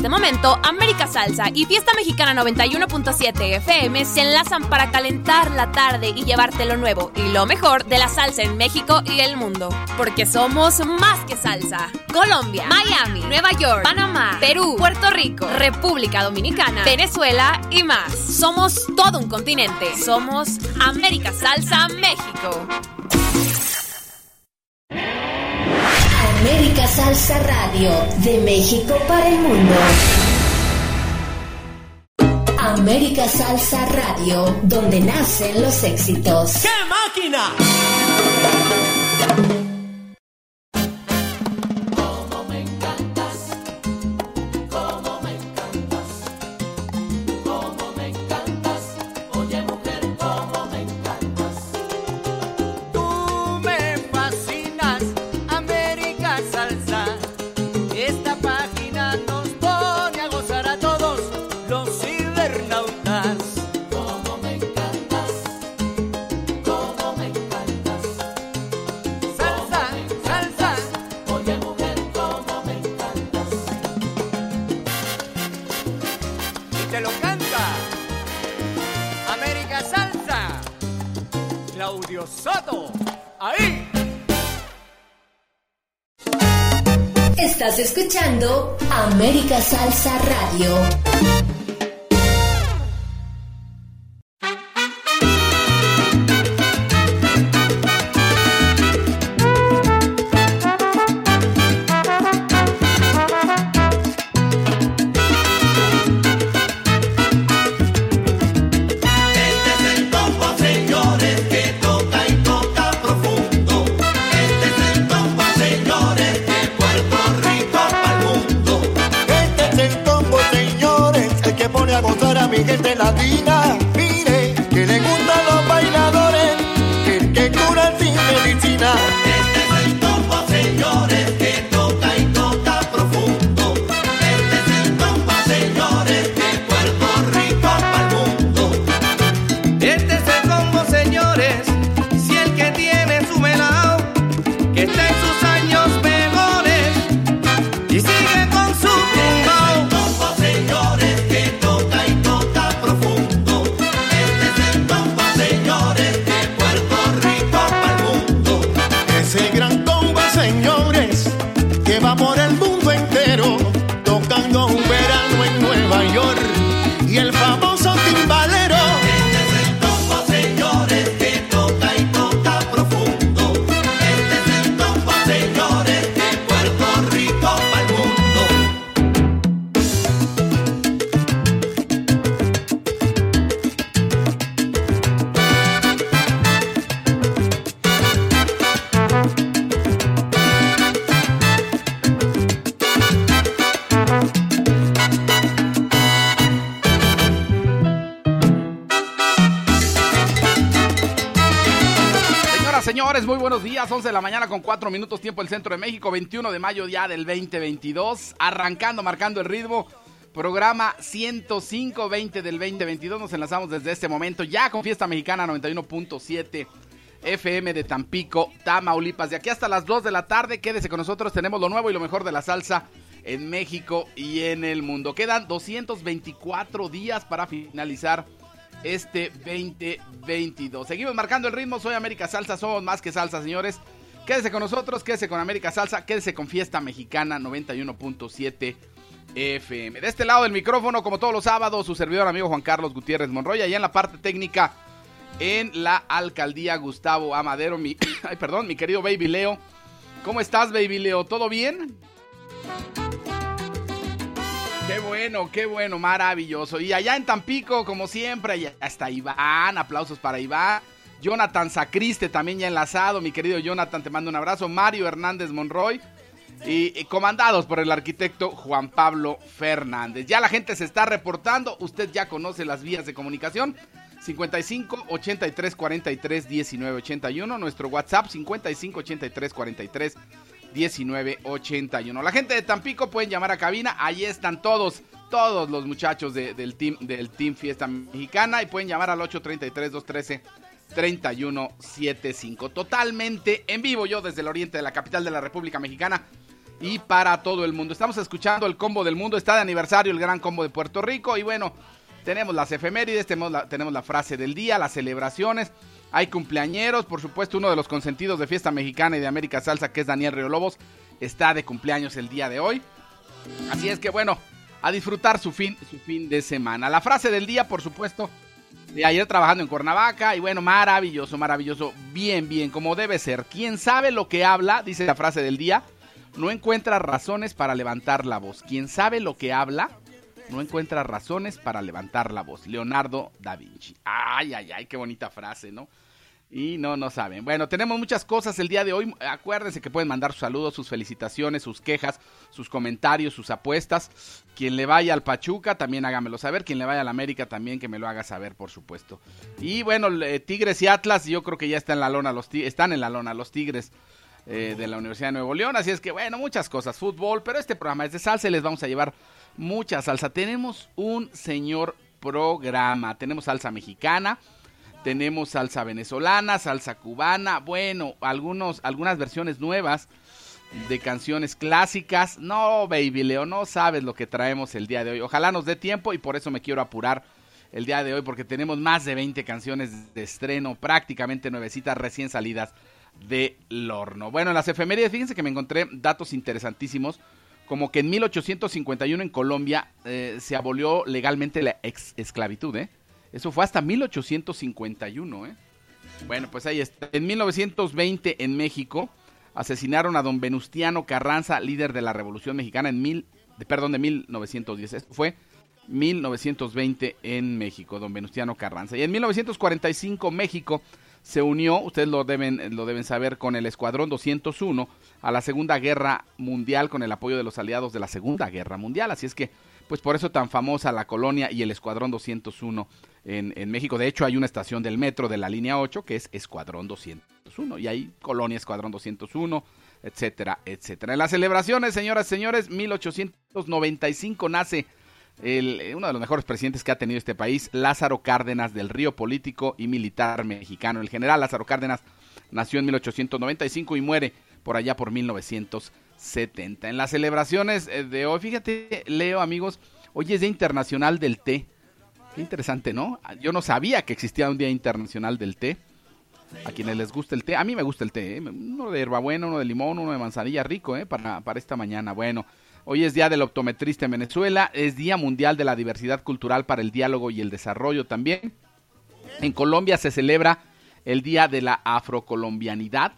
Este momento, América Salsa y Fiesta Mexicana 91.7 FM se enlazan para calentar la tarde y llevarte lo nuevo y lo mejor de la salsa en México y el mundo. Porque somos más que salsa. Colombia, Miami, Nueva York, Panamá, Perú, Puerto Rico, República Dominicana, Venezuela y más. Somos todo un continente. Somos América Salsa México. América Salsa Radio, de México para el mundo. América Salsa Radio, donde nacen los éxitos. ¡Qué máquina! Escuchando América Salsa Radio. De la mañana con 4 minutos tiempo el centro de México. 21 de mayo ya del 2022. Arrancando, marcando el ritmo. Programa 105-20 del 2022. Nos enlazamos desde este momento ya con Fiesta Mexicana 91.7 FM de Tampico, Tamaulipas. De aquí hasta las 2 de la tarde, quédese con nosotros, tenemos lo nuevo y lo mejor de la salsa en México y en el mundo. Quedan 224 días para finalizar este 2022. Seguimos marcando el ritmo, soy América Salsa, somos más que salsa, señores. Quédese con nosotros, quédese con América Salsa, quédese con Fiesta Mexicana 91.7 FM. De este lado del micrófono, como todos los sábados, su servidor amigo Juan Carlos Gutiérrez Monroy, allá en la parte técnica en la alcaldía Gustavo Amadero, mi, ay, perdón, mi querido Baby Leo. ¿Cómo estás, Baby Leo? ¿Todo bien? Qué bueno, qué bueno, maravilloso. Y allá en Tampico, como siempre, está Iván, aplausos para Iván. Jonathan Sacriste también ya enlazado, mi querido Jonathan, te mando un abrazo. Mario Hernández Monroy. Y, comandados por el arquitecto Juan Pablo Fernández. Ya la gente se está reportando, usted ya conoce las vías de comunicación. 55 83 43 19 81, nuestro WhatsApp 55 83 43 19 81. La gente de Tampico pueden llamar a cabina, ahí están todos, todos los muchachos de- del team del team Fiesta Mexicana y pueden llamar al 833 213 3175. Totalmente en vivo yo desde el oriente de la capital de la República Mexicana y para todo el mundo. Estamos escuchando el combo del mundo, está de aniversario el gran combo de Puerto Rico y bueno, tenemos las efemérides, tenemos la, tenemos la frase del día, las celebraciones, hay cumpleañeros, por supuesto uno de los consentidos de Fiesta Mexicana y de América Salsa que es Daniel Río Lobos, está de cumpleaños el día de hoy. Así es que bueno, a disfrutar su fin, su fin de semana. La frase del día, por supuesto, de ayer trabajando en Cuernavaca y bueno, maravilloso, maravilloso, bien, bien, como debe ser. Quien sabe lo que habla, dice la frase del día, no encuentra razones para levantar la voz. Quien sabe lo que habla, no encuentra razones para levantar la voz. Leonardo da Vinci. Ay, ay, ay, qué bonita frase, ¿no? Y no, no saben. Bueno, tenemos muchas cosas el día de hoy. Acuérdense que pueden mandar sus saludos, sus felicitaciones, sus quejas, sus comentarios, sus apuestas. Quien le vaya al Pachuca, también hágamelo saber. Quien le vaya al América, también que me lo haga saber, por supuesto. Y bueno, Tigres y Atlas, yo creo que ya está en la lona los están en la lona los Tigres eh, de la Universidad de Nuevo León. Así es que, bueno, muchas cosas. Fútbol, pero este programa es de salsa y les vamos a llevar mucha salsa. Tenemos un señor programa. Tenemos salsa mexicana tenemos salsa venezolana, salsa cubana, bueno, algunos, algunas versiones nuevas de canciones clásicas. No, baby Leo, no sabes lo que traemos el día de hoy. Ojalá nos dé tiempo y por eso me quiero apurar el día de hoy porque tenemos más de 20 canciones de estreno, prácticamente nuevecitas recién salidas del horno. Bueno, en las efemérides, fíjense que me encontré datos interesantísimos, como que en 1851 en Colombia eh, se abolió legalmente la ex esclavitud, ¿eh? Eso fue hasta 1851, ¿eh? Bueno, pues ahí está. En 1920 en México asesinaron a don Venustiano Carranza, líder de la Revolución Mexicana en mil, de, perdón, de 1910. Esto fue 1920 en México, don Venustiano Carranza. Y en 1945 México se unió, ustedes lo deben, lo deben saber, con el Escuadrón 201 a la Segunda Guerra Mundial con el apoyo de los aliados de la Segunda Guerra Mundial. Así es que, pues por eso tan famosa la colonia y el Escuadrón 201 en, en México. De hecho, hay una estación del metro de la línea 8 que es Escuadrón 201 y hay colonia Escuadrón 201, etcétera, etcétera. En las celebraciones, señoras y señores, 1895 nace el, uno de los mejores presidentes que ha tenido este país, Lázaro Cárdenas del Río, político y militar mexicano. El general Lázaro Cárdenas nació en 1895 y muere por allá por 1970. En las celebraciones eh, de hoy, fíjate, Leo, amigos, hoy es Día Internacional del Té. Qué interesante, ¿no? Yo no sabía que existía un Día Internacional del Té. A quienes les gusta el té, a mí me gusta el té, ¿eh? uno de hierbabuena, uno de limón, uno de manzanilla, rico, ¿eh? Para, para esta mañana. Bueno, Hoy es Día del Optometrista en Venezuela, es Día Mundial de la Diversidad Cultural para el Diálogo y el Desarrollo también. En Colombia se celebra el Día de la Afrocolombianidad.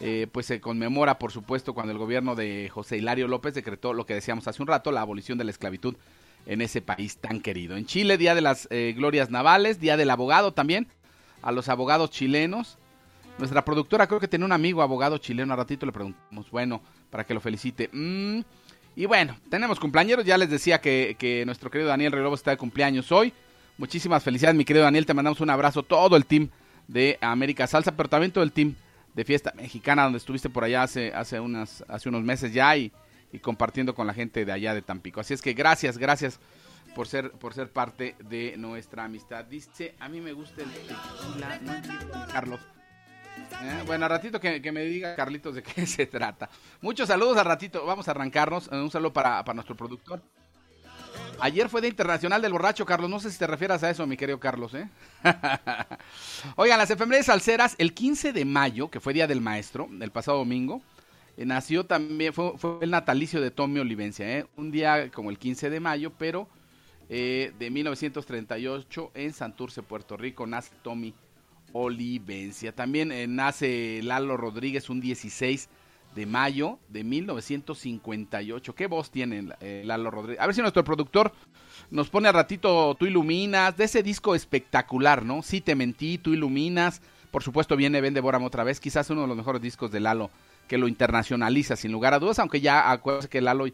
Eh, pues se conmemora, por supuesto, cuando el gobierno de José Hilario López decretó lo que decíamos hace un rato, la abolición de la esclavitud en ese país tan querido. En Chile, Día de las eh, Glorias Navales, Día del Abogado también, a los abogados chilenos. Nuestra productora creo que tiene un amigo abogado chileno, a ratito le preguntamos, bueno, para que lo felicite. Mm, y bueno, tenemos cumpleaños, ya les decía que, que nuestro querido Daniel Relobos está de cumpleaños hoy. Muchísimas felicidades, mi querido Daniel, te mandamos un abrazo, todo el team de América Salsa, pero también todo el team de Fiesta Mexicana, donde estuviste por allá hace, hace, unas, hace unos meses ya y, y compartiendo con la gente de allá de Tampico. Así es que gracias, gracias por ser, por ser parte de nuestra amistad. Dice, a mí me gusta el tequila, Carlos. Eh, bueno, a ratito que, que me diga Carlitos de qué se trata. Muchos saludos a ratito. Vamos a arrancarnos. Eh, Un saludo para, para nuestro productor. Ayer fue Día Internacional del Borracho, Carlos. No sé si te refieras a eso, mi querido Carlos, ¿eh? Oigan, las efemérides salseras, el 15 de mayo, que fue Día del Maestro, el pasado domingo, eh, nació también, fue, fue el natalicio de Tommy Olivencia, ¿eh? Un día como el 15 de mayo, pero eh, de 1938 en Santurce, Puerto Rico, nace Tommy Olivencia. También eh, nace Lalo Rodríguez un 16 de mayo de 1958. ¿Qué voz tiene eh, Lalo Rodríguez? A ver si nuestro productor nos pone a ratito Tú Iluminas, de ese disco espectacular, ¿no? Sí te mentí, Tú Iluminas. Por supuesto viene Ven Devórame otra vez, quizás uno de los mejores discos de Lalo que lo internacionaliza sin lugar a dudas, aunque ya acuérdense que Lalo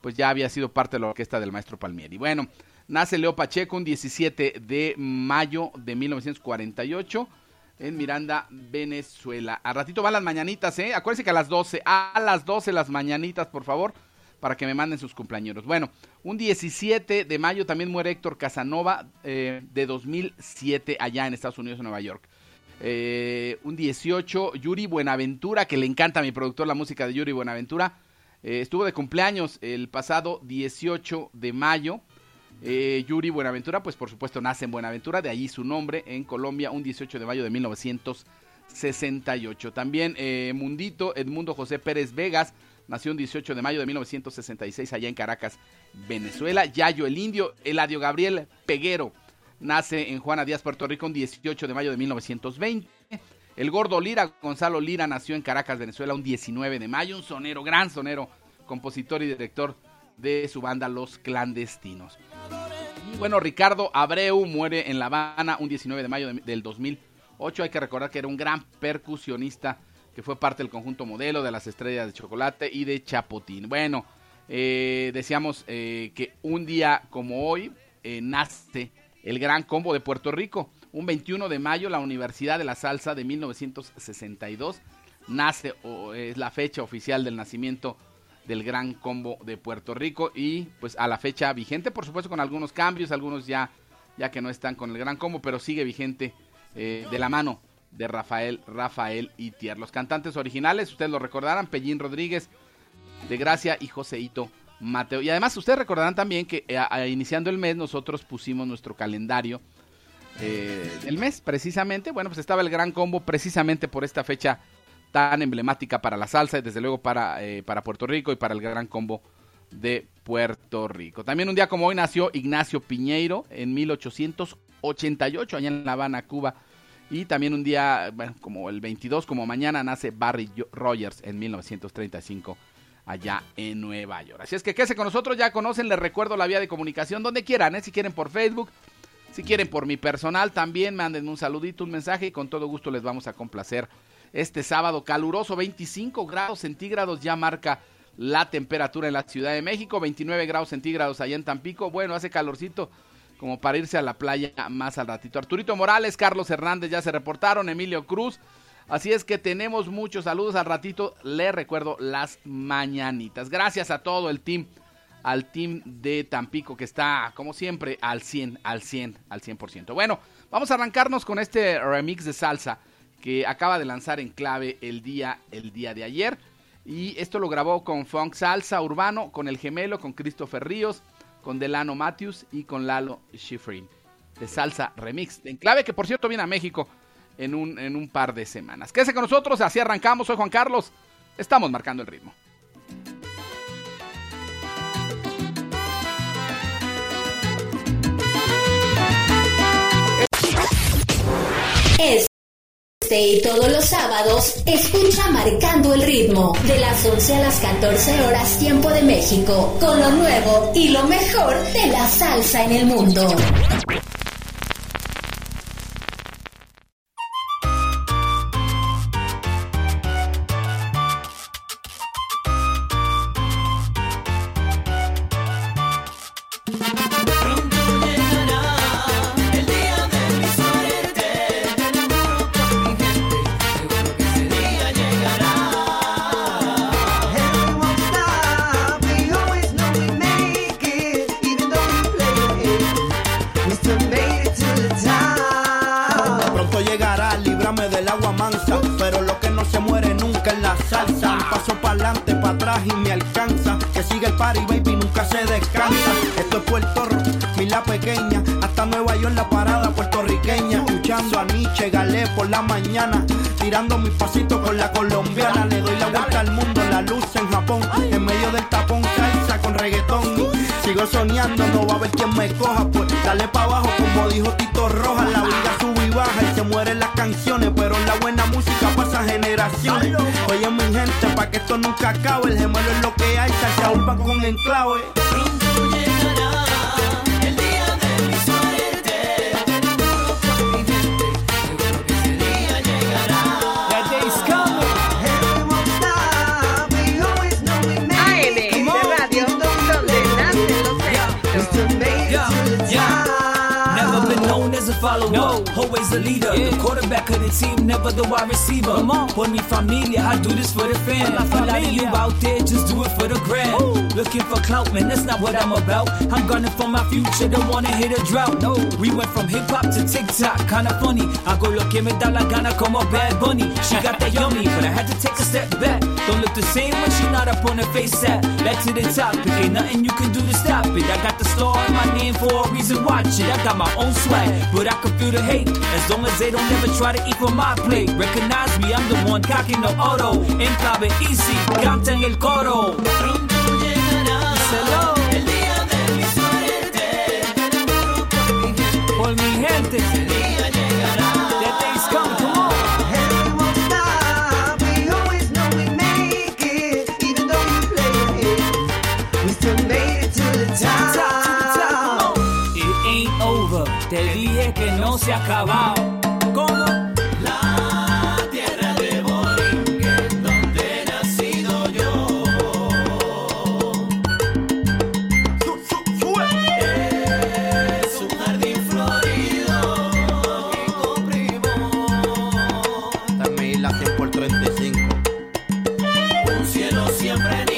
pues ya había sido parte de la orquesta del maestro Palmieri. Bueno, nace Leo Pacheco un 17 de mayo de 1948 en Miranda, Venezuela. A ratito van las mañanitas, ¿eh? Acuérdense que a las 12, a las 12 las mañanitas, por favor, para que me manden sus cumpleaños. Bueno, un 17 de mayo también muere Héctor Casanova eh, de 2007 allá en Estados Unidos, en Nueva York. Eh, un 18, Yuri Buenaventura, que le encanta a mi productor la música de Yuri Buenaventura. eh, estuvo de cumpleaños el pasado 18 de mayo. Eh, Yuri Buenaventura, pues por supuesto nace en Buenaventura, de allí su nombre en Colombia, un 18 de mayo de 1968. También eh, Mundito Edmundo José Pérez Vegas nació un 18 de mayo de 1966 allá en Caracas, Venezuela. Yayo el Indio, Eladio Gabriel Peguero nace en Juana Díaz, Puerto Rico, un 18 de mayo de 1920. El gordo Lira, Gonzalo Lira, nació en Caracas, Venezuela, un 19 de mayo. Un sonero, gran sonero, compositor y director de su banda Los Clandestinos. Bueno, Ricardo Abreu muere en La Habana un 19 de mayo de- del 2008. Hay que recordar que era un gran percusionista que fue parte del conjunto modelo de las Estrellas de Chocolate y de Chapotín. Bueno, eh, decíamos eh, que un día como hoy eh, nace el Gran Combo de Puerto Rico. Un 21 de mayo, la Universidad de la Salsa de 1962 nace, o es la fecha oficial del nacimiento del Gran Combo de Puerto Rico y pues a la fecha vigente, por supuesto con algunos cambios, algunos ya, ya que no están con el Gran Combo, pero sigue vigente eh, de la mano de Rafael, Rafael Itier. Los cantantes originales, ustedes lo recordarán, Pellín Rodríguez, de Gracia y Joseito Mateo. Y además ustedes recordarán también que eh, iniciando el mes nosotros pusimos nuestro calendario eh, del mes, precisamente. Bueno, pues estaba el gran combo precisamente por esta fecha tan emblemática para la salsa y desde luego para, eh, para Puerto Rico y para el gran combo de Puerto Rico. También un día como hoy nació Ignacio Piñeiro en 1888 allá en La Habana, Cuba. Y también un día, como el 22, como mañana, nace Barry Rogers en 1935 allá en Nueva York. Así es que quédese con nosotros, ya conocen, les recuerdo la vía de comunicación donde quieran, ¿eh? si quieren por Facebook, si quieren por mi personal también, manden un saludito, un mensaje y con todo gusto les vamos a complacer este sábado caluroso, 25 grados centígrados ya marca la temperatura en la Ciudad de México, 29 grados centígrados allá en Tampico, bueno, hace calorcito como para irse a la playa más al ratito. Arturito Morales, Carlos Hernández ya se reportaron, Emilio Cruz, Así es que tenemos muchos saludos al ratito. Les recuerdo las mañanitas. Gracias a todo el team, al team de Tampico que está, como siempre, al 100, al 100, al 100%. Bueno, vamos a arrancarnos con este remix de salsa que acaba de lanzar en clave el día, el día de ayer. Y esto lo grabó con Funk Salsa Urbano, con El Gemelo, con Christopher Ríos, con Delano Matthews y con Lalo Schifrin. De Salsa Remix. En clave que por cierto viene a México en un, en un par de semanas. Quédese con nosotros, así arrancamos. Soy Juan Carlos. Estamos marcando el ritmo. Este y todos los sábados, escucha Marcando el Ritmo, de las 11 a las 14 horas tiempo de México, con lo nuevo y lo mejor de la salsa en el mundo. the wide receiver. Come on. Por mi familia, I do this for the fam. I feel you out there, just do it for the gram. Ooh. Looking for clout, man, that's not what I'm about. I'm gunning for my future, don't wanna hit a drought. No, we went from hip hop to TikTok, kinda funny. I go look que me da la gana como Bad Bunny. She got that yummy, but I had to take a step back. Don't look the same when she not up on her face at. Back to the topic, ain't nothing you can do to stop it. I got the star in my name for a reason, watch it. I got my own swag, but I can feel the hate. As long as they don't ever try to equal my plate. Recognize me, I'm the one cocking the auto. Enclave easy, cantan el coro. se ha acabado. ¿Cómo? La tierra de Borinquen, donde he nacido yo. Su, su. Eh. Es un jardín florido que comprimo. También la 10 por 35. Un cielo siempre nido.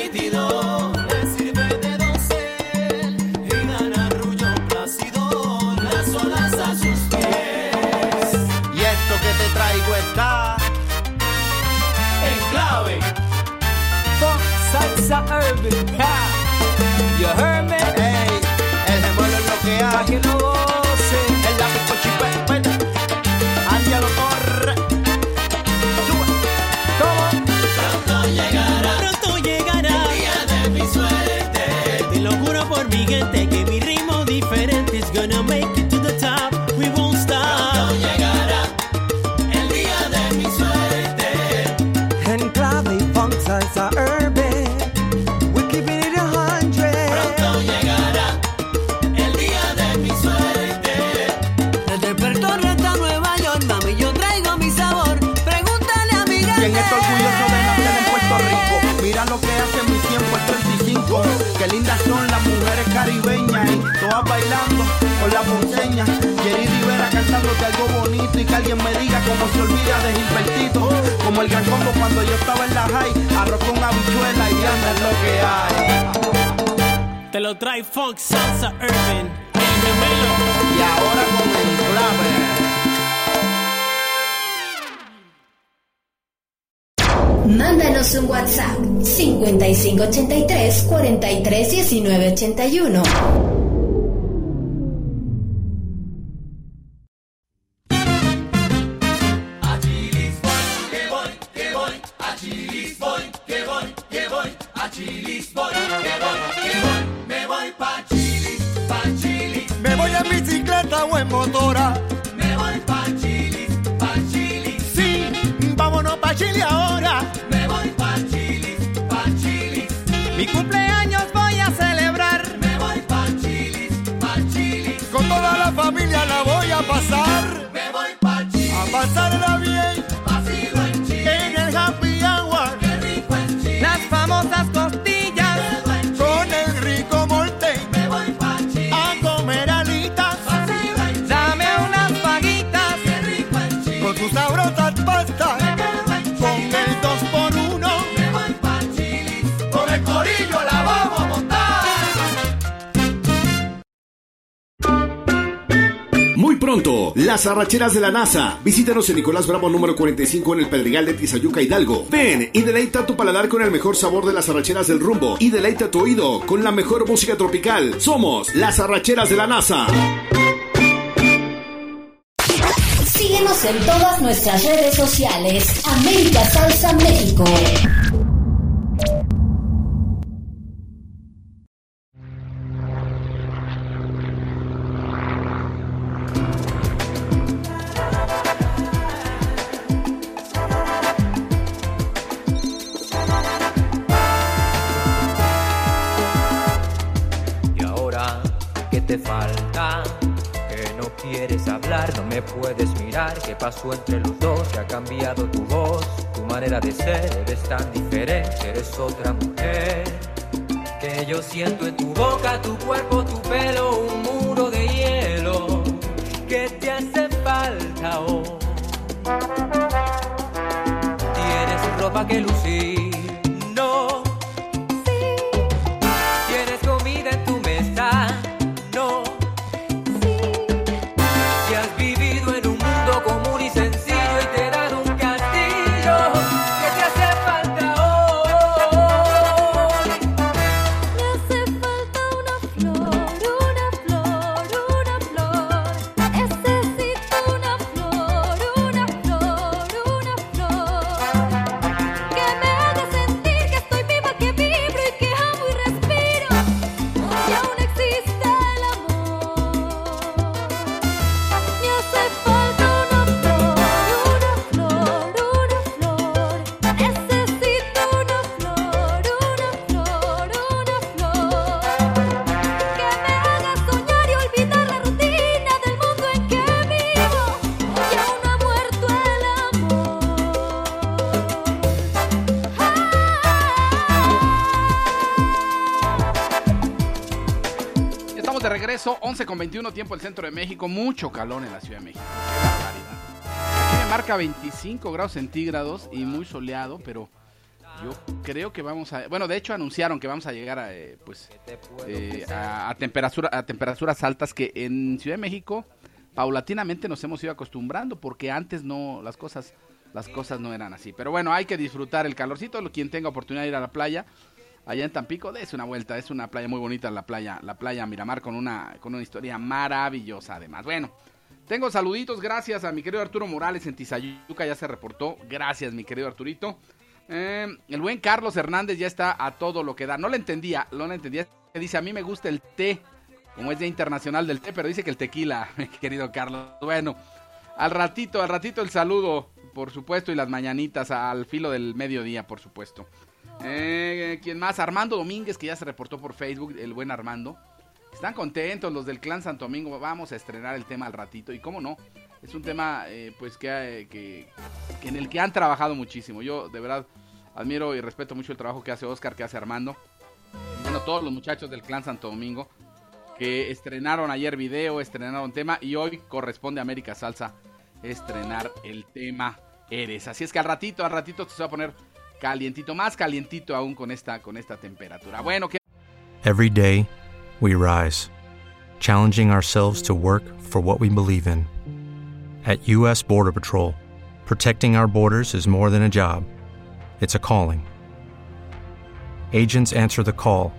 Arracheras de la NASA. Visítanos en Nicolás Bravo número 45 en el Pedregal de Tizayuca Hidalgo. Ven y deleita tu paladar con el mejor sabor de las arracheras del rumbo y deleita tu oído con la mejor música tropical. Somos las arracheras de la NASA. Síguenos en todas nuestras redes sociales. América Salsa México. Mirar. ¿Qué pasó entre los dos? Que ha cambiado tu voz, tu manera de ser. Eres tan diferente, eres otra el centro de México, mucho calor en la Ciudad de México. Qué barbaridad. Aquí me marca 25 grados centígrados y muy soleado, pero yo creo que vamos a... Bueno, de hecho anunciaron que vamos a llegar a, eh, pues, eh, a, a temperatura, a temperaturas altas que en Ciudad de México paulatinamente nos hemos ido acostumbrando porque antes no, las cosas, las cosas no eran así. Pero bueno, hay que disfrutar el calorcito, quien tenga oportunidad de ir a la playa, allá en Tampico, des una vuelta, es una playa muy bonita la playa, la playa Miramar con una, con una historia maravillosa además. Bueno, tengo saluditos, gracias a mi querido Arturo Morales en Tizayuca, ya se reportó, gracias mi querido Arturito. Eh, el buen Carlos Hernández ya está a todo lo que da, no le entendía, no le entendía, dice a mí me gusta el té, como es Día Internacional del Té, pero dice que el tequila, mi querido Carlos. Bueno, al ratito, al ratito el saludo, por supuesto, y las mañanitas al filo del mediodía, por supuesto. Eh, ¿Quién más? Armando Domínguez, que ya se reportó por Facebook, el buen Armando. Están contentos los del Clan Santo Domingo. Vamos a estrenar el tema al ratito. Y cómo no, es un tema eh, pues eh, que, en el que han trabajado muchísimo. Yo de verdad admiro y respeto mucho el trabajo que hace Oscar, que hace Armando. Bueno, todos los muchachos del Clan Santo Domingo que estrenaron ayer video, estrenaron tema y hoy corresponde a América Salsa estrenar el tema Eres. Así es que al ratito, al ratito se va a poner calientito, más calientito aún con esta, con esta temperatura. Bueno, que Every day, we rise, challenging ourselves to work for what we believe in. At U.S. Border Patrol, protecting our borders is more than a job, it's a calling. Agents answer the call,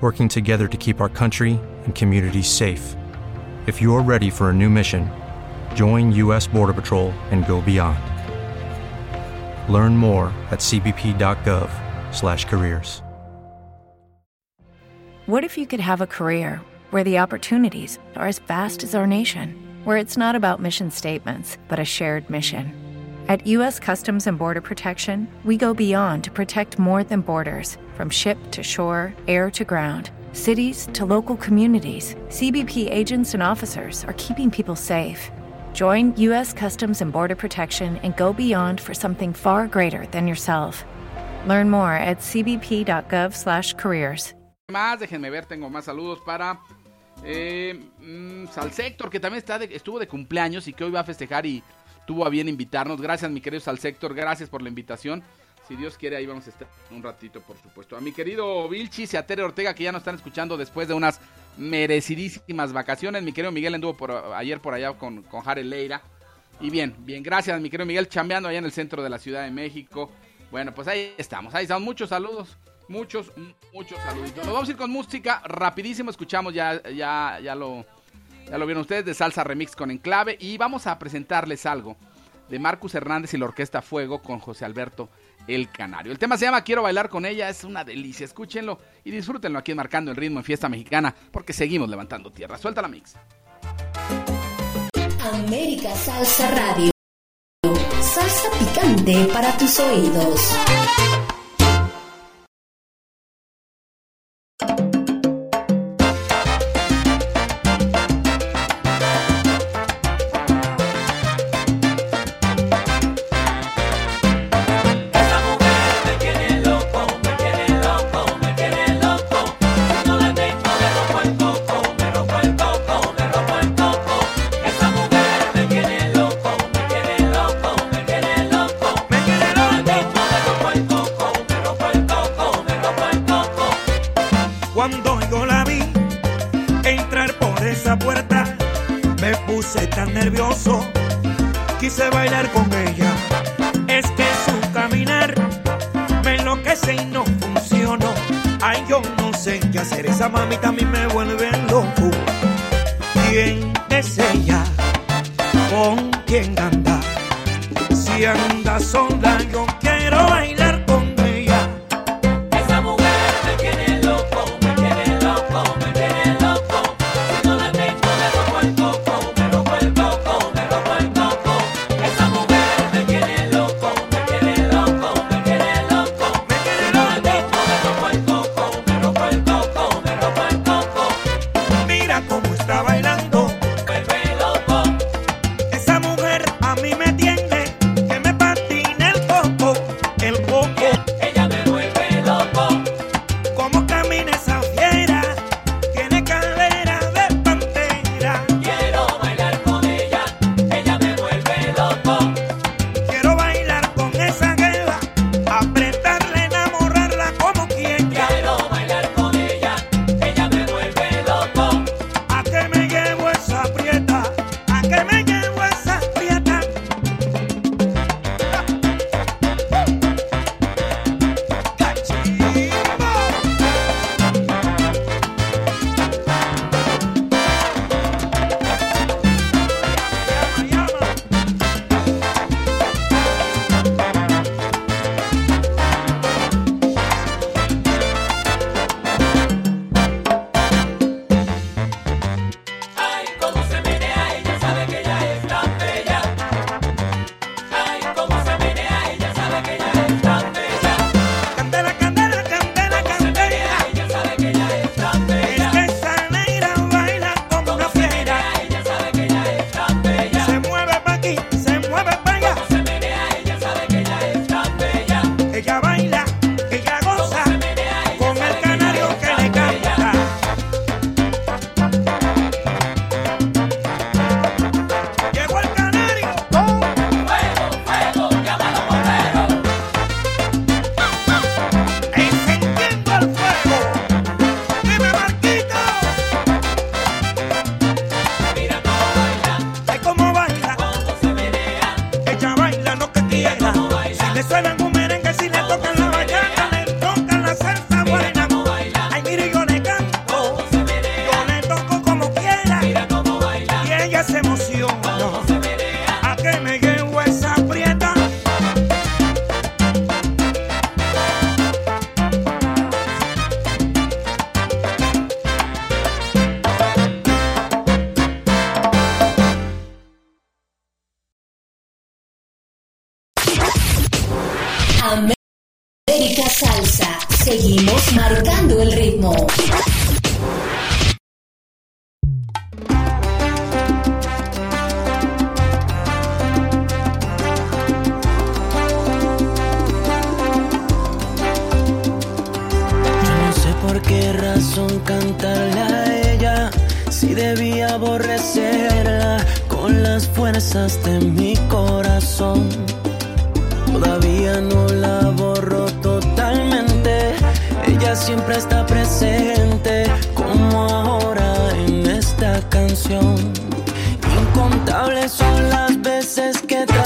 working together to keep our country and communities safe. If you're ready for a new mission, join U.S. Border Patrol and go beyond. Learn more at cbp.gov/careers. What if you could have a career where the opportunities are as vast as our nation, where it's not about mission statements, but a shared mission? At U.S. Customs and Border Protection, we go beyond to protect more than borders from ship to shore, air to ground, cities to local communities. CBP agents and officers are keeping people safe. Join U.S. Customs and Border Protection and go beyond for something far greater than yourself. Learn more at cbp.gov/careers. Más, déjenme ver, tengo más saludos para eh, mm, Salsector, que también está de, estuvo de cumpleaños y que hoy va a festejar y tuvo a bien invitarnos. Gracias, mi querido Salsector, gracias por la invitación. Si Dios quiere, ahí vamos a estar un ratito, por supuesto. A mi querido Vilchis y a Tere Ortega, que ya nos están escuchando después de unas merecidísimas vacaciones. Mi querido Miguel anduvo por, ayer por allá con, con Leira. Y bien, bien, gracias, mi querido Miguel, chambeando allá en el centro de la Ciudad de México. Bueno, pues ahí estamos, ahí estamos. Muchos saludos, muchos, muchos saluditos. Nos vamos a ir con música rapidísimo, escuchamos ya, ya, ya lo, ya lo vieron ustedes, de Salsa Remix con Enclave. Y vamos a presentarles algo de Marcus Hernández y la Orquesta Fuego con José Alberto el Canario. El tema se llama Quiero bailar con ella, es una delicia. Escúchenlo y disfrútenlo aquí marcando el ritmo en Fiesta Mexicana porque seguimos levantando tierra. Suelta la mix. América Salsa Radio. Salsa picante para tus oídos. esa mamita Seguimos marcando el ritmo. cantarla a ella si debía aborrecerla con las fuerzas de mi corazón. siempre está presente, como ahora en esta canción. Incontables son las veces que te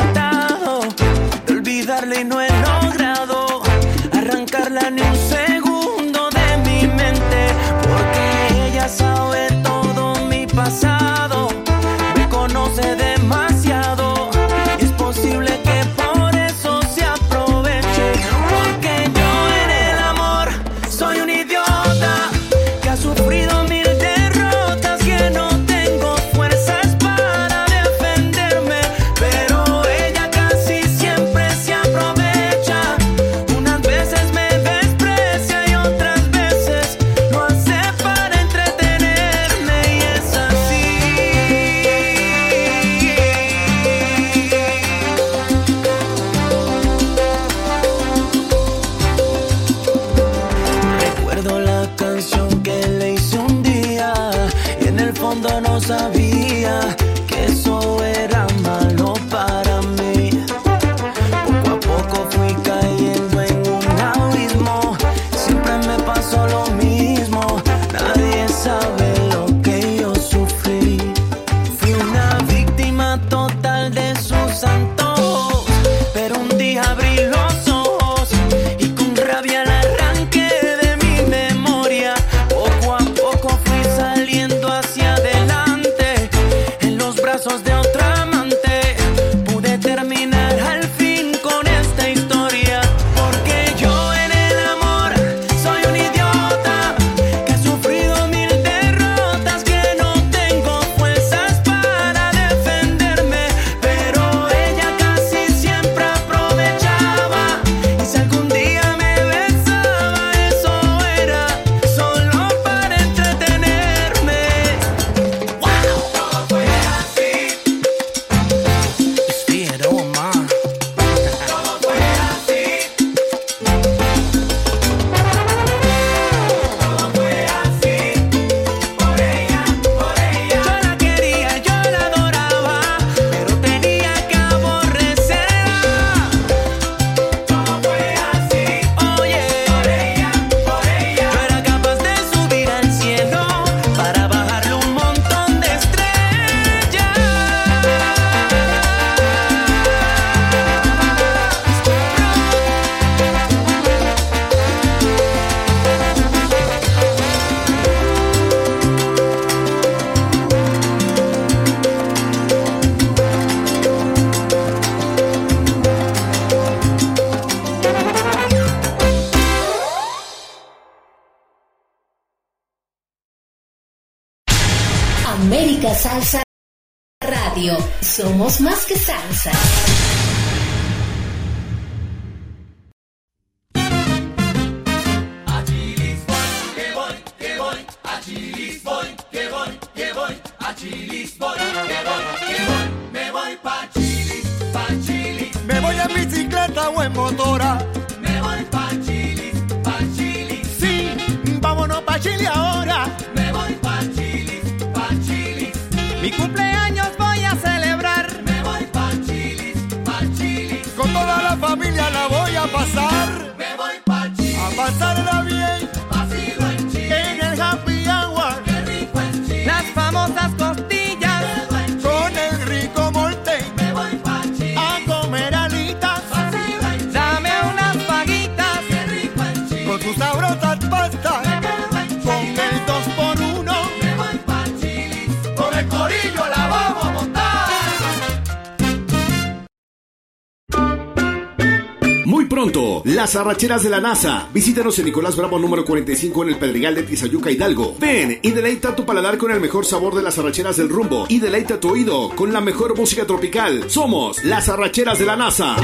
arracheras de la NASA. Visítanos en Nicolás Bravo número 45 en el Pedregal de Tizayuca Hidalgo. Ven y deleita tu paladar con el mejor sabor de las arracheras del rumbo y deleita tu oído con la mejor música tropical. Somos las arracheras de la NASA.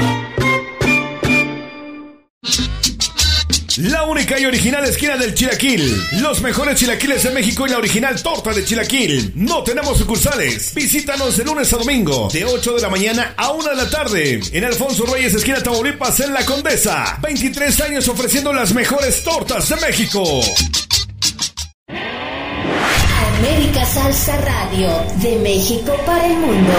Original, esquina del Chilaquil. Los mejores chilaquiles de México y la original torta de Chilaquil. No tenemos sucursales. Visítanos de lunes a domingo, de 8 de la mañana a 1 de la tarde. En Alfonso Reyes, esquina Tamaulipas, en La Condesa. 23 años ofreciendo las mejores tortas de México. América Salsa Radio, de México para el mundo.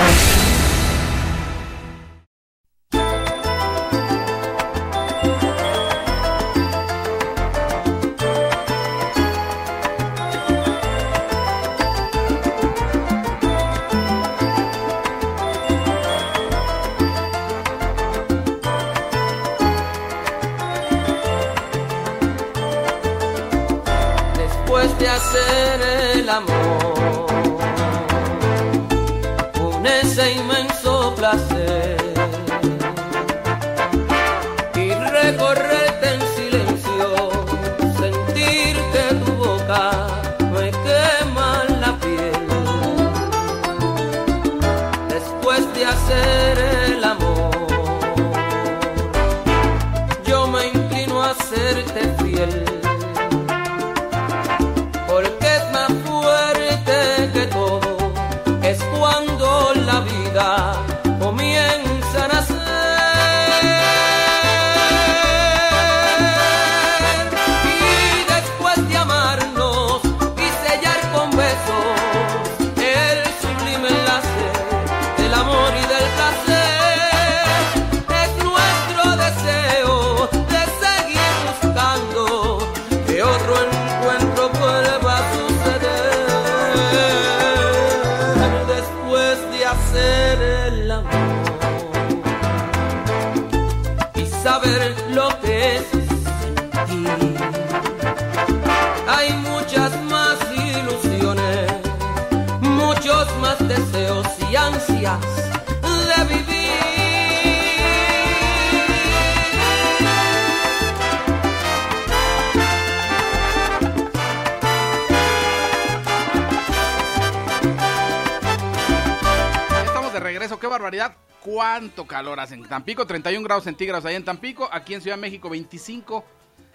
Tampico, 31 grados centígrados ahí en Tampico, aquí en Ciudad de México 25,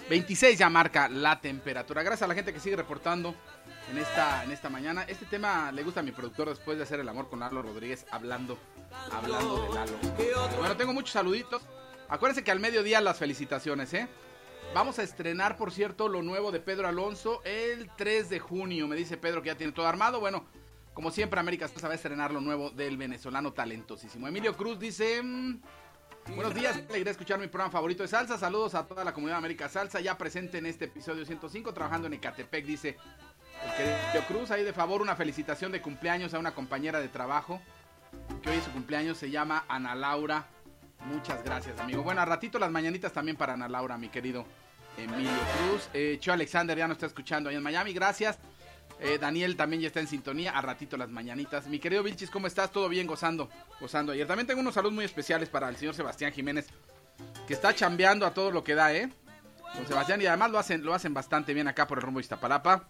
26 ya marca la temperatura. Gracias a la gente que sigue reportando en esta, en esta mañana. Este tema le gusta a mi productor después de hacer el amor con Lalo Rodríguez hablando, hablando de Lalo. Bueno, tengo muchos saluditos. Acuérdense que al mediodía las felicitaciones, ¿eh? Vamos a estrenar, por cierto, lo nuevo de Pedro Alonso el 3 de junio. Me dice Pedro que ya tiene todo armado. Bueno, como siempre, América Salsa va a estrenar lo nuevo del venezolano talentosísimo. Emilio Cruz dice... mm, Buenos días, alegría escuchar mi programa favorito de salsa. Saludos a toda la comunidad de América Salsa, ya presente en este episodio 105, trabajando en Ecatepec, dice el querido Cruz. Ahí de favor, una felicitación de cumpleaños a una compañera de trabajo, que hoy es su cumpleaños, se llama Ana Laura. Muchas gracias, amigo. Bueno, a ratito las mañanitas también para Ana Laura, mi querido Emilio Cruz. Eh, Alexander ya nos está escuchando ahí en Miami, gracias. Eh, Daniel también ya está en sintonía. A ratito las mañanitas. Mi querido Vilchis, ¿cómo estás? ¿Todo bien? Gozando. Gozando ayer. También tengo unos saludos muy especiales para el señor Sebastián Jiménez. Que está chambeando a todo lo que da, ¿eh? Con Sebastián. Y además lo hacen, lo hacen bastante bien acá por el rumbo de Iztapalapa.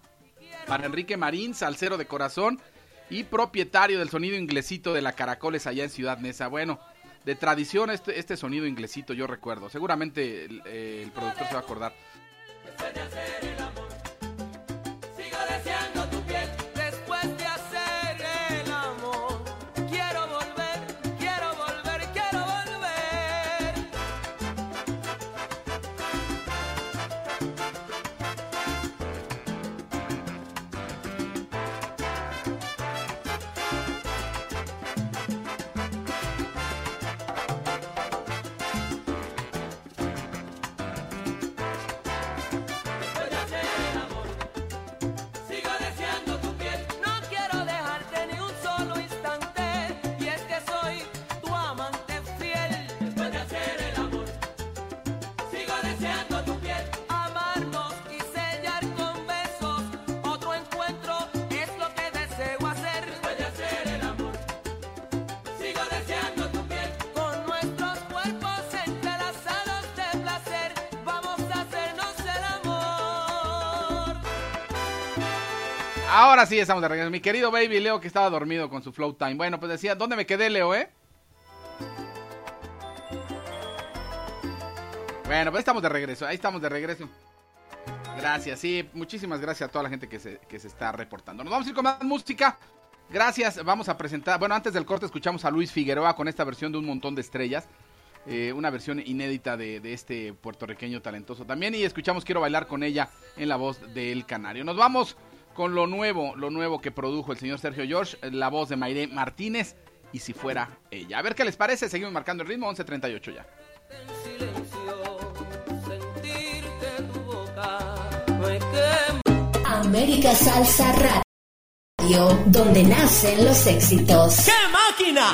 Para Enrique Marín, salsero de corazón. Y propietario del sonido inglesito de la Caracoles allá en Ciudad Neza. Bueno, de tradición este, este sonido inglesito yo recuerdo. Seguramente el, eh, el productor se va a acordar. Ahora sí estamos de regreso. Mi querido baby Leo que estaba dormido con su flow time. Bueno, pues decía, ¿dónde me quedé, Leo, eh? Bueno, pues estamos de regreso. Ahí estamos de regreso. Gracias, sí. Muchísimas gracias a toda la gente que se, que se está reportando. Nos vamos a ir con más música. Gracias. Vamos a presentar. Bueno, antes del corte escuchamos a Luis Figueroa con esta versión de Un Montón de Estrellas. Eh, una versión inédita de, de este puertorriqueño talentoso también. Y escuchamos Quiero bailar con ella en la voz del Canario. Nos vamos con lo nuevo, lo nuevo que produjo el señor Sergio George, la voz de Mayré Martínez. Y si fuera ella. A ver qué les parece. Seguimos marcando el ritmo. 11.38 ya. América Salsa Radio, donde nacen los éxitos. ¡Qué máquina!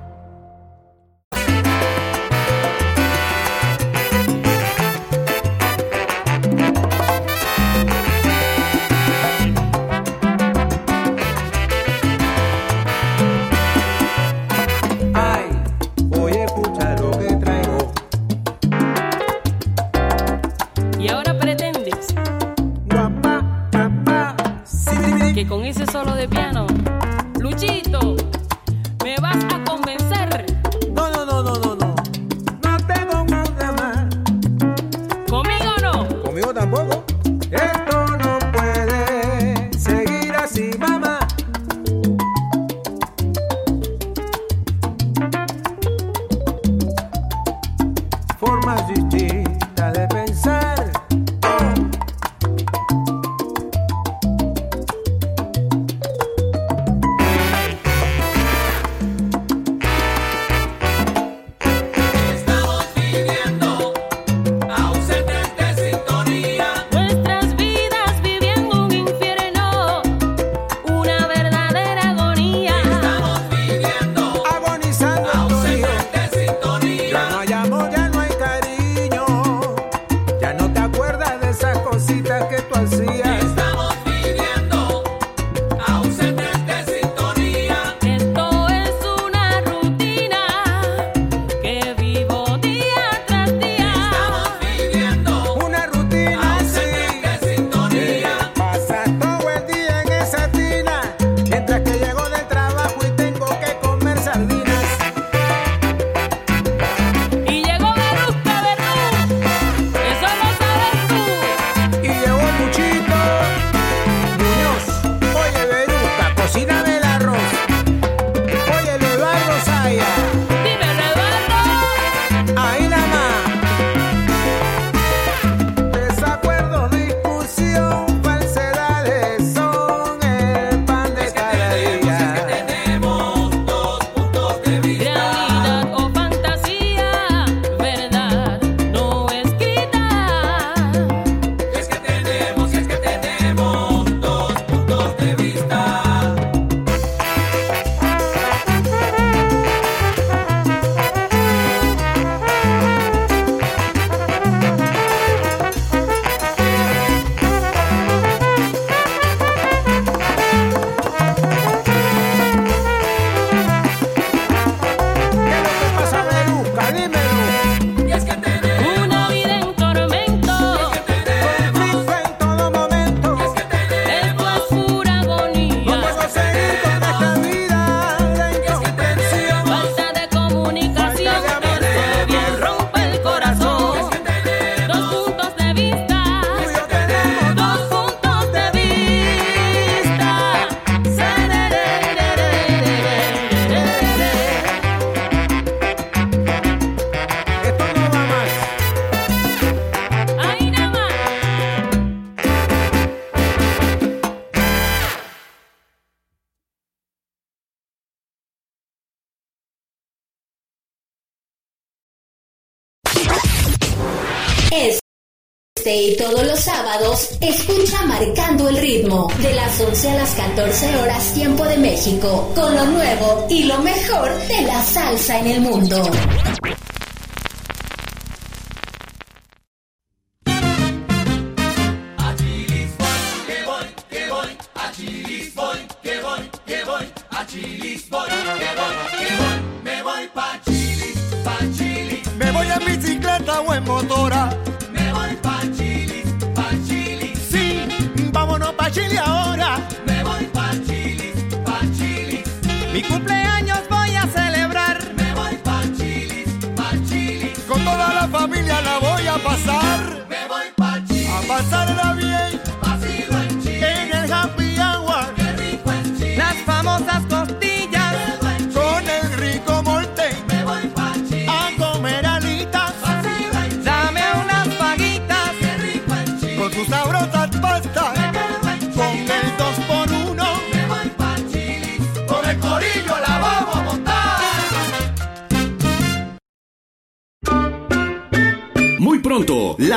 escucha Marcando el Ritmo, de las 11 a las 14 horas tiempo de México, con lo nuevo y lo mejor de la salsa en el mundo.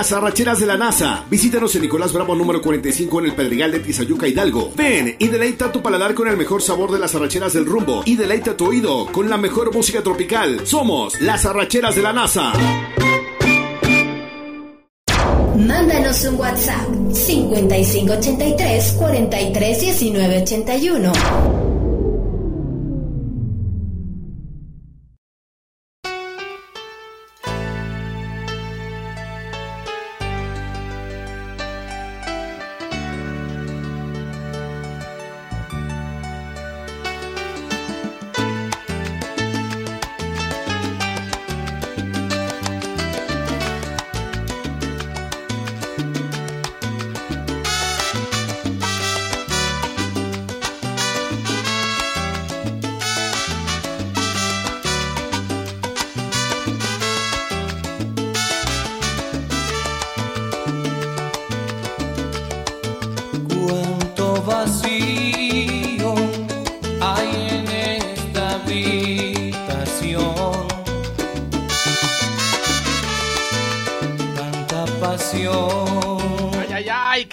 Las arracheras de la NASA. Visítanos en Nicolás Bravo número 45 en el Pedregal de Tizayuca Hidalgo. Ven y deleita tu paladar con el mejor sabor de las arracheras del rumbo y deleita tu oído con la mejor música tropical. Somos las arracheras de la NASA. Mándanos un WhatsApp 5583 431981.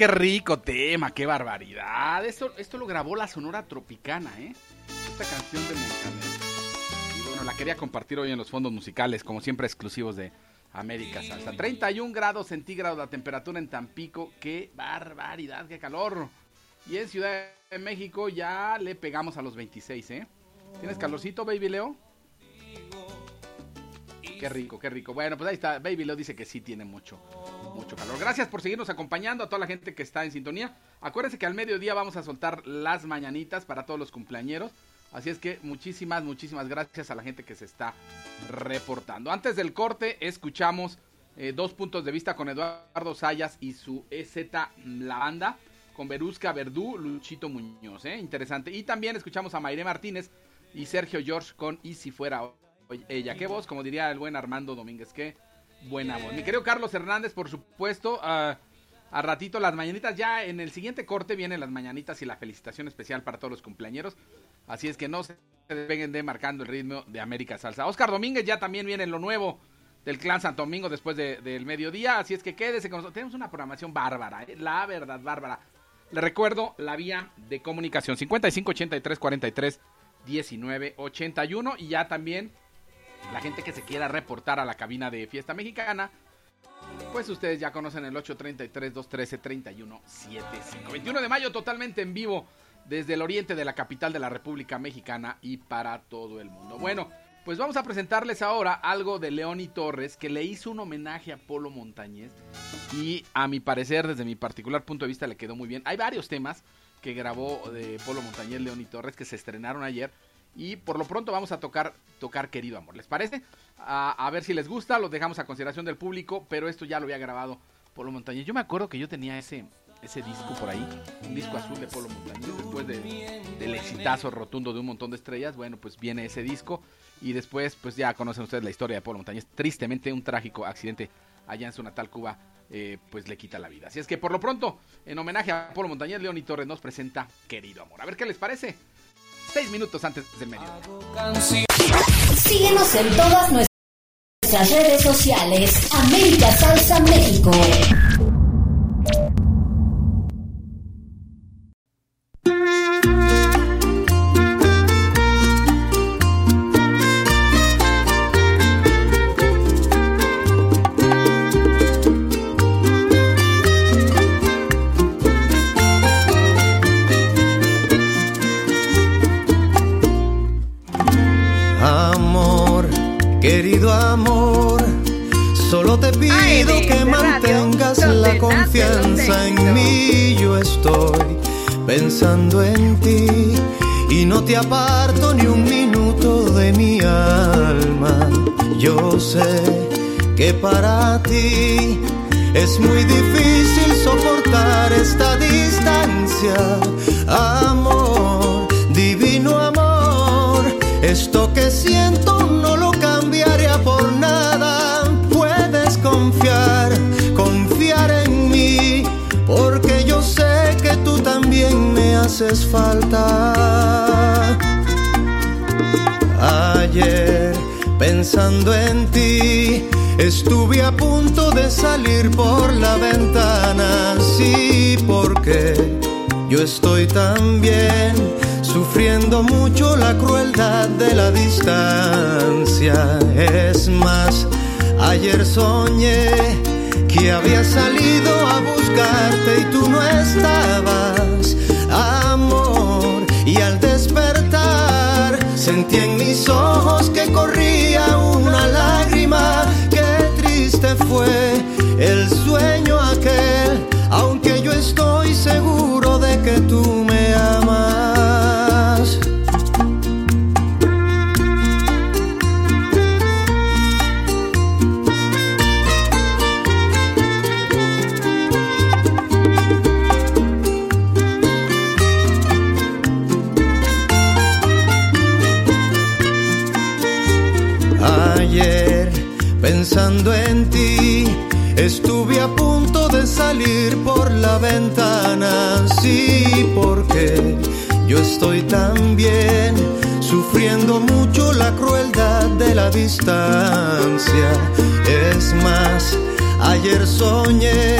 Qué rico tema, qué barbaridad. Esto, esto lo grabó la Sonora Tropicana, ¿eh? Esta canción de Montaner. Y bueno, la quería compartir hoy en los fondos musicales, como siempre exclusivos de América Salsa. 31 grados centígrados la temperatura en Tampico. Qué barbaridad, qué calor. Y en Ciudad de México ya le pegamos a los 26, ¿eh? ¿Tienes calorcito, Baby Leo? Qué rico, qué rico. Bueno, pues ahí está. Baby Leo dice que sí tiene mucho, mucho calor. Gracias por seguirnos acompañando a toda la gente que está en sintonía. Acuérdense que al mediodía vamos a soltar las mañanitas para todos los cumpleañeros. Así es que muchísimas, muchísimas gracias a la gente que se está reportando. Antes del corte, escuchamos eh, dos puntos de vista con Eduardo Sayas y su EZ La Banda, con Berusca Verdú, Luchito Muñoz, ¿eh? interesante. Y también escuchamos a Mayré Martínez y Sergio George con Y si fuera ella. Qué voz, como diría el buen Armando Domínguez, qué buena voz. Mi querido Carlos Hernández, por supuesto, ah, a ratito las mañanitas. Ya en el siguiente corte vienen las mañanitas y la felicitación especial para todos los cumpleañeros. Así es que no se despeguen de marcando el ritmo de América Salsa. Oscar Domínguez ya también viene lo nuevo del Clan Santo Domingo después de- del mediodía. Así es que quédese con nosotros. Tenemos una programación bárbara, ¿eh? la verdad, bárbara. Le recuerdo la vía de comunicación 55 83 43 19 81 y ya también la gente que se quiera reportar a la cabina de Fiesta Mexicana pues ustedes ya conocen el 833-213-3175. 21 de mayo totalmente en vivo desde el oriente de la capital de la República Mexicana y para todo el mundo. Bueno, pues vamos a presentarles ahora algo de Leoni Torres que le hizo un homenaje a Polo Montañez y a mi parecer, desde mi particular punto de vista, le quedó muy bien. Hay varios temas que grabó de Polo Montañez Leoni Torres que se estrenaron ayer y por lo pronto vamos a tocar tocar Querido Amor. ¿Les parece? A, ver si les gusta, lo dejamos a consideración del público, pero esto ya lo había grabado Polo Montañez. Yo me acuerdo que yo tenía ese ese disco por ahí, un disco azul de Polo Montañez, después de- del exitazo rotundo de un montón de estrellas, bueno, pues viene ese disco y después pues ya conocen ustedes la historia de Polo Montañez. Tristemente un trágico accidente allá en su natal Cuba eh, pues le quita la vida. Así es que por lo pronto, en homenaje a Polo Montañez, Leoni Torres nos presenta Querido Amor. A ver qué les parece. Seis minutos antes del medio. Síguenos en todas nuestras redes sociales. América Salsa México. en ti y no te aparto ni un minuto de mi alma. Yo sé que para ti es muy difícil soportar esta distancia. haces falta. Ayer, pensando en ti, estuve a punto de salir por la ventana. Sí, porque yo estoy tan bien, sufriendo mucho la crueldad de la distancia. Es más, ayer soñé que había salido a buscarte y tú no estabas y al despertar sentí en mis ojos que corría una lágrima, qué triste fue el sueño aquel, aunque yo estoy seguro de que tú pensando en ti. Estuve a punto de salir por la ventana, sí, porque yo estoy tan bien, sufriendo mucho la crueldad de la distancia. Es más, ayer soñé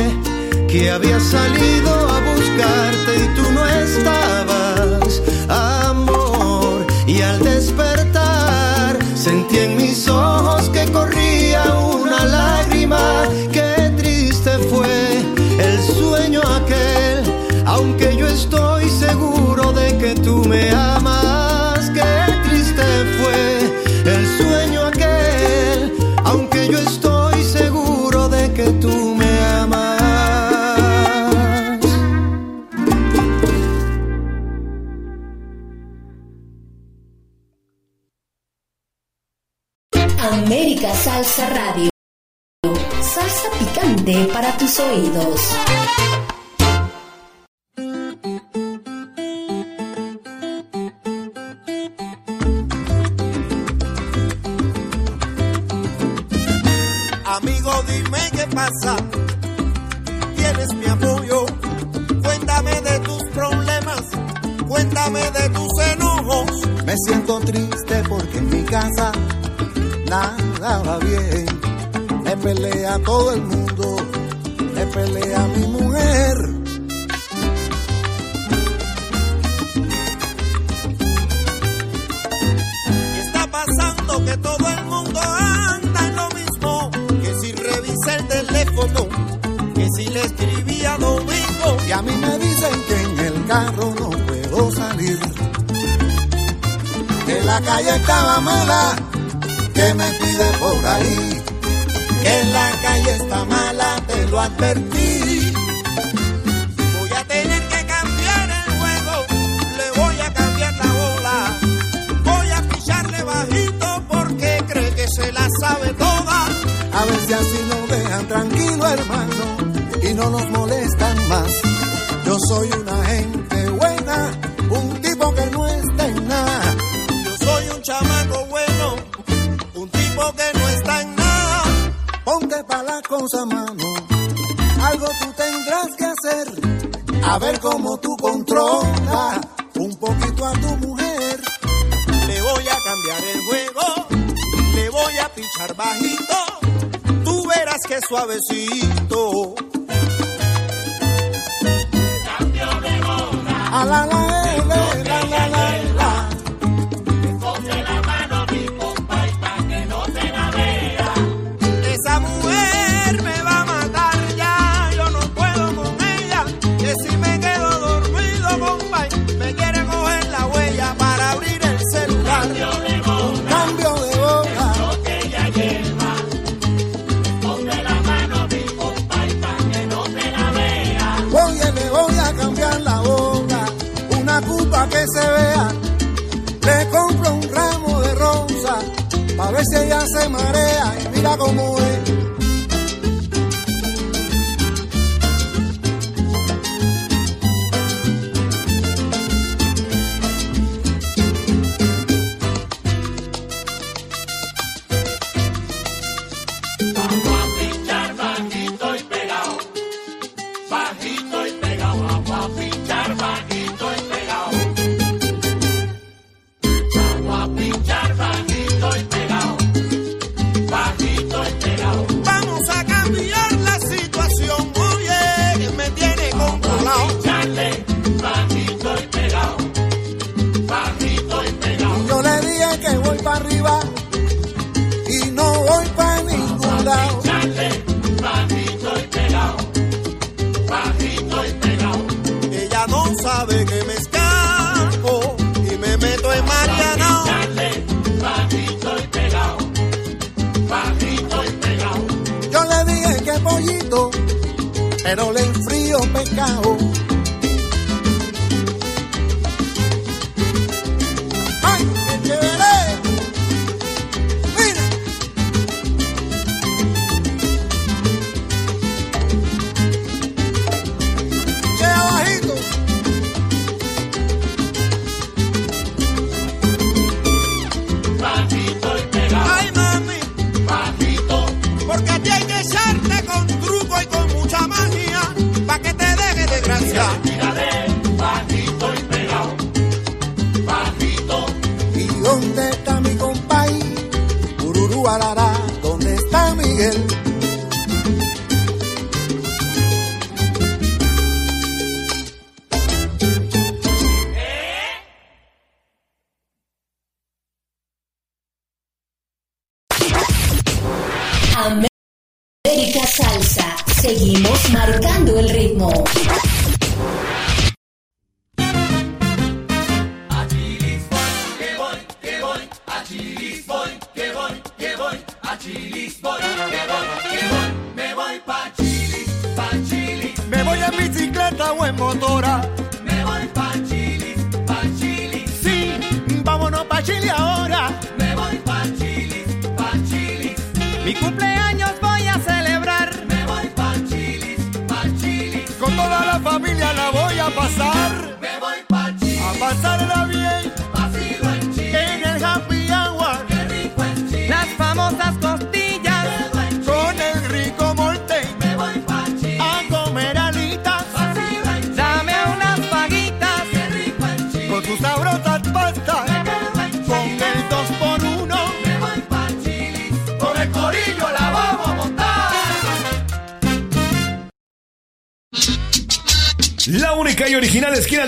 que había salido a buscarte y tú no oídos. sabe que me escapo y me meto en Mariana. Yo le dije que pollito, pero le enfrío pecado.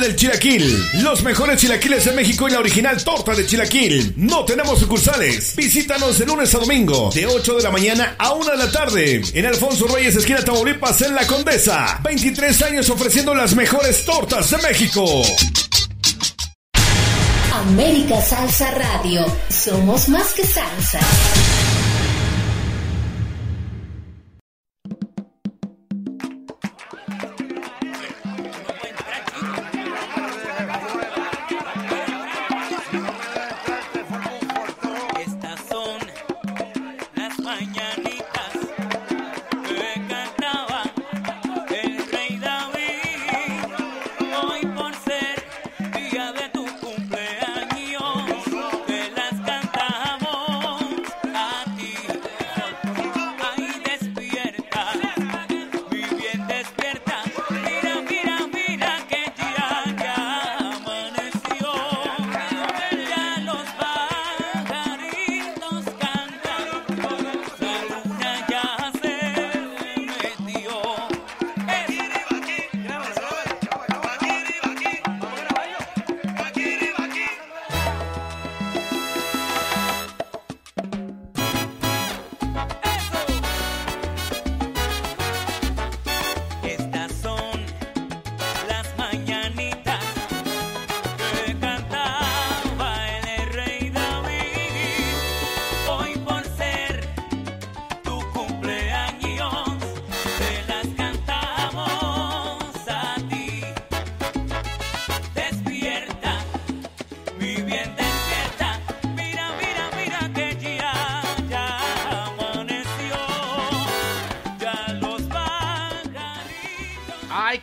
del chilaquil. Los mejores chilaquiles de México y la original torta de chilaquil. No tenemos sucursales. Visítanos de lunes a domingo, de 8 de la mañana a 1 de la tarde. En Alfonso Reyes, esquina Tamaulipas, en La Condesa. 23 años ofreciendo las mejores tortas de México. América Salsa Radio. Somos más que salsa.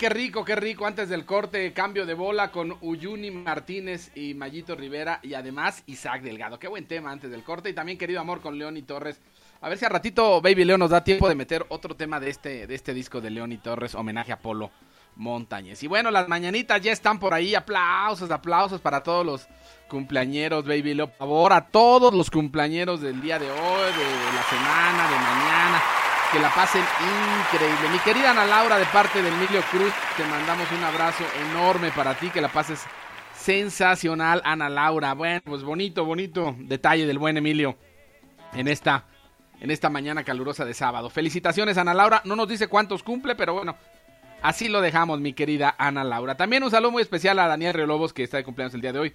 Qué rico, qué rico. Antes del corte, cambio de bola con Uyuni Martínez y Mayito Rivera y además Isaac Delgado. Qué buen tema antes del corte. Y también querido amor con León y Torres. A ver si a ratito Baby Leo nos da tiempo de meter otro tema de este, de este disco de León y Torres, homenaje a Polo Montañez. Y bueno, las mañanitas ya están por ahí. Aplausos, aplausos para todos los cumpleañeros, Baby Leo. Por favor, a todos los cumpleañeros del día de hoy, de la semana, de mañana. Que la pasen increíble. Mi querida Ana Laura, de parte de Emilio Cruz, te mandamos un abrazo enorme para ti. Que la pases sensacional, Ana Laura. Bueno, pues bonito, bonito detalle del buen Emilio en esta, en esta mañana calurosa de sábado. Felicitaciones, Ana Laura. No nos dice cuántos cumple, pero bueno, así lo dejamos, mi querida Ana Laura. También un saludo muy especial a Daniel Riolobos, que está de cumpleaños el día de hoy.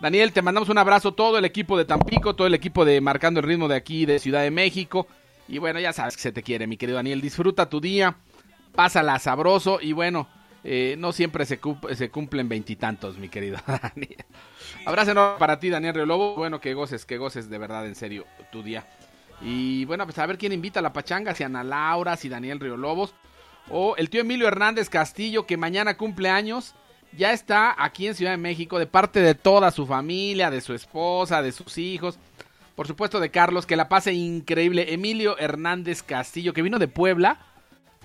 Daniel, te mandamos un abrazo, todo el equipo de Tampico, todo el equipo de Marcando el Ritmo de aquí, de Ciudad de México. Y bueno, ya sabes que se te quiere, mi querido Daniel. Disfruta tu día, pásala sabroso y bueno, eh, no siempre se, se cumplen veintitantos, mi querido Daniel. Abrazo enorme para ti, Daniel Riolobo. Bueno, que goces, que goces de verdad, en serio, tu día. Y bueno, pues a ver quién invita a la pachanga, si Ana Laura, si Daniel Riolobos. O el tío Emilio Hernández Castillo, que mañana cumple años. Ya está aquí en Ciudad de México, de parte de toda su familia, de su esposa, de sus hijos. Por supuesto de Carlos, que la pase increíble. Emilio Hernández Castillo, que vino de Puebla,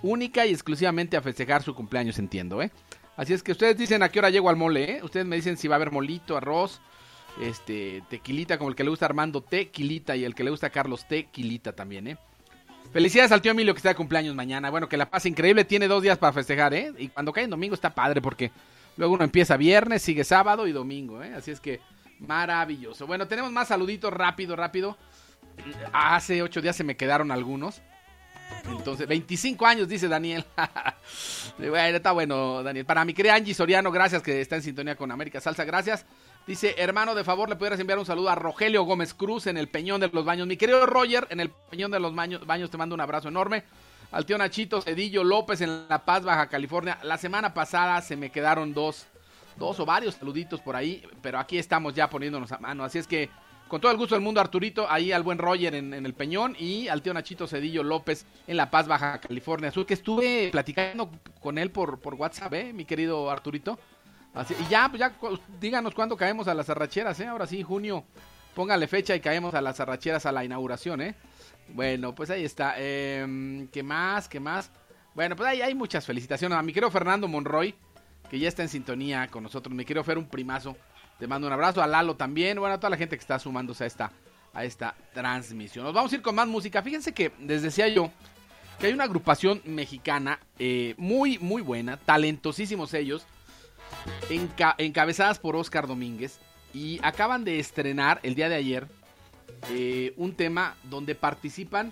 única y exclusivamente a festejar su cumpleaños, entiendo, ¿eh? Así es que ustedes dicen a qué hora llego al mole, ¿eh? Ustedes me dicen si va a haber molito, arroz, este, tequilita, como el que le gusta Armando, tequilita, y el que le gusta a Carlos, tequilita también, ¿eh? Felicidades al tío Emilio que está de cumpleaños mañana. Bueno, que la pase increíble. Tiene dos días para festejar, ¿eh? Y cuando cae en domingo está padre porque luego uno empieza viernes, sigue sábado y domingo, ¿eh? Así es que maravilloso. Bueno, tenemos más saluditos rápido, rápido. Hace ocho días se me quedaron algunos. Entonces, 25 años, dice Daniel. bueno, está bueno, Daniel. Para mi querida Angie Soriano, gracias que está en sintonía con América Salsa, gracias. Dice, hermano, de favor, le pudieras enviar un saludo a Rogelio Gómez Cruz en el Peñón de los Baños. Mi querido Roger, en el Peñón de los Baños, te mando un abrazo enorme. Al tío Nachito Cedillo López en La Paz, Baja California. La semana pasada se me quedaron dos, dos o varios saluditos por ahí, pero aquí estamos ya poniéndonos a mano. Así es que, con todo el gusto del mundo, Arturito, ahí al buen Roger en, el Peñón y al tío Nachito Cedillo López en La Paz, Baja California Sur, que estuve platicando con él por, por WhatsApp, ¿eh, mi querido Arturito? Y ya, pues ya, díganos cuándo caemos a las arracheras, ¿eh? Ahora sí, junio, póngale fecha y caemos a las arracheras a la inauguración, ¿eh? Bueno, pues ahí está. Em, ¿Qué más? ¿Qué más? Bueno, pues ahí hay muchas felicitaciones a mi querido Fernando Monroy, que ya está en sintonía con nosotros. Mi querido Fer, un primazo. Te mando un abrazo. A Lalo también. Bueno, a toda la gente que está sumándose a esta, a esta transmisión. Nos vamos a ir con más música. Fíjense que les decía yo que hay una agrupación mexicana eh, muy, muy buena, talentosísimos ellos, enca- encabezadas por Oscar Domínguez, y acaban de estrenar el día de ayer eh, un tema donde participan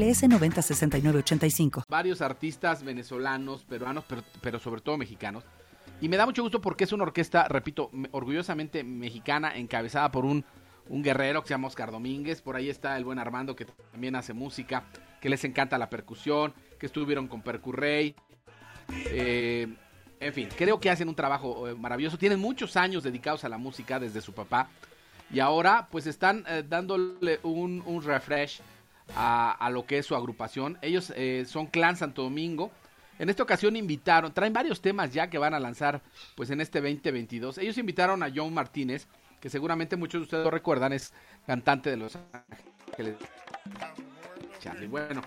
906985. varios artistas venezolanos, peruanos, pero, pero sobre todo mexicanos. Y me da mucho gusto porque es una orquesta, repito, me- orgullosamente mexicana, encabezada por un, un guerrero que se llama Oscar Domínguez. Por ahí está el buen Armando que también hace música, que les encanta la percusión, que estuvieron con Percurrey. Eh, en fin, creo que hacen un trabajo eh, maravilloso. Tienen muchos años dedicados a la música desde su papá. Y ahora pues están eh, dándole un, un refresh a, lo que es su agrupación. Ellos eh, son Clan Santo Domingo. En esta ocasión invitaron, traen varios temas ya que van a lanzar pues en este 2022. Ellos invitaron a John Martínez, que seguramente muchos de ustedes lo recuerdan, es cantante de Los Ángeles. Bueno,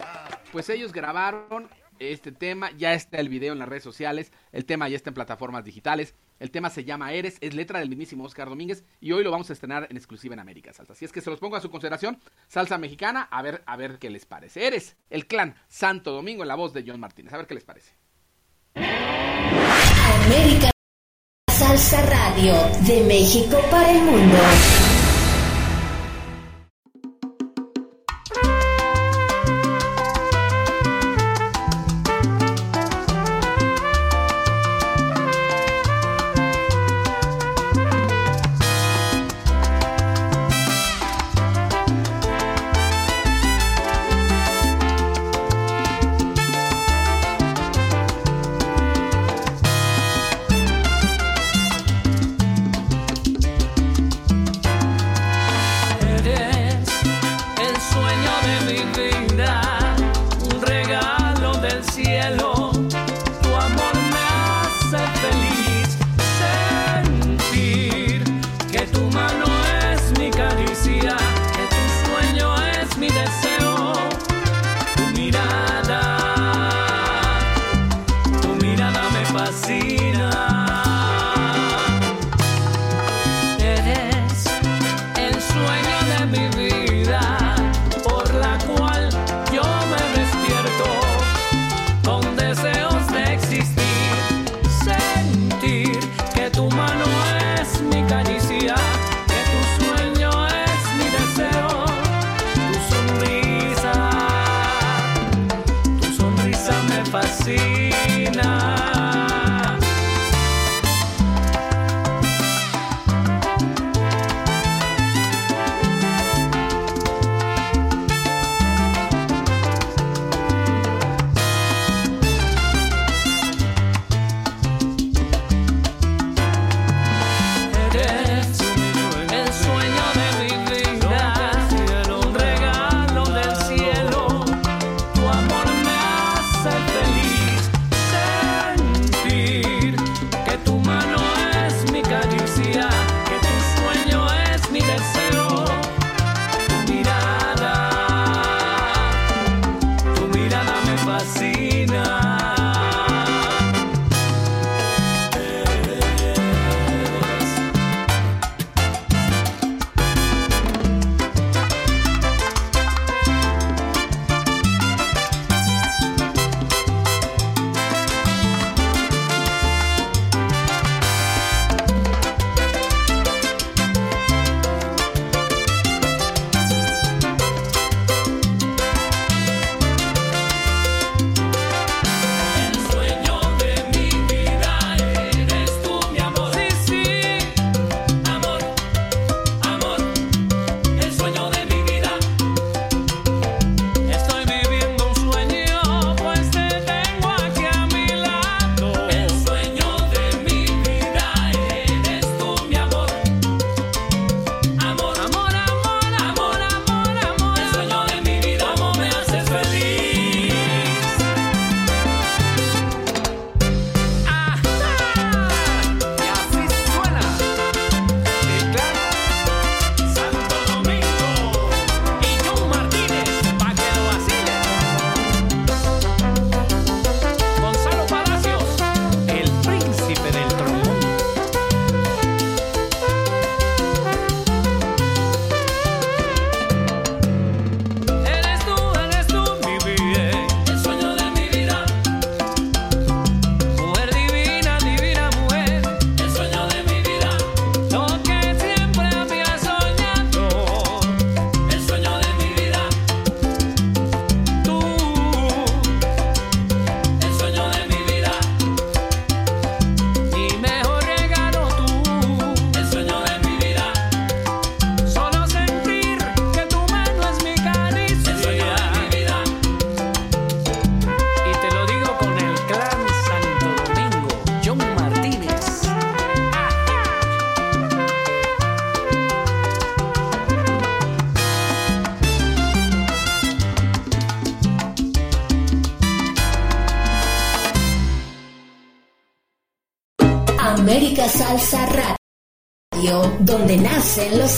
pues ellos grabaron este tema, ya está el video en las redes sociales, el tema ya está en plataformas digitales, el tema se llama Eres, es letra del mismísimo Oscar Domínguez y hoy lo vamos a estrenar en exclusiva en América Salsa. Así es que se los pongo a su consideración, salsa mexicana, a ver, a ver qué les parece. Eres, el clan Santo Domingo en la voz de John Martínez, a ver qué les parece. América Salsa Radio, de México para el mundo.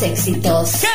éxitos.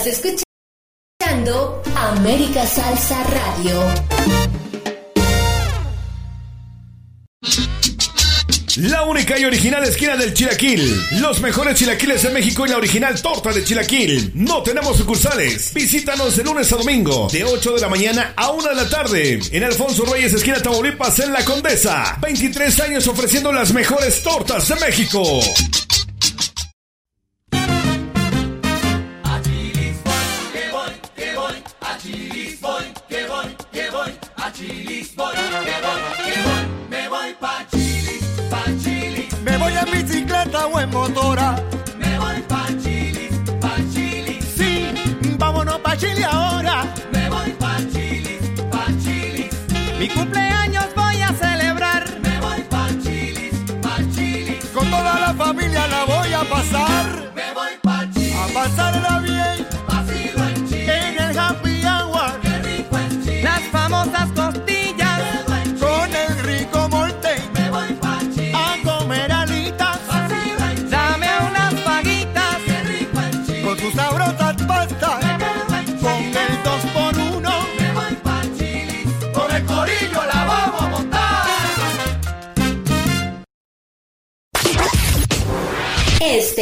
Estás escuchando América Salsa Radio. La única y original esquina del Chilaquil. Los mejores chilaquiles de México y la original torta de Chilaquil. No tenemos sucursales. Visítanos de lunes a domingo, de 8 de la mañana a 1 de la tarde. En Alfonso Reyes, esquina Tamaulipas, en La Condesa. 23 años ofreciendo las mejores tortas de México. y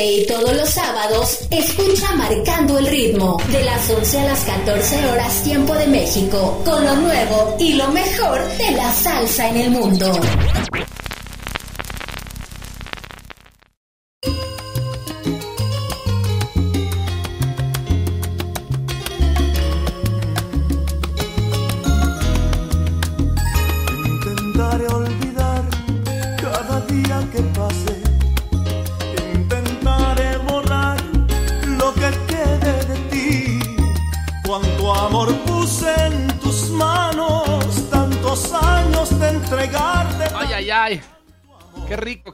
Y todos los sábados, escucha Marcando el Ritmo, de las 11 a las 14 horas tiempo de México, con lo nuevo y lo mejor de la salsa en el mundo.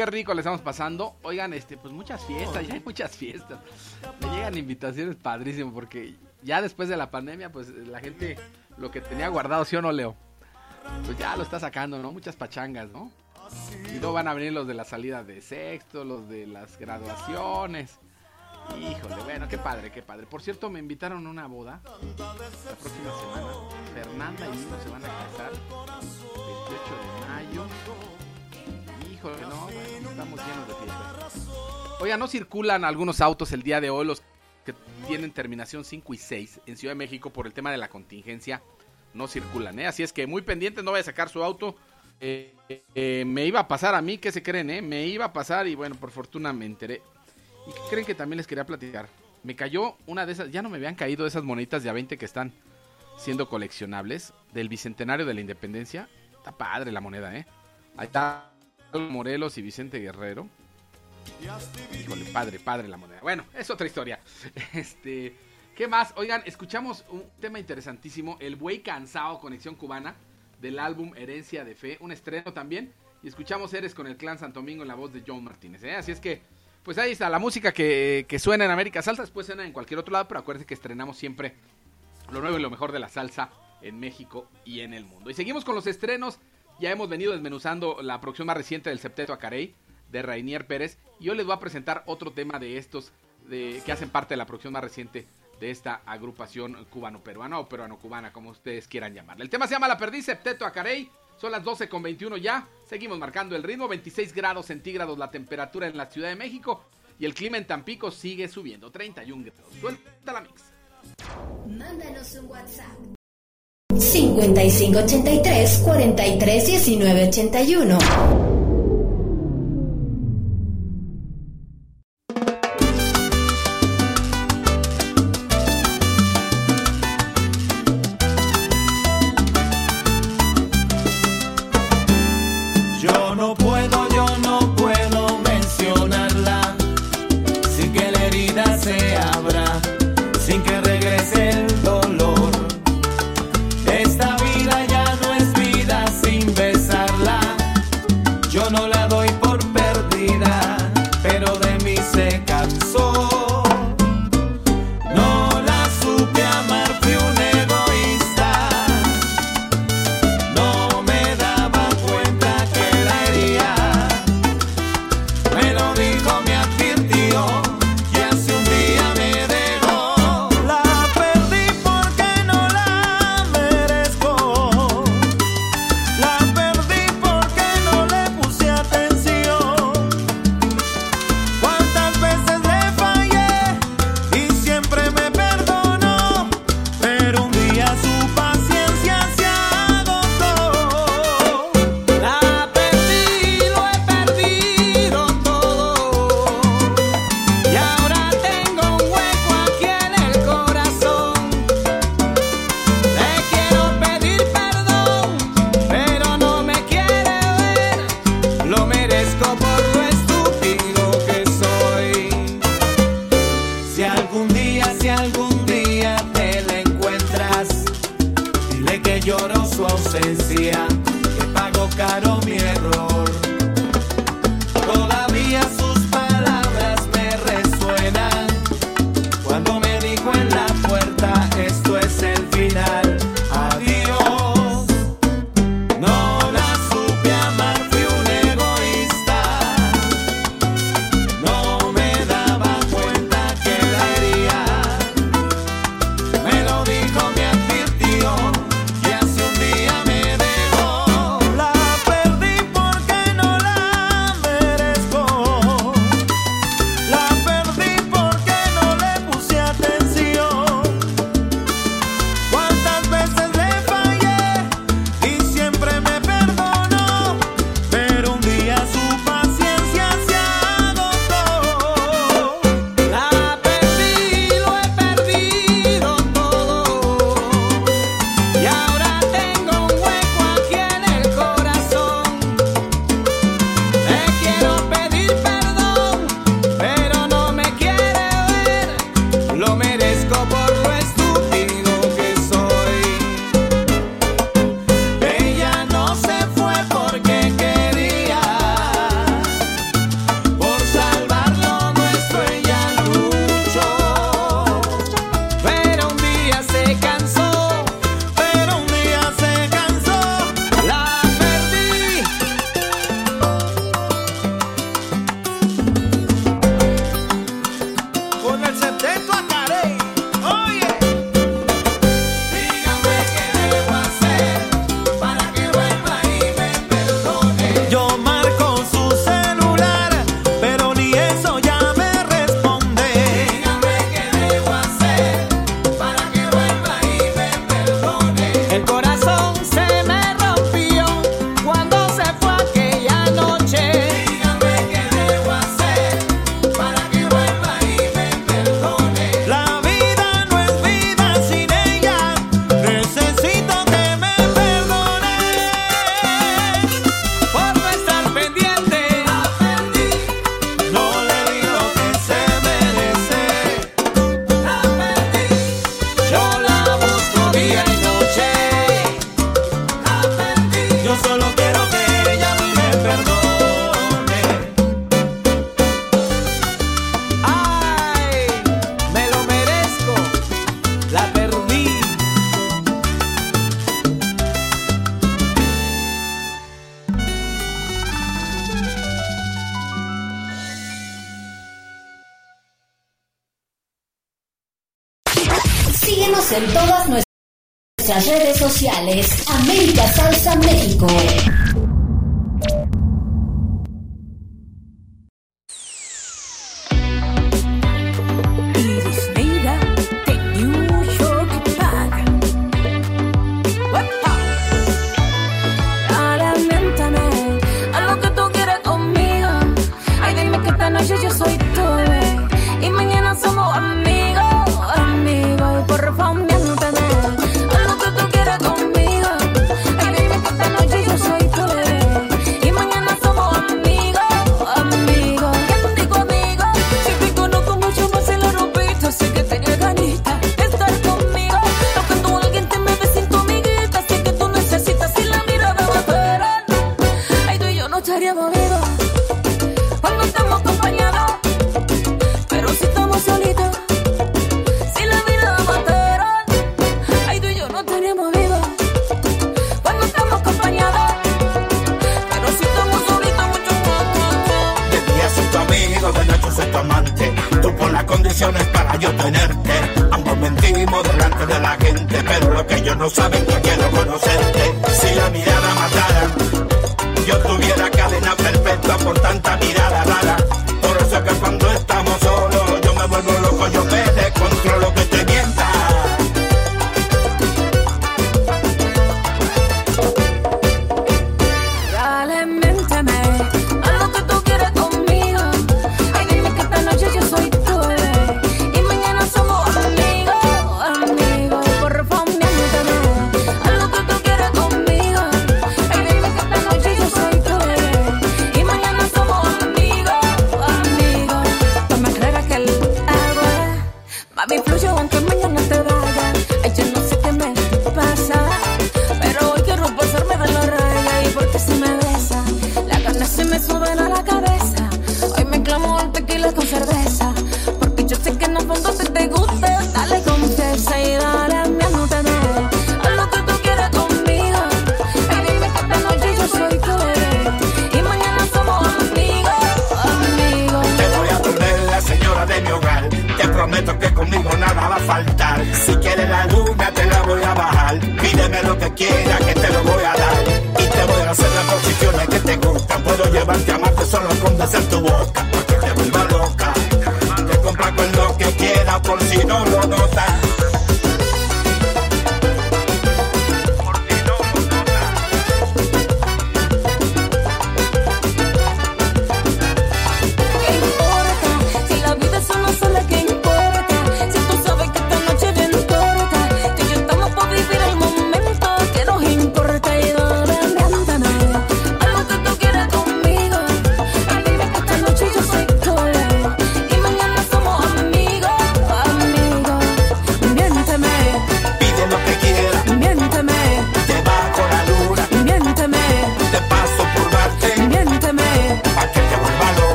Qué rico, le estamos pasando. Oigan, este, pues muchas fiestas, ya hay muchas fiestas. Me llegan invitaciones padrísimo porque ya después de la pandemia, pues la gente lo que tenía guardado, ¿sí o no, Leo? Pues ya lo está sacando, ¿no? Muchas pachangas, ¿no? Y luego van a venir los de la salida de sexto, los de las graduaciones. Híjole, bueno, qué padre, qué padre. Por cierto, me invitaron a una boda la próxima semana. Fernanda y Nino se van a casar 28 de mayo. Híjole, no, bueno, estamos llenos de fiestas. Oiga, no circulan algunos autos el día de hoy, los que tienen terminación 5 y 6 en Ciudad de México por el tema de la contingencia. No circulan, ¿eh? Así es que muy pendientes, no vaya a sacar su auto. Eh, eh, me iba a pasar a mí, ¿qué se creen, eh? Me iba a pasar y bueno, por fortuna me enteré. ¿Y qué creen que también les quería platicar? Me cayó una de esas, ya no me habían caído esas moneditas de a 20 que están siendo coleccionables del Bicentenario de la Independencia. Está padre la moneda, ¿eh? Ahí está Morelos y Vicente Guerrero. Híjole, padre, padre la moneda. Bueno, es otra historia. Este, ¿qué más? Oigan, escuchamos un tema interesantísimo, El Buey Cansado, Conexión Cubana, del álbum Herencia de Fe, un estreno también. Y escuchamos Eres con el Clan Santo Domingo en la voz de John Martínez. ¿eh? Así es que, pues ahí está la música que, que suena en América Salsa, después suena en cualquier otro lado, pero acuérdense que estrenamos siempre lo nuevo y lo mejor de la salsa en México y en el mundo. Y seguimos con los estrenos. Ya hemos venido desmenuzando la producción más reciente del Septeto Acarey de Rainier Pérez. Y hoy les voy a presentar otro tema de estos de, que hacen parte de la producción más reciente de esta agrupación cubano-peruana o peruano-cubana, como ustedes quieran llamarla. El tema se llama La Perdiz, Septeto Acarey. Son las 12 con 21 ya. Seguimos marcando el ritmo. 26 grados centígrados la temperatura en la Ciudad de México. Y el clima en Tampico sigue subiendo. 31 grados. Suelta la mix. Mándanos un WhatsApp. 5583 43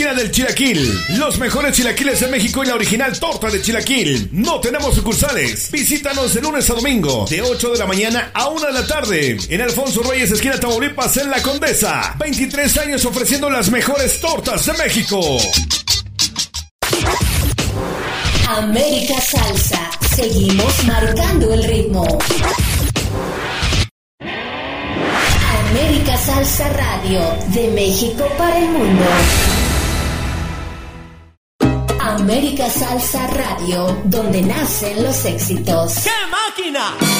esquina del Chilaquil. Los mejores chilaquiles de México y la original torta de Chilaquil. No tenemos sucursales. Visítanos de lunes a domingo, de 8 de la mañana a 1 de la tarde. En Alfonso Reyes, esquina Tamaulipas, en La Condesa. 23 años ofreciendo las mejores tortas de México. América Salsa. Seguimos marcando el ritmo. América Salsa Radio. De México para el mundo. América Salsa Radio. Donde nacen los éxitos. ¡Qué máquina!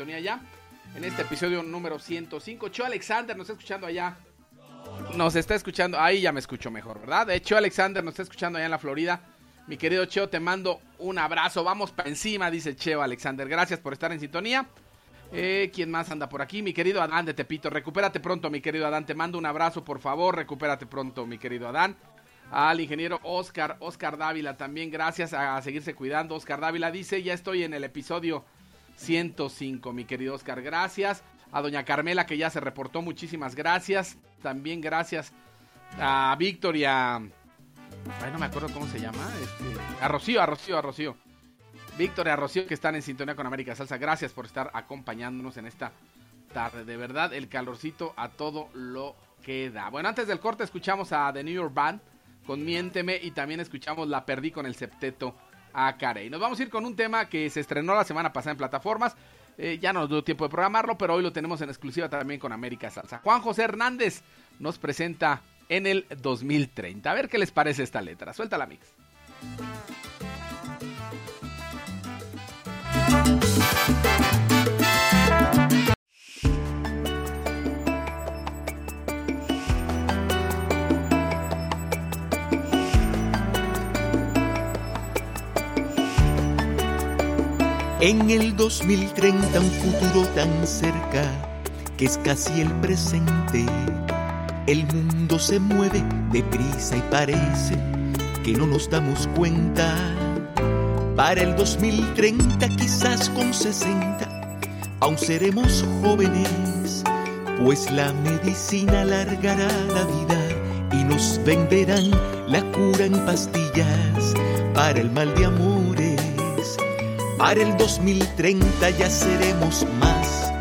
Sintonía. En este episodio número 105. Cho Alexander nos está escuchando allá. Nos está escuchando, ahí ya me escucho mejor, ¿verdad? De hecho, Alexander nos está escuchando allá en la Florida. Mi querido Cheo, te mando un abrazo. Vamos para encima, dice Cheo Alexander. Gracias por estar en sintonía. Eh, ¿Quién más anda por aquí? Mi querido Adán de Tepito. Recupérate pronto, mi querido Adán. Te mando un abrazo, por favor. Recupérate pronto, mi querido Adán. Al ingeniero Oscar, Oscar Dávila también. Gracias a seguirse cuidando. Oscar Dávila dice, ya estoy en el episodio 105, mi querido Oscar. Gracias. A doña Carmela que ya se reportó. Muchísimas gracias. También gracias a Víctor y a... Ay, no me acuerdo cómo se llama. Este, a Rocío, a Rocío, a Rocío. Víctor y a Rocío que están en sintonía con América Salsa. Gracias por estar acompañándonos en esta tarde. De verdad, el calorcito a todo lo que da. Bueno, antes del corte escuchamos a The New York Band con Miénteme y también escuchamos La Perdí con el septeto a Carey. Nos vamos a ir con un tema que se estrenó la semana pasada en plataformas. Eh, ya no nos dio tiempo de programarlo, pero hoy lo tenemos en exclusiva también con América Salsa. Juan José Hernández nos presenta en el 2030. A ver qué les parece esta letra. Suelta la mix. En el 2030 un futuro tan cerca que es casi el presente. El mundo se mueve deprisa y parece que no nos damos cuenta. Para el 2030 quizás con 60 aún seremos jóvenes, pues la medicina alargará la vida y nos venderán la cura en pastillas para el mal de amores. Para el 2030 ya seremos más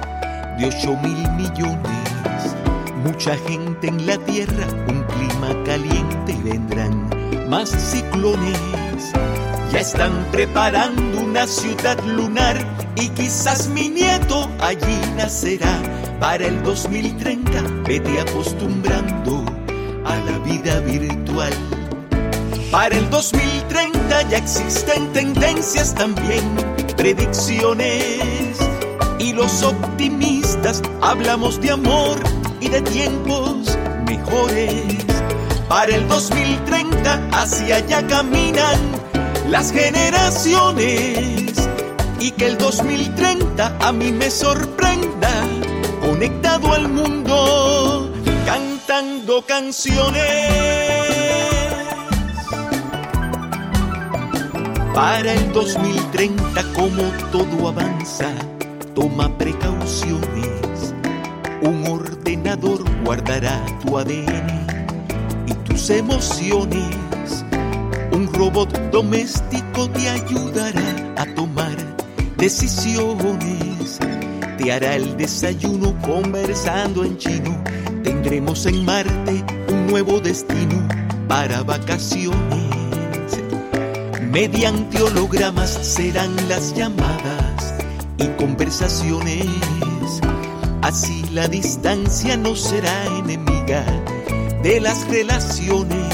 de 8 mil millones. Mucha gente en la tierra, un clima caliente y vendrán más ciclones. Ya están preparando una ciudad lunar y quizás mi nieto allí nacerá. Para el 2030 vete acostumbrando a la vida virtual. Para el 2030 ya existen tendencias también, predicciones. Y los optimistas hablamos de amor y de tiempos mejores. Para el 2030 hacia allá caminan las generaciones. Y que el 2030 a mí me sorprenda, conectado al mundo, cantando canciones. Para el 2030, como todo avanza, toma precauciones. Un ordenador guardará tu ADN y tus emociones. Un robot doméstico te ayudará a tomar decisiones. Te hará el desayuno conversando en chino. Tendremos en Marte un nuevo destino para vacaciones. Mediante hologramas serán las llamadas y conversaciones. Así la distancia no será enemiga de las relaciones.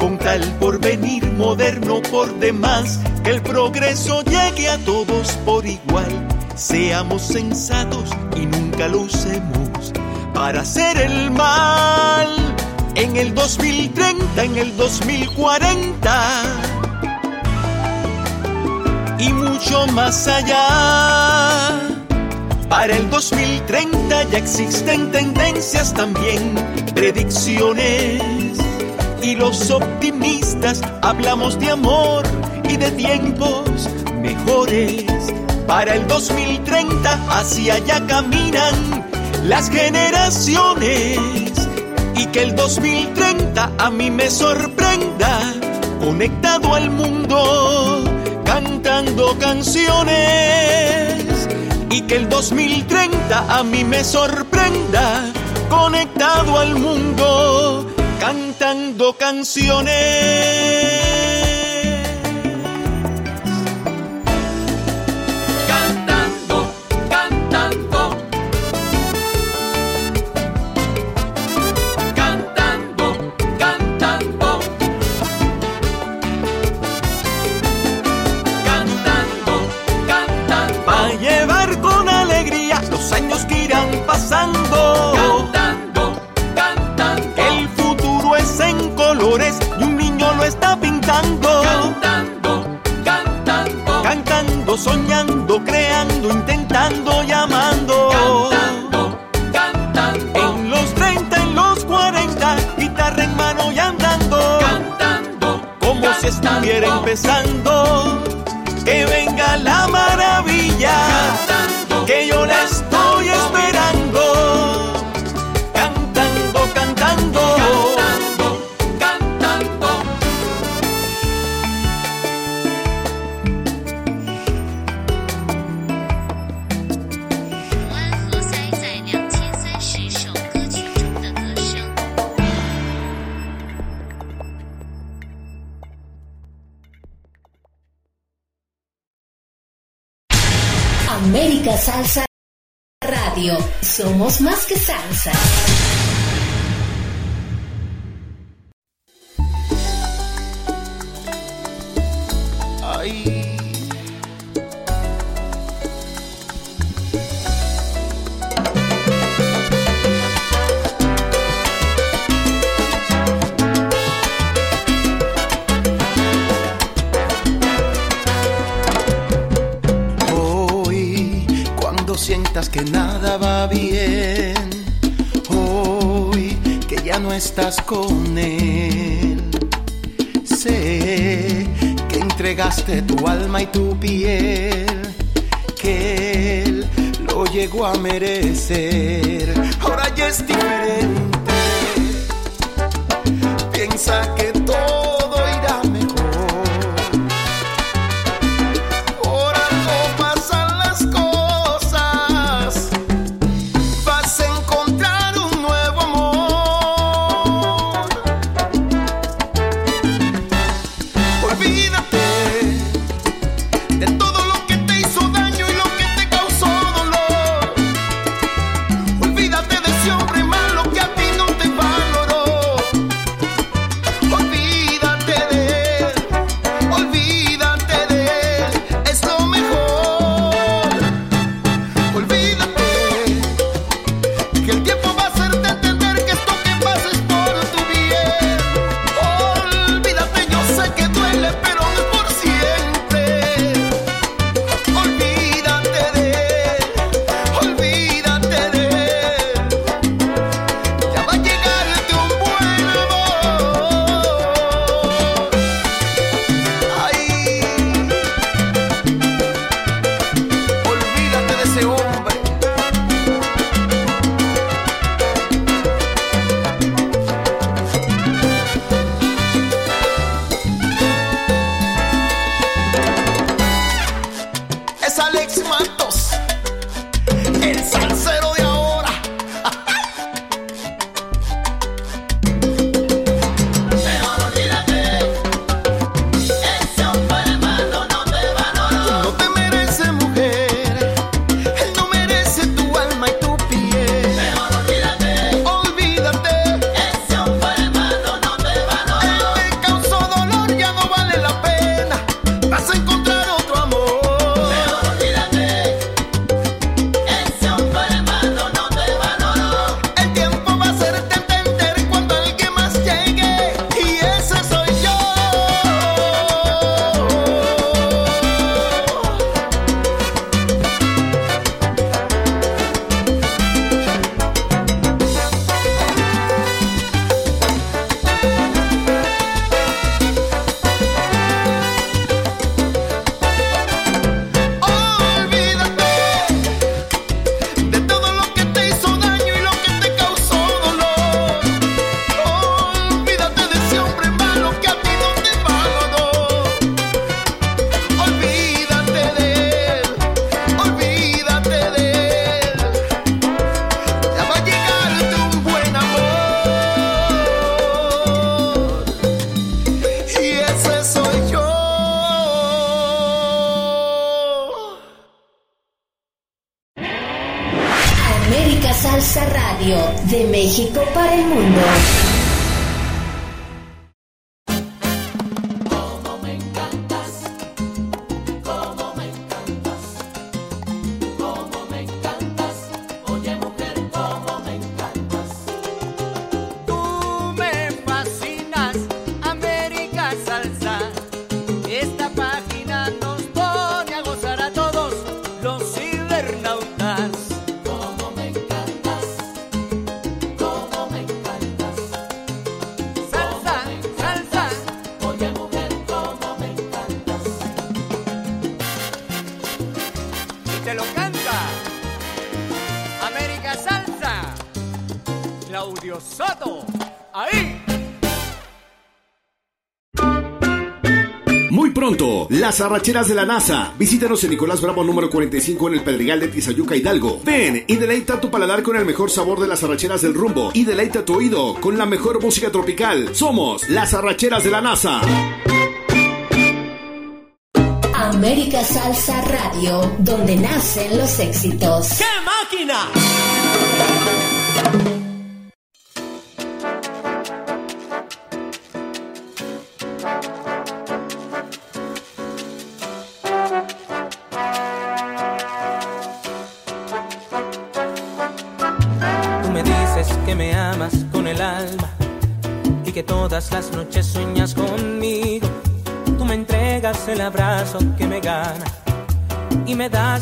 Con tal porvenir moderno por demás, que el progreso llegue a todos por igual. Seamos sensatos y nunca lo usemos para hacer el mal. En el 2030, en el 2040 y mucho más allá. Para el 2030 ya existen tendencias también, predicciones. Y los optimistas hablamos de amor y de tiempos mejores. Para el 2030 hacia allá caminan las generaciones. Y que el 2030 a mí me sorprenda, conectado al mundo cantando canciones y que el 2030 a mí me sorprenda conectado al mundo cantando canciones. Empezando. Las arracheras de la NASA. Visítanos en Nicolás Bravo número 45 en el Pedregal de Tizayuca Hidalgo. Ven y deleita tu paladar con el mejor sabor de las arracheras del rumbo y deleita tu oído con la mejor música tropical. Somos las arracheras de la NASA. América Salsa Radio, donde nacen los éxitos.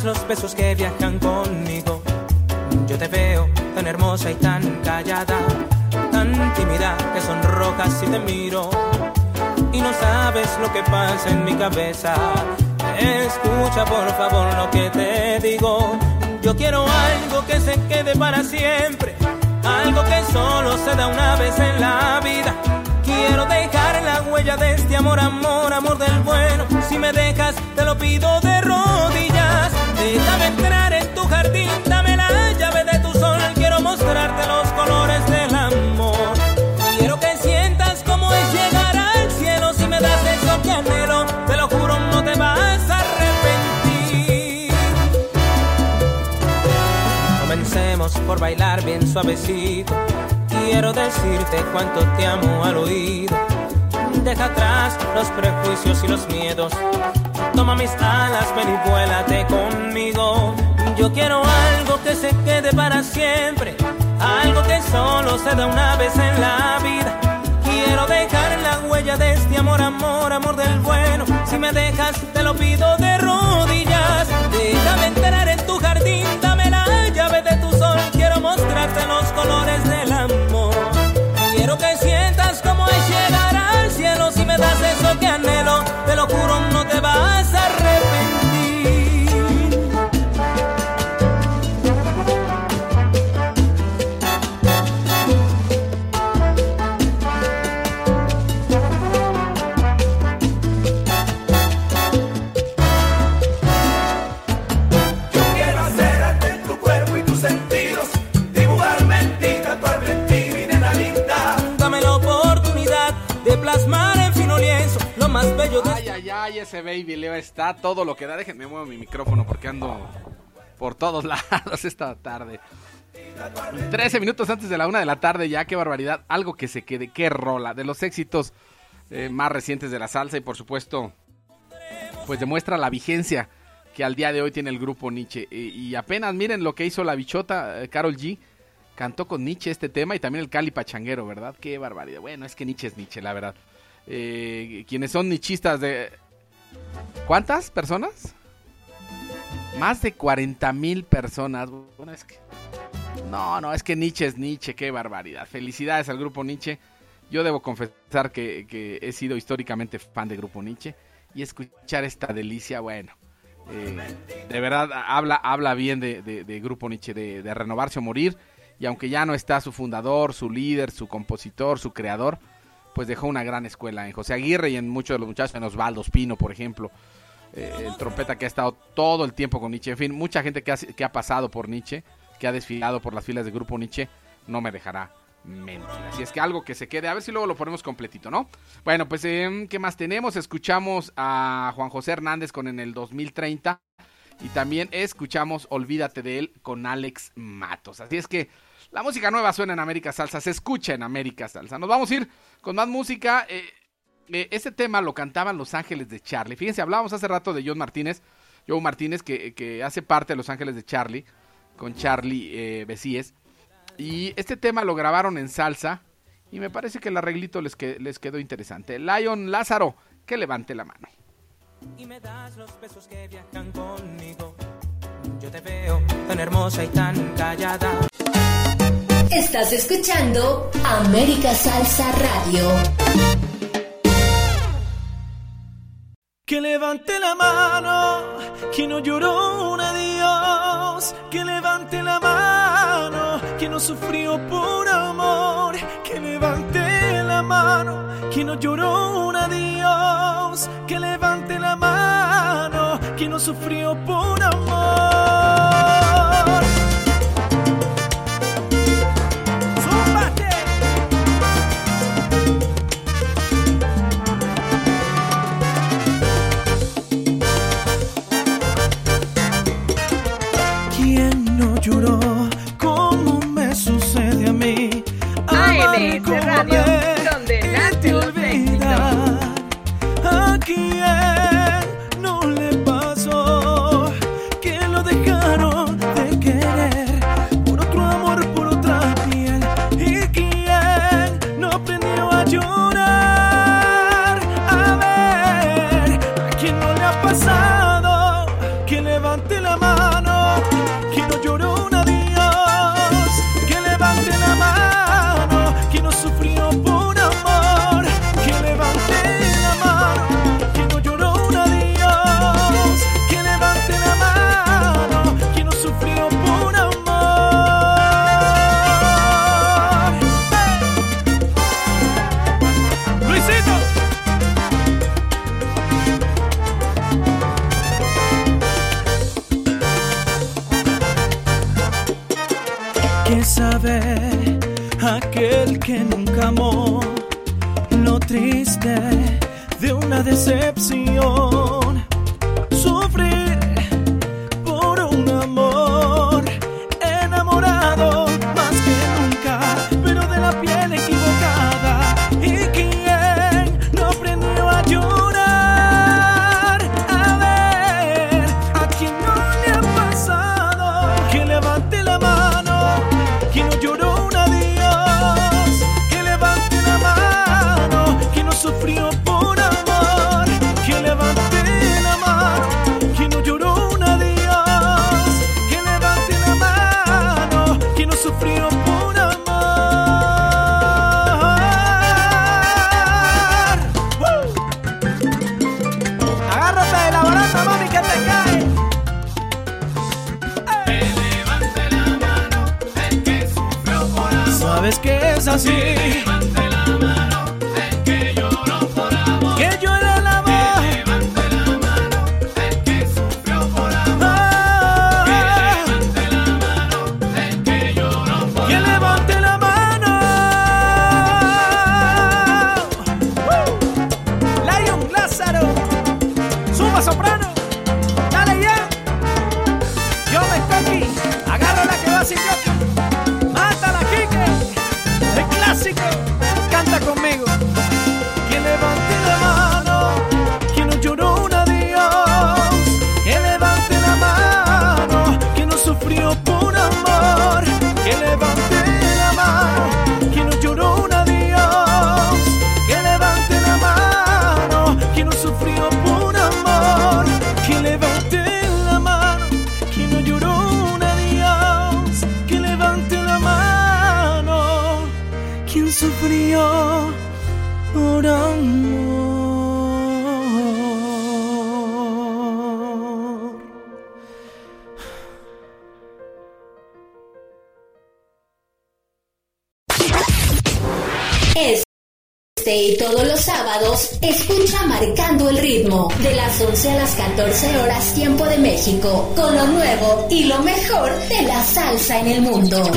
Los besos que viajan conmigo. Yo te veo tan hermosa y tan callada, tan tímida que sonrojas si te miro y no sabes lo que pasa en mi cabeza. Escucha por favor lo que te digo. Yo quiero algo que se quede para siempre, algo que solo se da una vez en la vida. Quiero dejar la huella de este amor, amor, amor del bueno. Si me dejas, te lo pido de rodillas. Déjame entrar en tu jardín, dame la llave de tu sol. Quiero mostrarte los colores del amor. Quiero que sientas cómo es llegar al cielo. Si me das eso que anhelo, te lo juro, no te vas a arrepentir. Comencemos por bailar bien suavecito. Quiero decirte cuánto te amo al oído. Deja atrás los prejuicios y los miedos. Toma mis alas, ven y vuélate conmigo. Yo quiero algo que se quede para siempre. Algo que solo se da una vez en la vida. Quiero dejar la huella de este amor, amor, amor del bueno. Si me dejas, te lo pido de baby Leo está todo lo que da. Déjenme muevo mi micrófono porque ando por todos lados esta tarde. 13 minutos antes de la una de la tarde, ya, qué barbaridad. Algo que se quede, qué rola. De los éxitos eh, más recientes de la salsa y por supuesto, pues demuestra la vigencia que al día de hoy tiene el grupo Nietzsche. Y, apenas miren lo que hizo la bichota, eh, Carol G. Cantó con Nietzsche este tema y también el Cali Pachanguero, ¿verdad? Qué barbaridad. Bueno, es que Nietzsche es Nietzsche, la verdad. Eh, quienes son nichistas de... ¿Cuántas personas? Más de 40 mil personas. No, no, es que Nietzsche es Nietzsche, qué barbaridad. Felicidades al grupo Nietzsche. Yo debo confesar que, he sido históricamente fan de grupo Nietzsche. Y escuchar esta delicia, bueno, eh, de verdad habla, habla bien de, de- grupo Nietzsche, de renovarse o morir. Y aunque ya no está su fundador, su líder, su compositor, su creador, pues dejó una gran escuela en José Aguirre y en muchos de los muchachos, en Osvaldo Espino, por ejemplo. eh, el trompeta que ha estado todo el tiempo con Nietzsche. En fin, mucha gente que ha, que ha pasado por Nietzsche, que ha desfilado por las filas del grupo Nietzsche, no me dejará mentir. Así es que algo que se quede, a ver si luego lo ponemos completito, ¿no? Bueno, pues, eh, ¿qué más tenemos? Escuchamos a Juan José Hernández con En el 2030 y también escuchamos Olvídate de él con Alex Matos. Así es que La música nueva suena en América Salsa, se escucha en América Salsa. Nos vamos a ir con más música. Eh, eh, este tema lo cantaban Los Ángeles de Charlie. Fíjense, hablábamos hace rato de John Martínez, Joe Martínez, que, que hace parte de Los Ángeles de Charlie, con Charlie eh. Y este tema lo grabaron en salsa y me parece que el arreglito les, que- les quedó interesante. Lion Lázaro, que levante la mano. y me das los besos que viajan conmigo. Yo te veo tan hermosa y tan callada. Estás escuchando América Salsa Radio. Que levante la mano, quien no lloró un adiós. Que levante la mano, quien no sufrió por amor. Que levante la mano, quien no lloró un adiós. Que levante quien no sufrió por amor. ¡Zúmbate! ¿Quién no lloró como me sucede a mí? Amar como una decepción. Sin yo. Sábados, escucha Marcando el Ritmo, de las 11 a las 14 horas tiempo de México, con lo nuevo y lo mejor de la salsa en el mundo.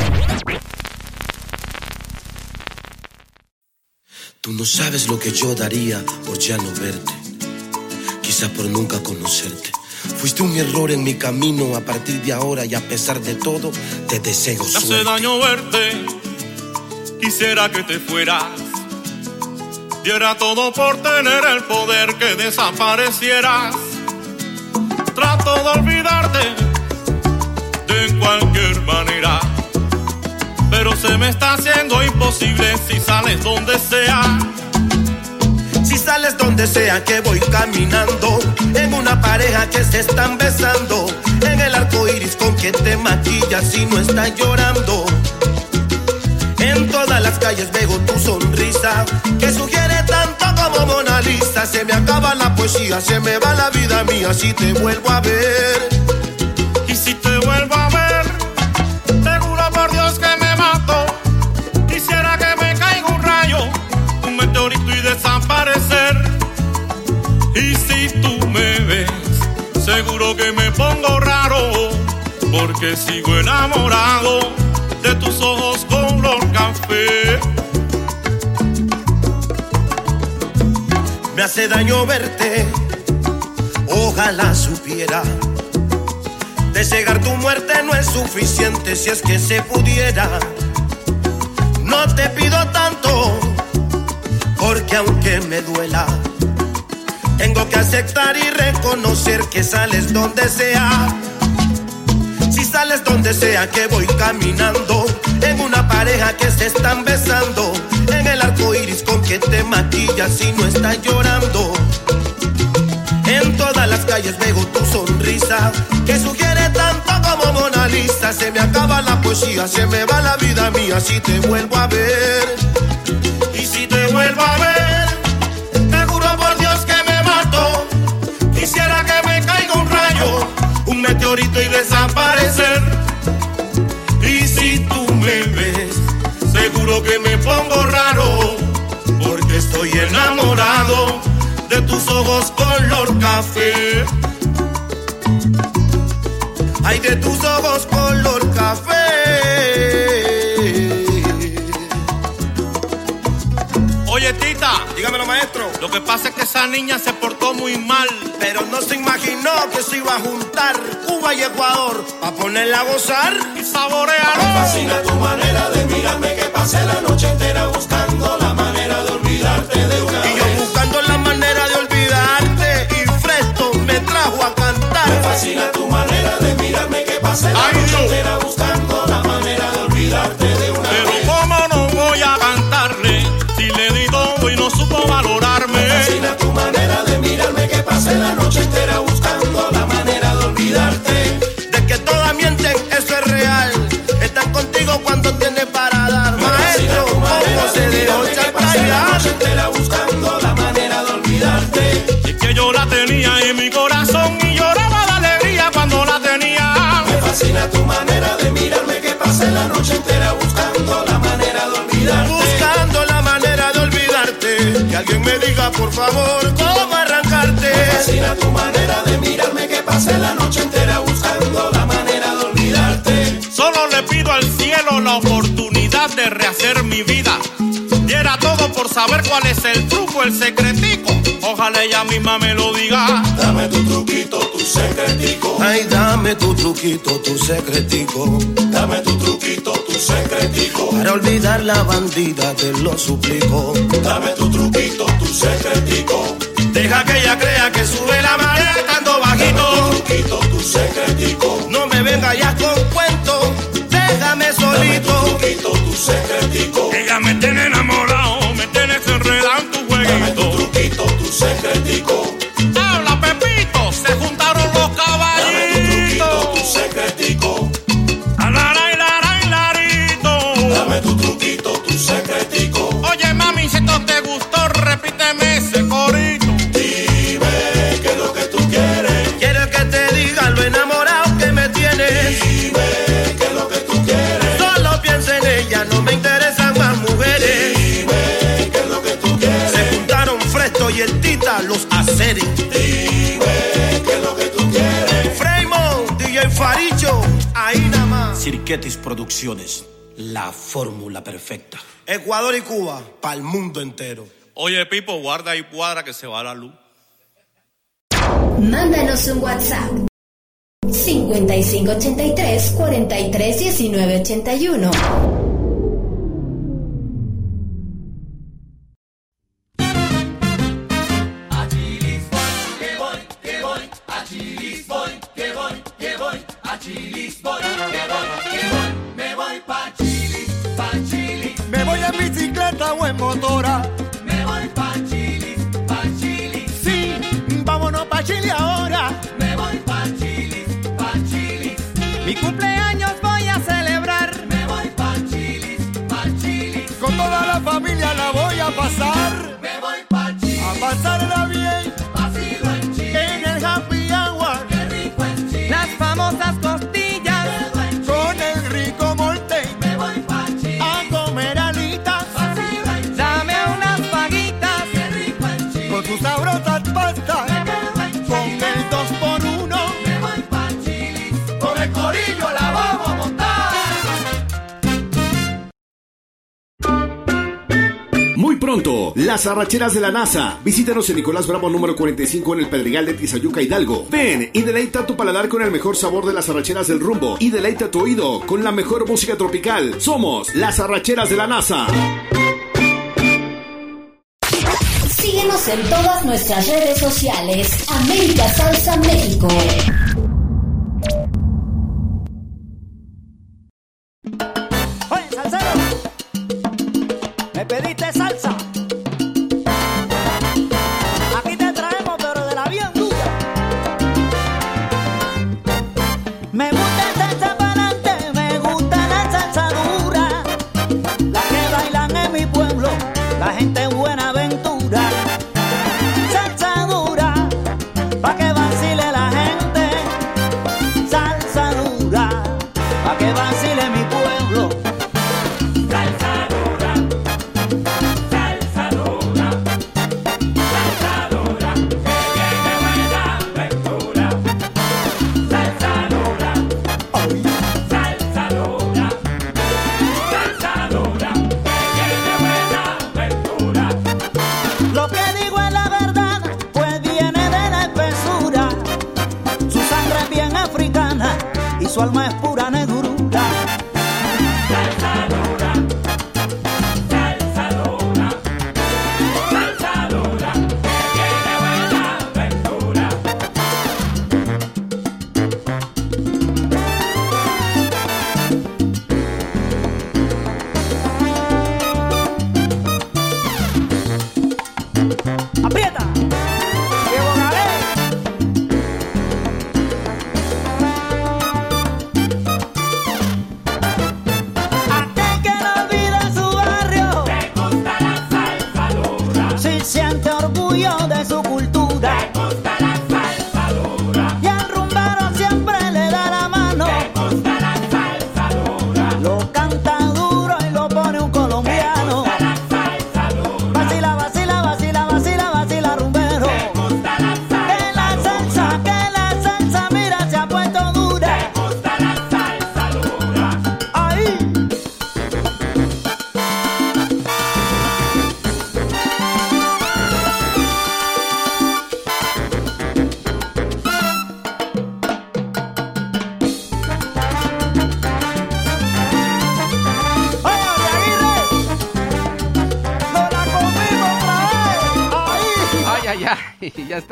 Tú no sabes lo que yo daría por ya no verte, quizá por nunca conocerte. Fuiste un error en mi camino a partir de ahora y a pesar de todo, te deseo Me hace suerte. daño verte, quisiera que te fueras. Diera todo por tener el poder que desaparecieras. Trato de olvidarte de cualquier manera, pero se me está haciendo imposible si sales donde sea. Si sales donde sea que voy caminando, en una pareja que se están besando, en el arco iris con que te maquillas y no estás llorando. En todas las calles veo tu sonrisa, que sugiere como Mona Lisa. Se me acaba la poesía, se me va la vida mía si te vuelvo a ver. Y si te vuelvo a ver, te juro por Dios que me mato. Quisiera que me caiga un rayo, un meteorito y desaparecer. Y si tú me ves, seguro que me pongo raro, porque sigo enamorado de tus ojos color café. Me hace daño verte, ojalá supiera. Desear tu muerte no es suficiente si es que se pudiera. No te pido tanto, porque aunque me duela, tengo que aceptar y reconocer que sales donde sea. Si sales donde sea que voy caminando, en una pareja que se están besando, en el arco iris que te maquillas y no estás llorando. En todas las calles veo tu sonrisa, que sugiere tanto como Mona Lisa. Se me acaba la poesía, se me va la vida mía si te vuelvo a ver. Y si te vuelvo a ver, te juro por Dios que me mato. Quisiera que me caiga un rayo, un meteorito y desaparecer. Y si tú me ves, seguro que me café. Ay, de tus ojos color café. Oye, Tita. Dígamelo, maestro. Lo que pasa es que esa niña se portó muy mal. Pero no se imaginó que se iba a juntar Cuba y Ecuador a ponerla a gozar y saborear. Me fascina tu manera de mirarme que pasé la noche entera buscando la manera de olvidarte fascina tu manera de mirarme que pasé la noche entera buscando fascina tu manera de mirarme que pasé la noche entera buscando la manera de olvidarte. Buscando la manera de olvidarte. Que alguien me diga, por favor, cómo arrancarte. Me fascina tu manera de mirarme que pasé la noche entera buscando la manera de olvidarte. Solo le pido al cielo la oportunidad de rehacer mi vida. Diera todo por saber cuál es el truco, el secretico. Ojalá ella misma me lo diga. Dame tu truquito, tu secretico. Ay, dame tu truquito, tu secretico. Dame tu truquito, tu secretico. Para olvidar la bandida, te lo suplico. Dame tu truquito, tu secretico. Deja que ella crea que sube la marea estando bajito. Tu truquito, tu secretico. No me venga ya con cuento, déjame Dame tu solito. truquito, tu secretico. Ella me más. Cirquetis Producciones, la fórmula perfecta. Ecuador y Cuba, para el mundo entero. Oye, Pipo, guarda y cuadra que se va la luz. Mándanos un WhatsApp 5583 43 19 81. Las arracheras de la NASA. Visítanos en Nicolás Bravo número 45 en el Pedregal de Tizayuca Hidalgo. Ven y deleita tu paladar con el mejor sabor de las arracheras del rumbo y deleita tu oído con la mejor música tropical. Somos las arracheras de la NASA. Síguenos en todas nuestras redes sociales. América Salsa México.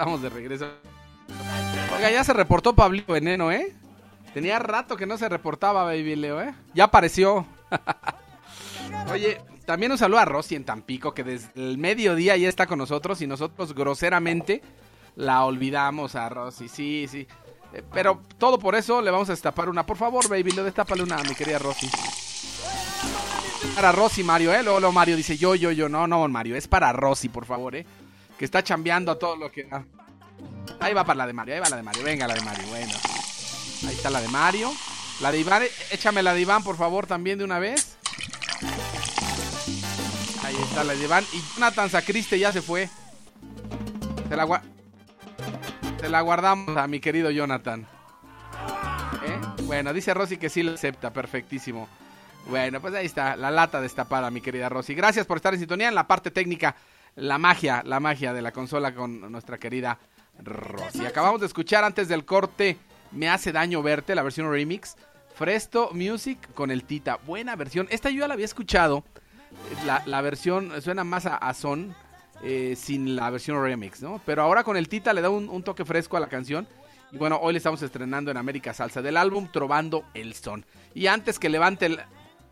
Estamos de regreso. Oiga, ya se reportó Pablito Veneno, ¿eh? Tenía rato que no se reportaba, Baby Leo, ¿eh? Ya apareció. Oye, también un saludo a Rosy en Tampico, que desde el mediodía ya está con nosotros y nosotros groseramente la olvidamos a Rosy. Sí, sí. Eh, Pero todo por eso le vamos a destapar una. Por favor, Baby Leo, destápale una mi querida Rosy. Para Rosy, Mario, ¿eh? Luego, luego Mario dice yo, yo, yo. No, no, Mario, es para Rosy, por favor, ¿eh? Que está chambeando a todo lo que... Ahí va para la de Mario, ahí va la de Mario. Venga, la de Mario, bueno. Ahí está la de Mario. La de Iván, échame la de Iván, por favor, también de una vez. Ahí está la de Iván. Y Jonathan Sacriste ya se fue. Se la, se la guardamos a mi querido Jonathan. ¿Eh? Bueno, dice Rosy que sí la acepta, perfectísimo. Bueno, pues ahí está, la lata destapada, mi querida Rosy. Gracias por estar en sintonía en la parte técnica, la magia, la magia de la consola con nuestra querida Rossi. Acabamos de escuchar antes del corte Me hace daño verte, la versión remix. Fresto Music con el Tita. Buena versión. Esta yo ya la había escuchado. La, la versión suena más a, son eh, sin la versión remix, ¿no? Pero ahora con el Tita le da un, un toque fresco a la canción. Y bueno, hoy le estamos estrenando en América Salsa del álbum Trovando el Son. Y antes que levante,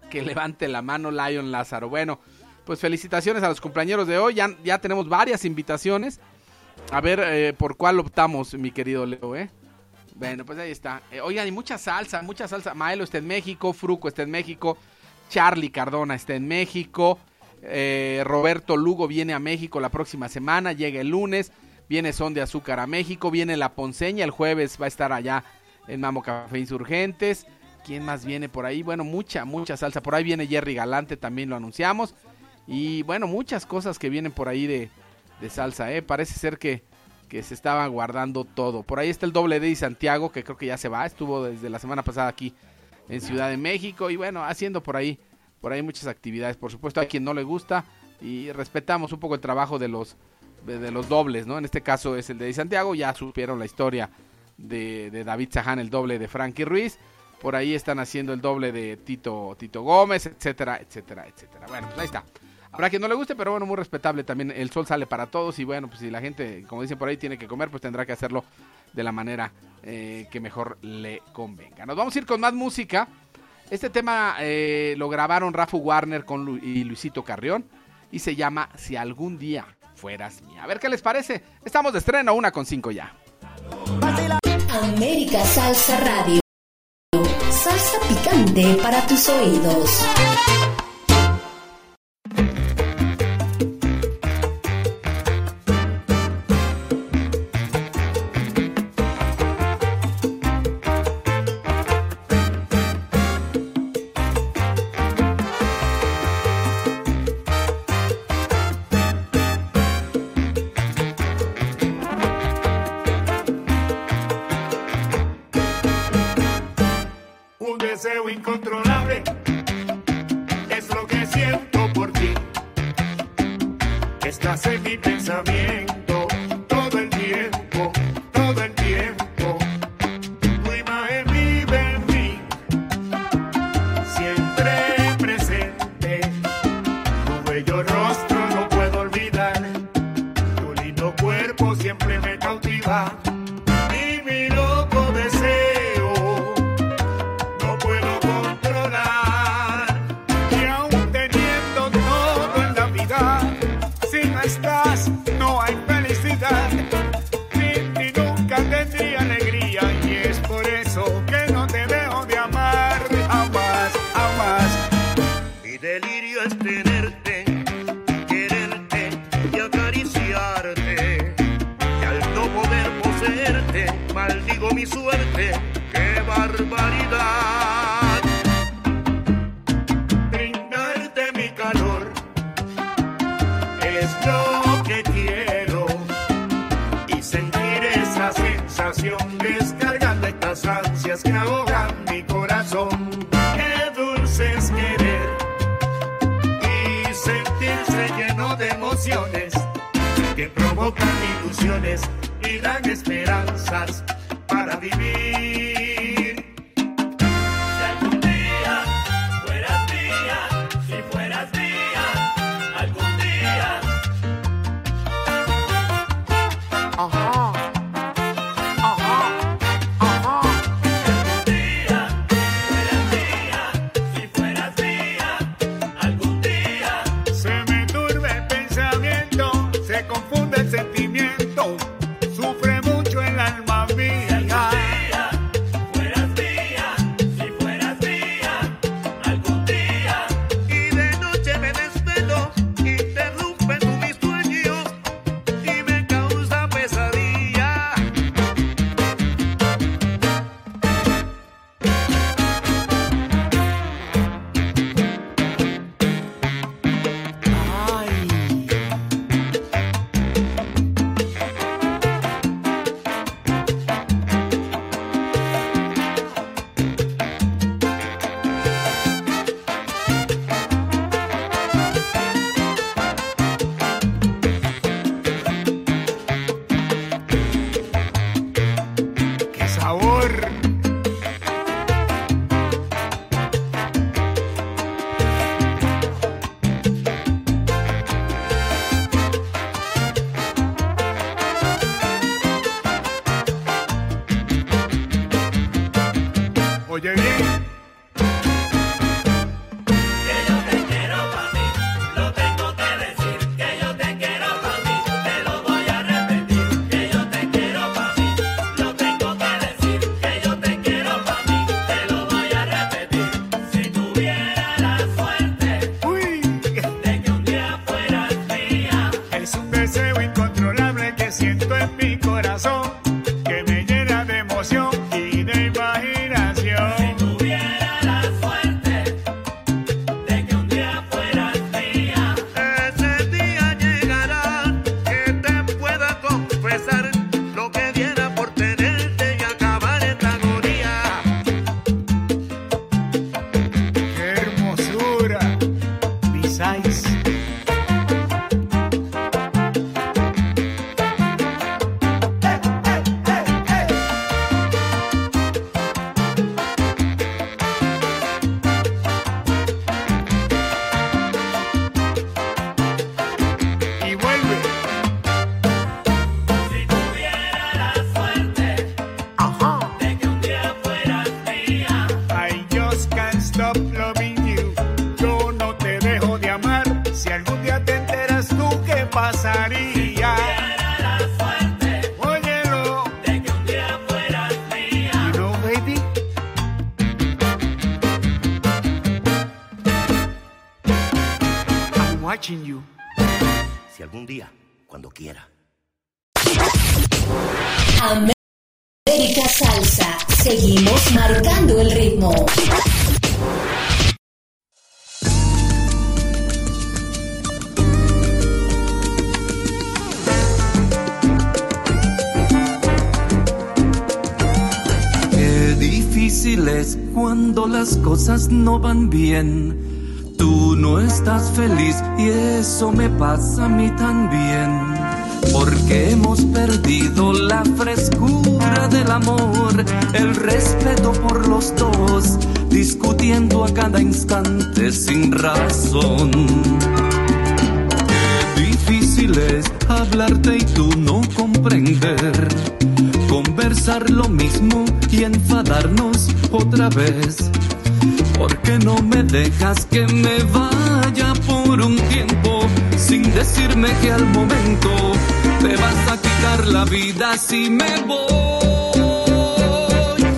que levante la mano Lion Lázaro. Bueno, pues felicitaciones a los compañeros de hoy. Ya, ya tenemos varias invitaciones. A ver eh, por cuál optamos, mi querido Leo, ¿eh? Bueno, pues ahí está. Eh, oigan, mucha salsa, mucha salsa. Maelo está en México, Fruco está en México, Charlie Cardona está en México, eh, Roberto Lugo viene a México la próxima semana, llega el lunes, viene Son de Azúcar a México, viene La Ponceña, el jueves va a estar allá en Mamo Café Insurgentes. ¿Quién más viene por ahí? Bueno, mucha, mucha salsa. Por ahí viene Jerry Galante, también lo anunciamos. Y bueno, muchas cosas que vienen por ahí de, de salsa, ¿eh? Parece ser que, que se estaba guardando todo. Por ahí está el doble D y Santiago, que creo que ya se va. Estuvo desde la semana pasada aquí en Ciudad de México. Y bueno, haciendo por ahí, por ahí muchas actividades. Por supuesto, a quien no le gusta. Y respetamos un poco el trabajo de los, de, los dobles, ¿no? En este caso es el de Santiago. Ya supieron la historia de, de David Saján, el doble de Frankie Ruiz. Por ahí están haciendo el doble de Tito, Tito Gómez, etcétera, etcétera, etcétera. Bueno, pues ahí está. Habrá quien no le guste, pero bueno, muy respetable también. El sol sale para todos y bueno, pues si la gente, como dicen por ahí, tiene que comer, pues tendrá que hacerlo de la manera eh, que mejor le convenga. Nos vamos a ir con más música. Este tema eh, lo grabaron Rafa Warner con y Luisito Carrión y se llama Si algún día fueras mía. A ver qué les parece. Estamos de estreno, una con cinco ya. América Salsa Radio. Salsa picante para tus oídos. Incontrolable es lo que siento por ti. Estás en mi pensamiento cosas no van bien. Tú no estás feliz y eso me pasa a mí también. Porque hemos perdido la frescura del amor, el respeto por los dos, discutiendo a cada instante sin razón. Difícil es hablarte y tú no comprender. Conversar lo mismo y enfadarnos otra vez. ¿Por qué no me dejas que me vaya por un tiempo sin decirme que al momento te vas a quitar la vida si me voy?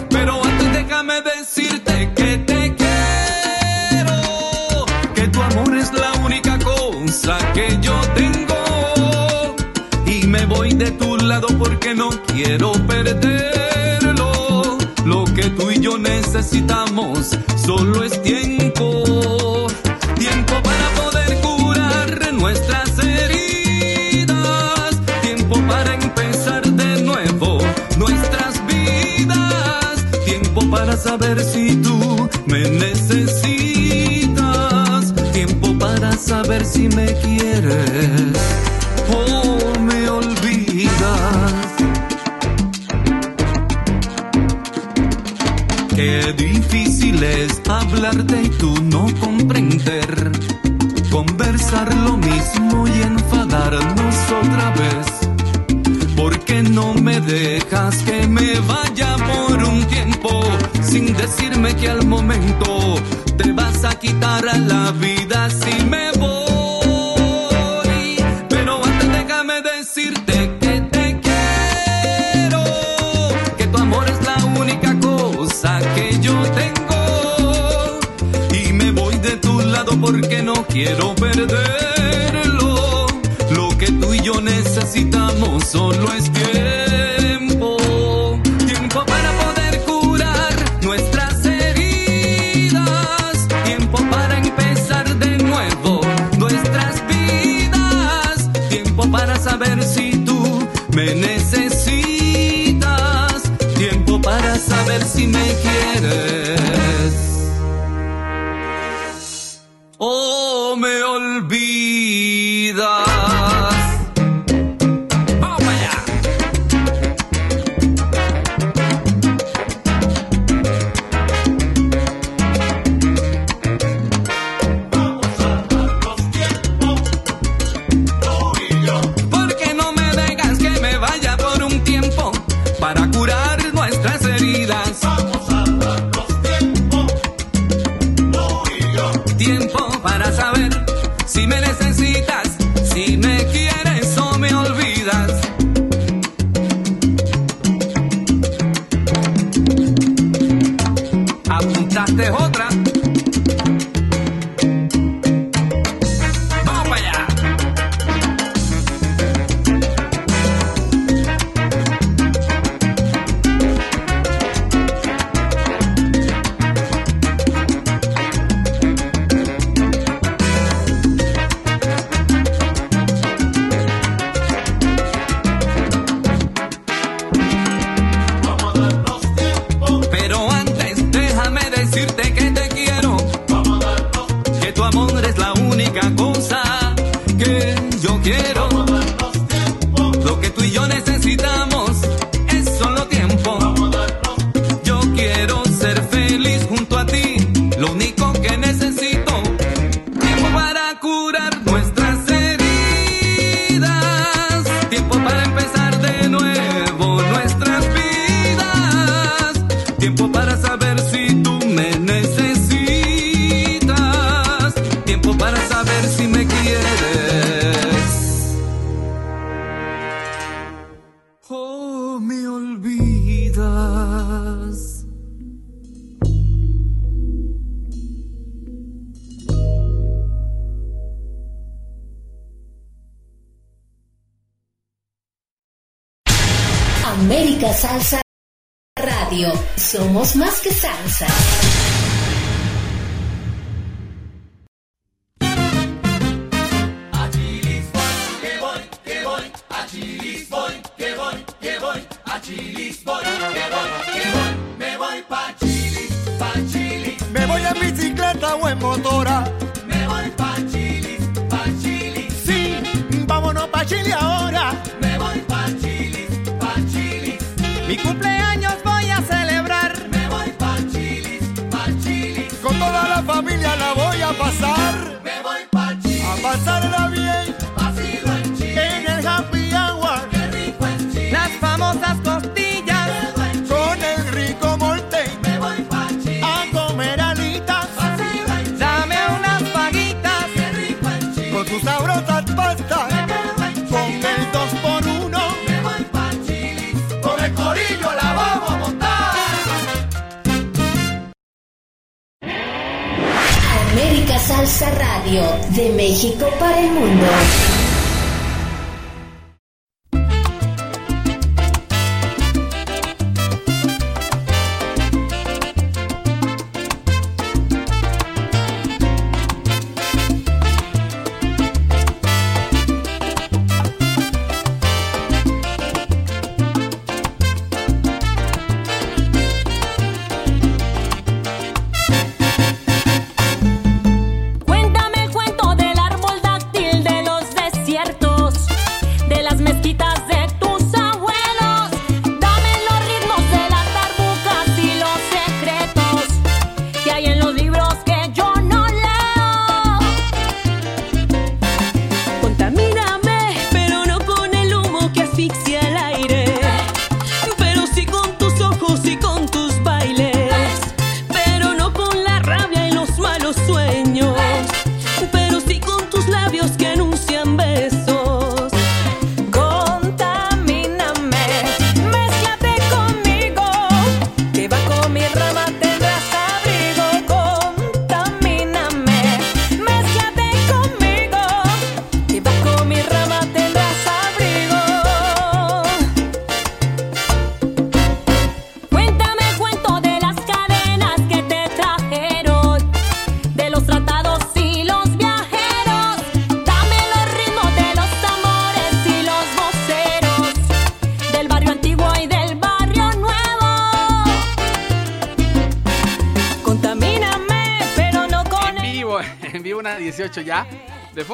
Pero antes déjame decirte que te quiero, que tu amor es la única cosa que yo tengo y me voy de tu lado porque no quiero perderlo. Tú y yo necesitamos. Solo es tiempo, tiempo para poder curar nuestras heridas, tiempo para empezar de nuevo nuestras vidas, tiempo para saber si tú me necesitas, tiempo para saber si me quieres es hablarte y tú no comprender. Conversar lo mismo y enfadarnos otra vez. ¿Por qué no me dejas que me vaya por un tiempo sin decirme que al momento te vas a quitar a la vida si me quiero perderlo. Lo que tú y yo necesitamos solo es tiempo, tiempo para poder curar nuestras heridas, tiempo para empezar de nuevo nuestras vidas, tiempo para saber si tú me necesitas, tiempo para saber si me quieres Me olvidas. América Salsa Radio. Somos más que salsa.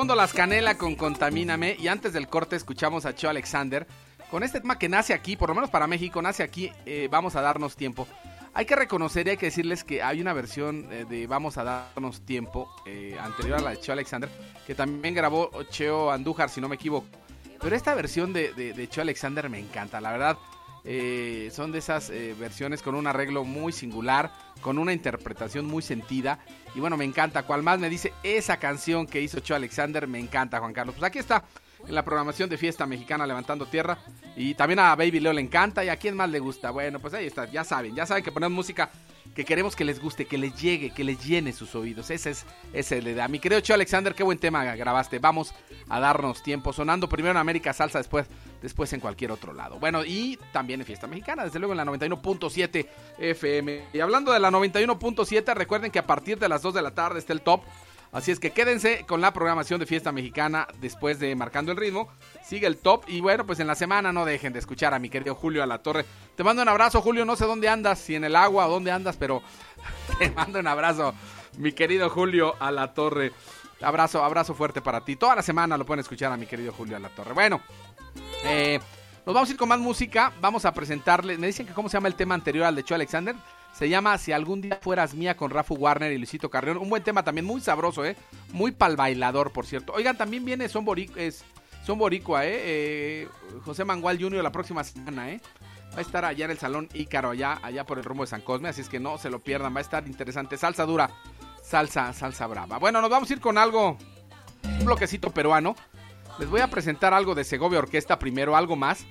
De fondo las canela con Contamíname. Y antes del corte escuchamos a Cho Alexander. Con este tema que nace aquí, por lo menos para México, nace aquí, eh, vamos a darnos tiempo. Hay que reconocer y hay que decirles que hay una versión eh, de Vamos a darnos tiempo eh, anterior a la de Cho Alexander, que también grabó Cheo Andújar, si no me equivoco. Pero esta versión de, de, de Cho Alexander me encanta, la verdad. son de esas versiones con un arreglo muy singular, con una interpretación muy sentida. Y bueno, me encanta. Cual más me dice esa canción que hizo Cho Alexander, me encanta, Juan Carlos. Pues aquí está, en la programación de Fiesta Mexicana Levantando Tierra. Y también a Baby Leo le encanta. ¿Y a quién más le gusta? Bueno, pues ahí está, ya saben, ya saben que ponemos música que queremos que les guste, que les llegue, que les llene sus oídos. Ese es, ese es la idea. Mi querido Cho Alexander, qué buen tema grabaste. Vamos a darnos tiempo. Sonando primero en América Salsa, después, después en cualquier otro lado. Bueno, y también en Fiesta Mexicana, desde luego en la 91.7 FM. Y hablando de la 91.7, recuerden que a partir de las 2 de la tarde está el top. Así es que quédense con la programación de Fiesta Mexicana después de Marcando el Ritmo. Sigue el top y bueno, pues en la semana no dejen de escuchar a mi querido Julio a la Torre. Te mando un abrazo, Julio. No sé dónde andas, si en el agua o dónde andas, pero te mando un abrazo, mi querido Julio a la Torre. Abrazo, abrazo fuerte para ti. Toda la semana lo pueden escuchar a mi querido Julio a la Torre. Bueno, eh, Nos vamos a ir con más música. Vamos a presentarle. Me dicen que cómo se llama el tema anterior al de Cho Alexander. Se llama Si algún día fueras mía con Rafu Warner y Luisito Carrión. Un buen tema también, muy sabroso, ¿eh? Muy pal bailador, por cierto. Oigan, también viene Son, Boric- es, Son Boricua, ¿eh? Eh, José Mangual Jr. la próxima semana, ¿eh? Va a estar allá en el Salón Ícaro, allá, allá por el rumbo de San Cosme. Así es que no se lo pierdan. Va a estar interesante. Salsa dura, salsa, salsa brava. Bueno, nos vamos a ir con algo. Un bloquecito peruano. Les voy a presentar algo de Segovia Orquesta primero, algo más.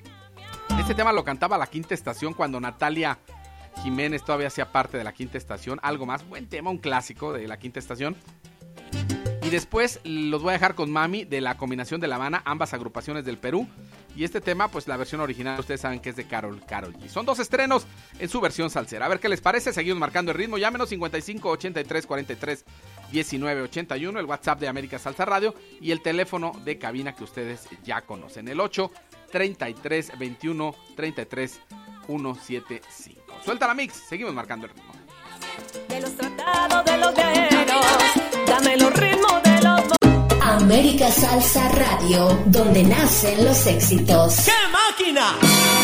Este tema lo cantaba la quinta estación cuando Natalia Jiménez todavía hacía parte de la quinta estación. Algo más, buen tema, un clásico de la quinta estación. Y después los voy a dejar con Mami de la combinación de La Habana, ambas agrupaciones del Perú. Y este tema, pues la versión original, ustedes saben que es de Carol, Carol G. Son dos estrenos en su versión salsera. A ver qué les parece, seguimos marcando el ritmo. Llámenos 55 83 43 19 81, el WhatsApp de América Salsa Radio y el teléfono de cabina que ustedes ya conocen, el 8 33 21 33 175. Suelta la mix, seguimos marcando el ritmo. De los tratados de los guerreros, dame los ritmos de los América Salsa Radio, donde nacen los éxitos. ¡Qué máquina!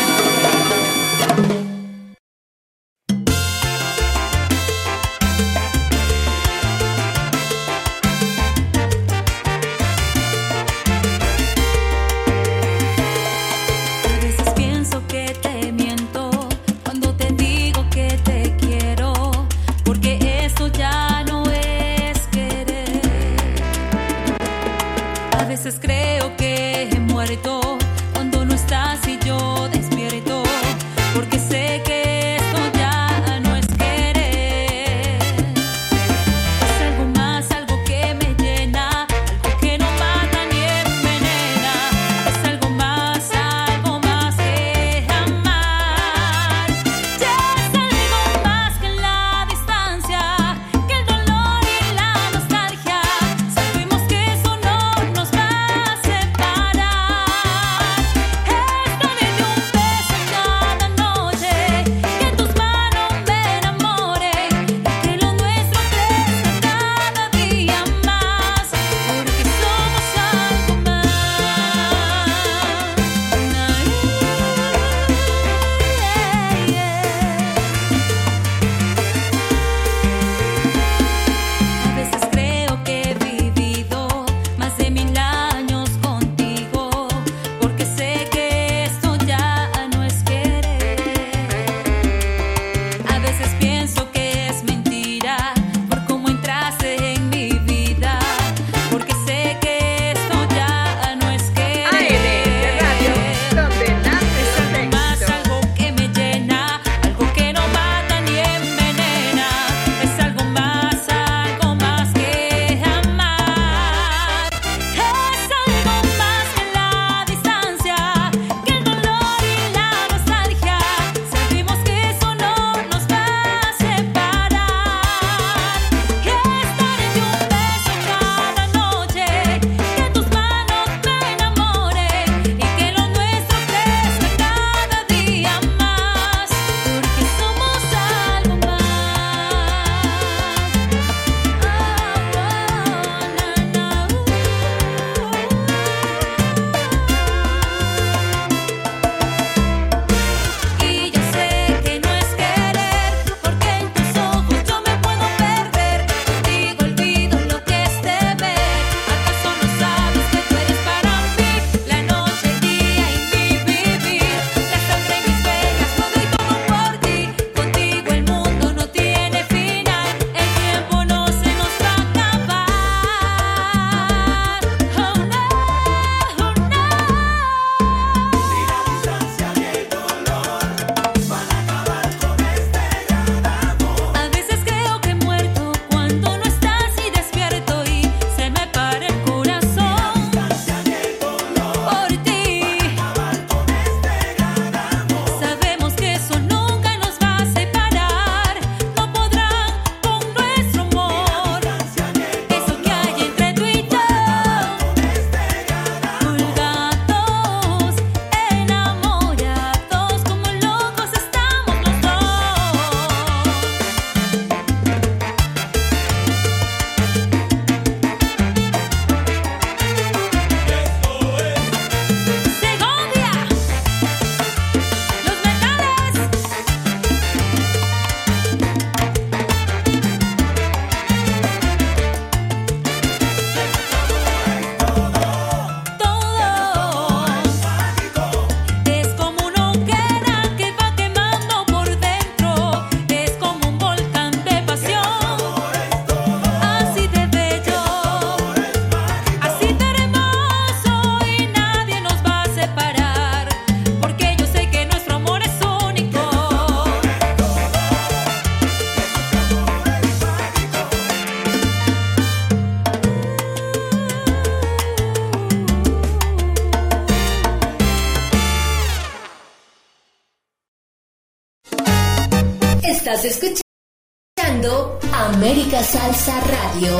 escuchando América Salsa Radio.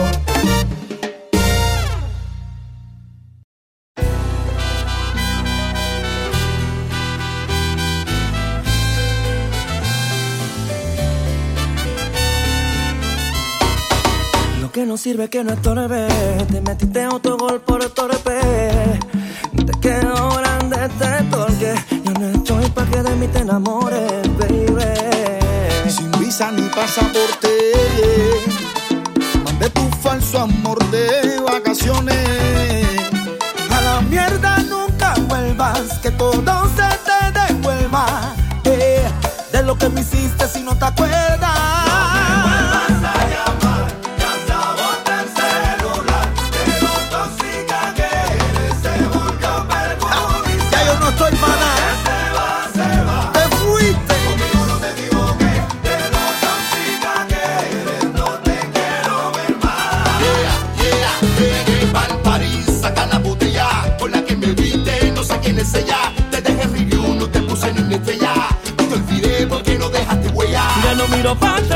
Lo que no sirve que no estorbe que Đó 光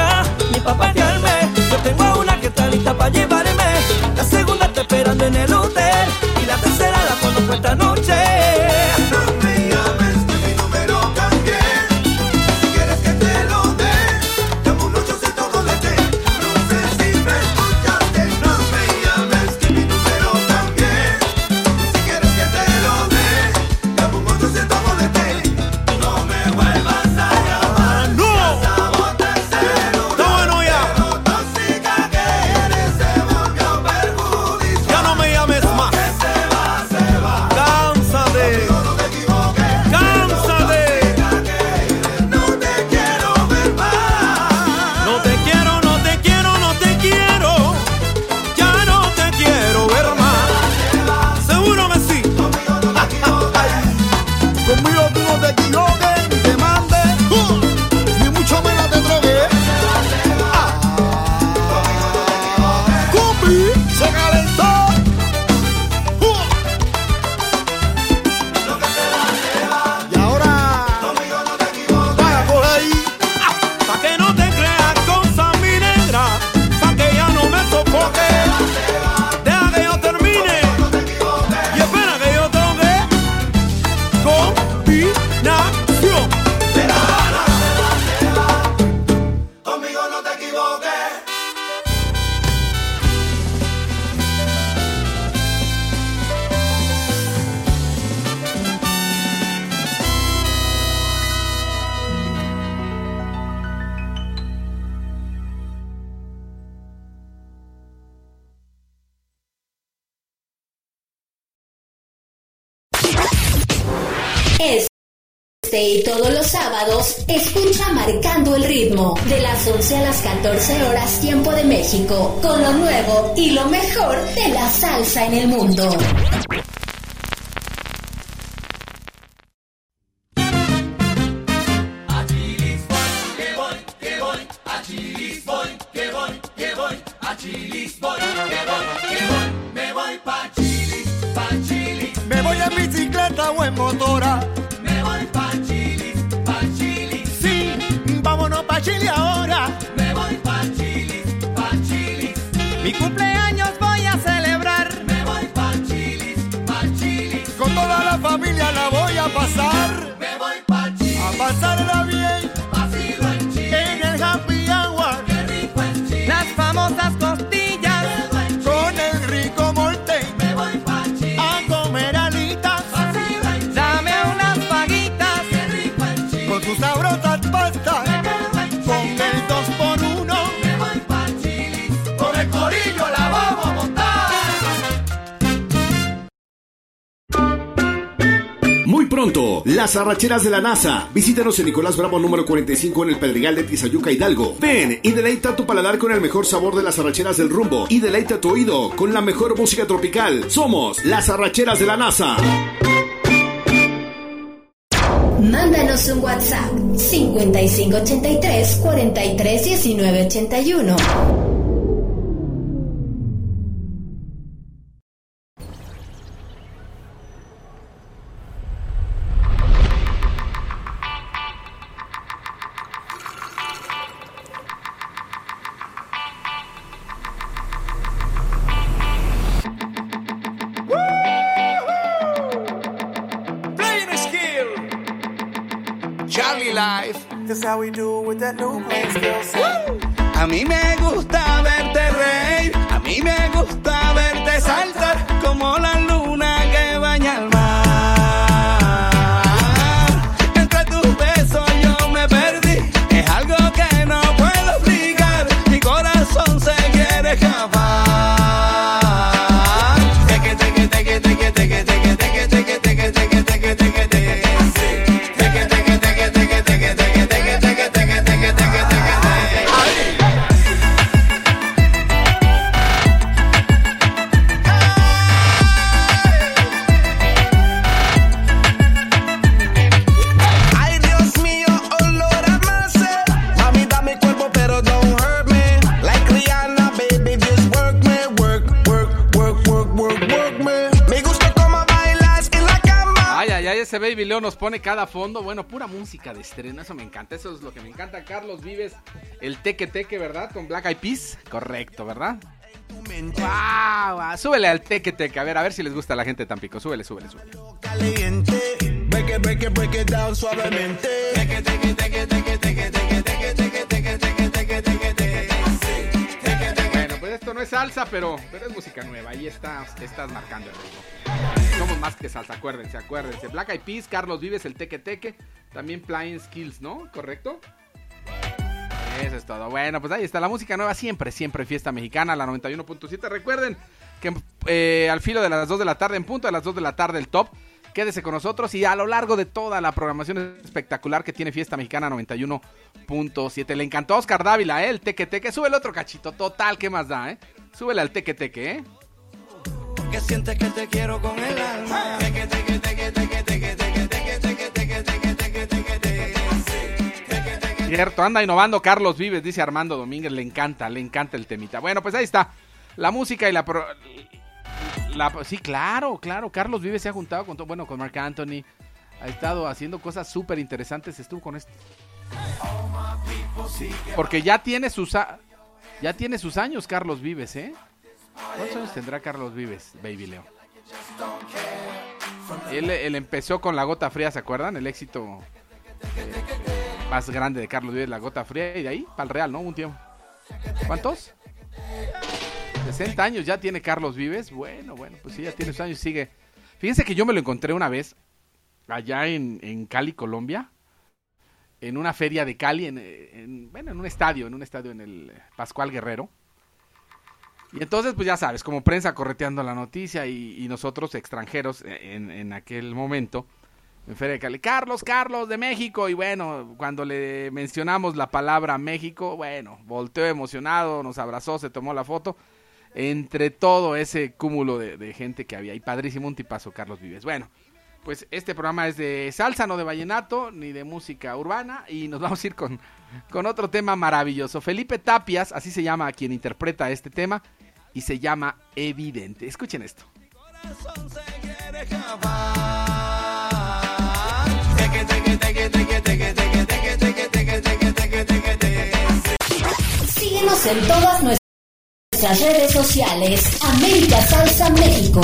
las arracheras de la NASA. Visítanos en Nicolás Bravo número 45 en el Pedregal de Tizayuca, Hidalgo. Ven y deleita tu paladar con el mejor sabor de las arracheras del rumbo y deleita tu oído con la mejor música tropical. Somos las arracheras de la NASA. Mándanos un WhatsApp 5583 431981. Cada fondo. Bueno, pura música de estreno, eso me encanta. Eso es lo que me encanta. Carlos Vives, el teque teque, ¿verdad? Con Black Eyed Peas. Correcto, ¿verdad? Wow, súbele al teque teque. A ver, a ver si les gusta a la gente de Tampico. Súbele, súbele, súbele. Caliente. Break it, break it, break it down suavemente. Teque, teque, teque, teque, teque, teque, teque, teque, teque, teque, teque, teque, teque. Bueno, pues esto no es salsa, pero, pero es música nueva. Ahí está, estás marcando el ritmo. Somos más que salsa, acuérdense, acuérdense. Black Eyed Peas, Carlos Vives, el teque teque. También Flying Skills, ¿no? ¿Correcto? Eso es todo. Bueno, pues ahí está la música nueva, siempre, siempre fiesta mexicana, la 91.7. Recuerden que eh, al filo de las 2 de la tarde, en punto de las 2 de la tarde, el top. Quédese con nosotros y a lo largo de toda la programación espectacular que tiene Fiesta Mexicana 91.7. Le encantó a Oscar Dávila, ¿eh? El teque teque. Sube el otro cachito, total, ¿qué más da, eh? Súbele al teque teque, ¿eh? que sientes que te quiero con el alma. Cierto, anda innovando Carlos Vives, dice Armando Domínguez, le encanta, le encanta el temita. Bueno, pues ahí está, la música y la... Pro... sí, claro, claro, Carlos Vives se ha juntado con, todo, bueno, con Marc Anthony, ha estado haciendo cosas súper interesantes, estuvo con este... Porque ya tiene sus... Ya tiene sus años Carlos Vives, ¿eh? ¿Cuántos años tendrá Carlos Vives, Baby Leo? Él, empezó con La Gota Fría, ¿se acuerdan? El éxito eh, más grande de Carlos Vives, La Gota Fría, y de ahí para el Real, ¿no? Un tiempo. ¿Cuántos? 60 años ya tiene Carlos Vives. Bueno, bueno, pues sí, ya tiene sus años, sigue. Fíjense que yo me lo encontré una vez allá en, Cali, Colombia, en una feria de Cali, en- bueno, en un estadio, en un estadio en el Pascual Guerrero. Y entonces, pues ya sabes, como prensa correteando la noticia y, nosotros extranjeros en, en aquel momento, en Feria de Cali, Carlos, Carlos de México. Y bueno, cuando le mencionamos la palabra México, bueno, volteó emocionado, nos abrazó, se tomó la foto. Entre todo ese cúmulo de, de gente que había. Y padrísimo, un tipazo, Carlos Vives. Bueno, pues este programa es de salsa, no de vallenato, ni de música urbana. Y nos vamos a ir con, con otro tema maravilloso. Felipe Tapias, así se llama a quien interpreta este tema. Y se llama Evidente. Escuchen esto. Síguenos en todas nuestras redes sociales. América Salsa México.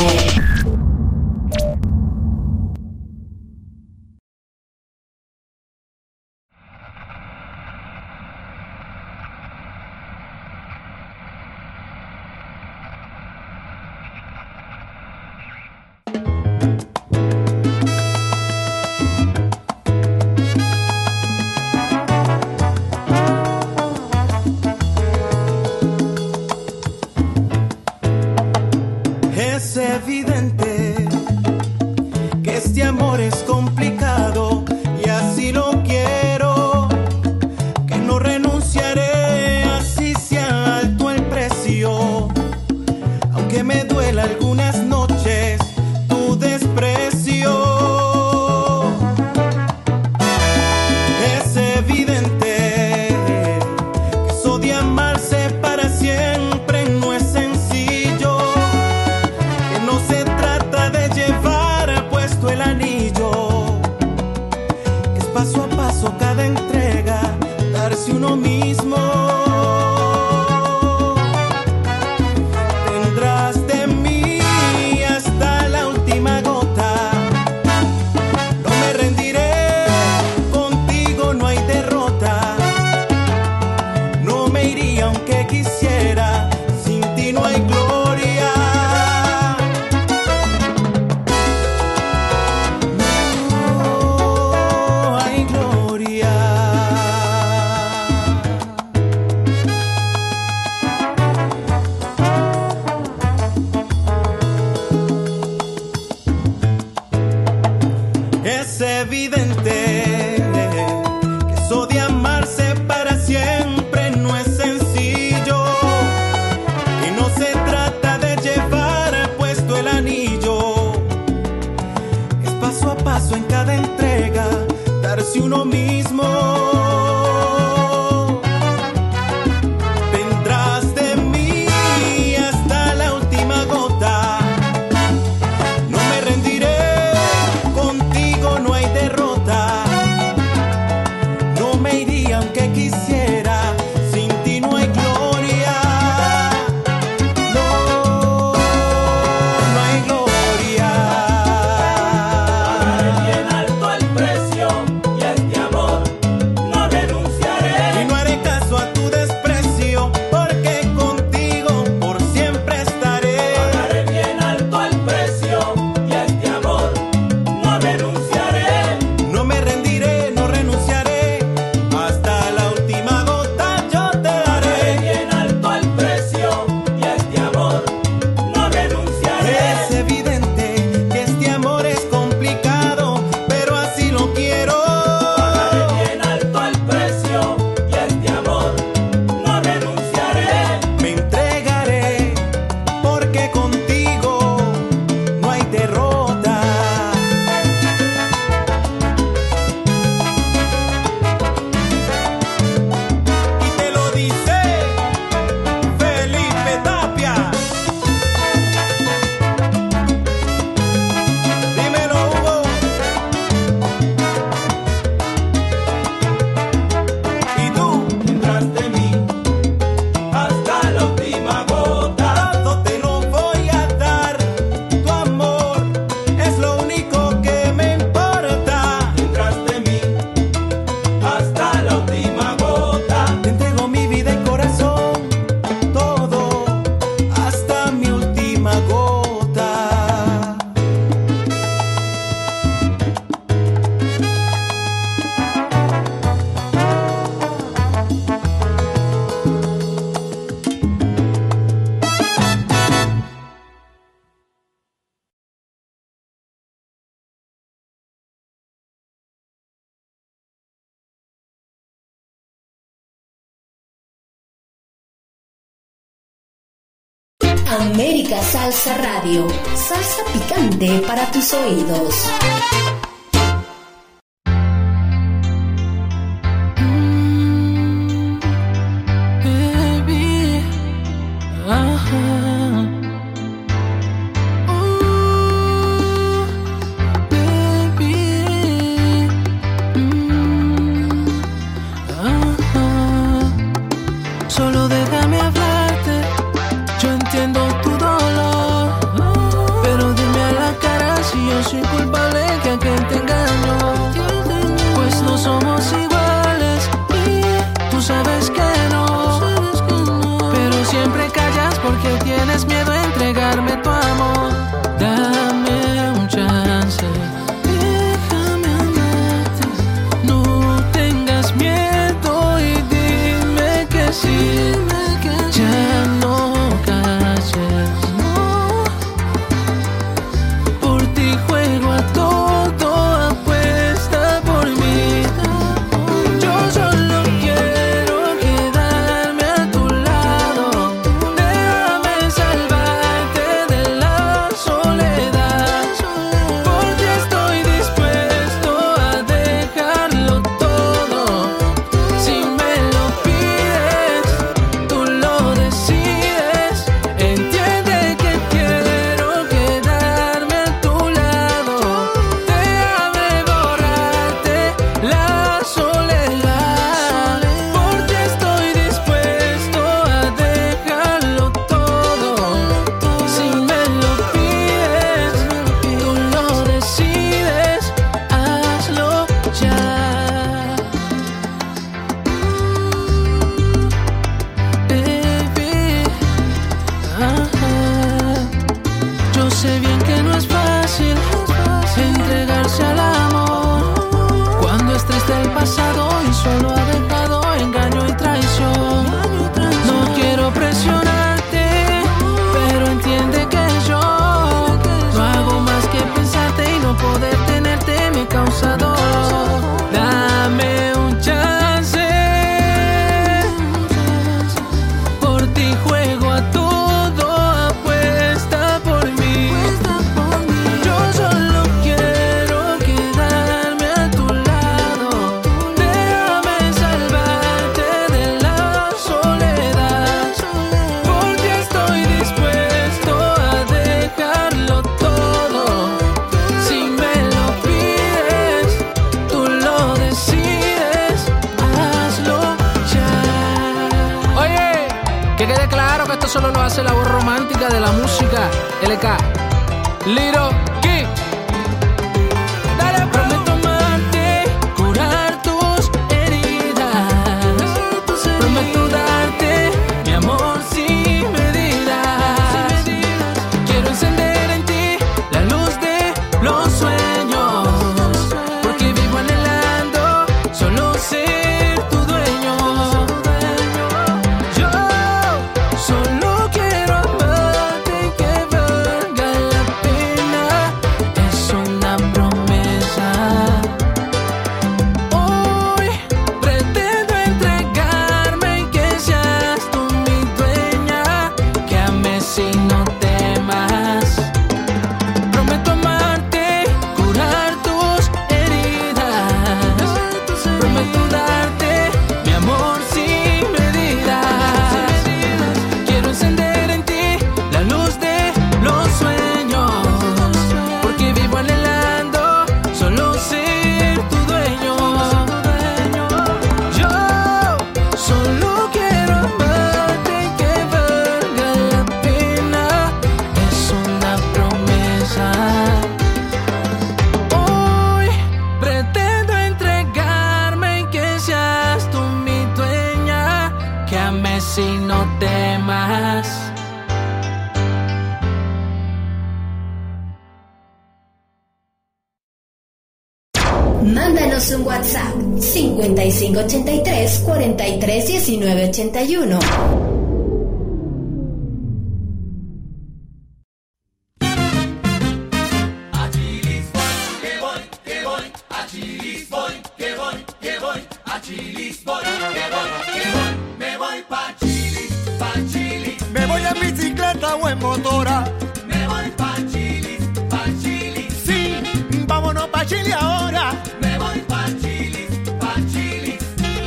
América Salsa Radio. Salsa picante para tus oídos.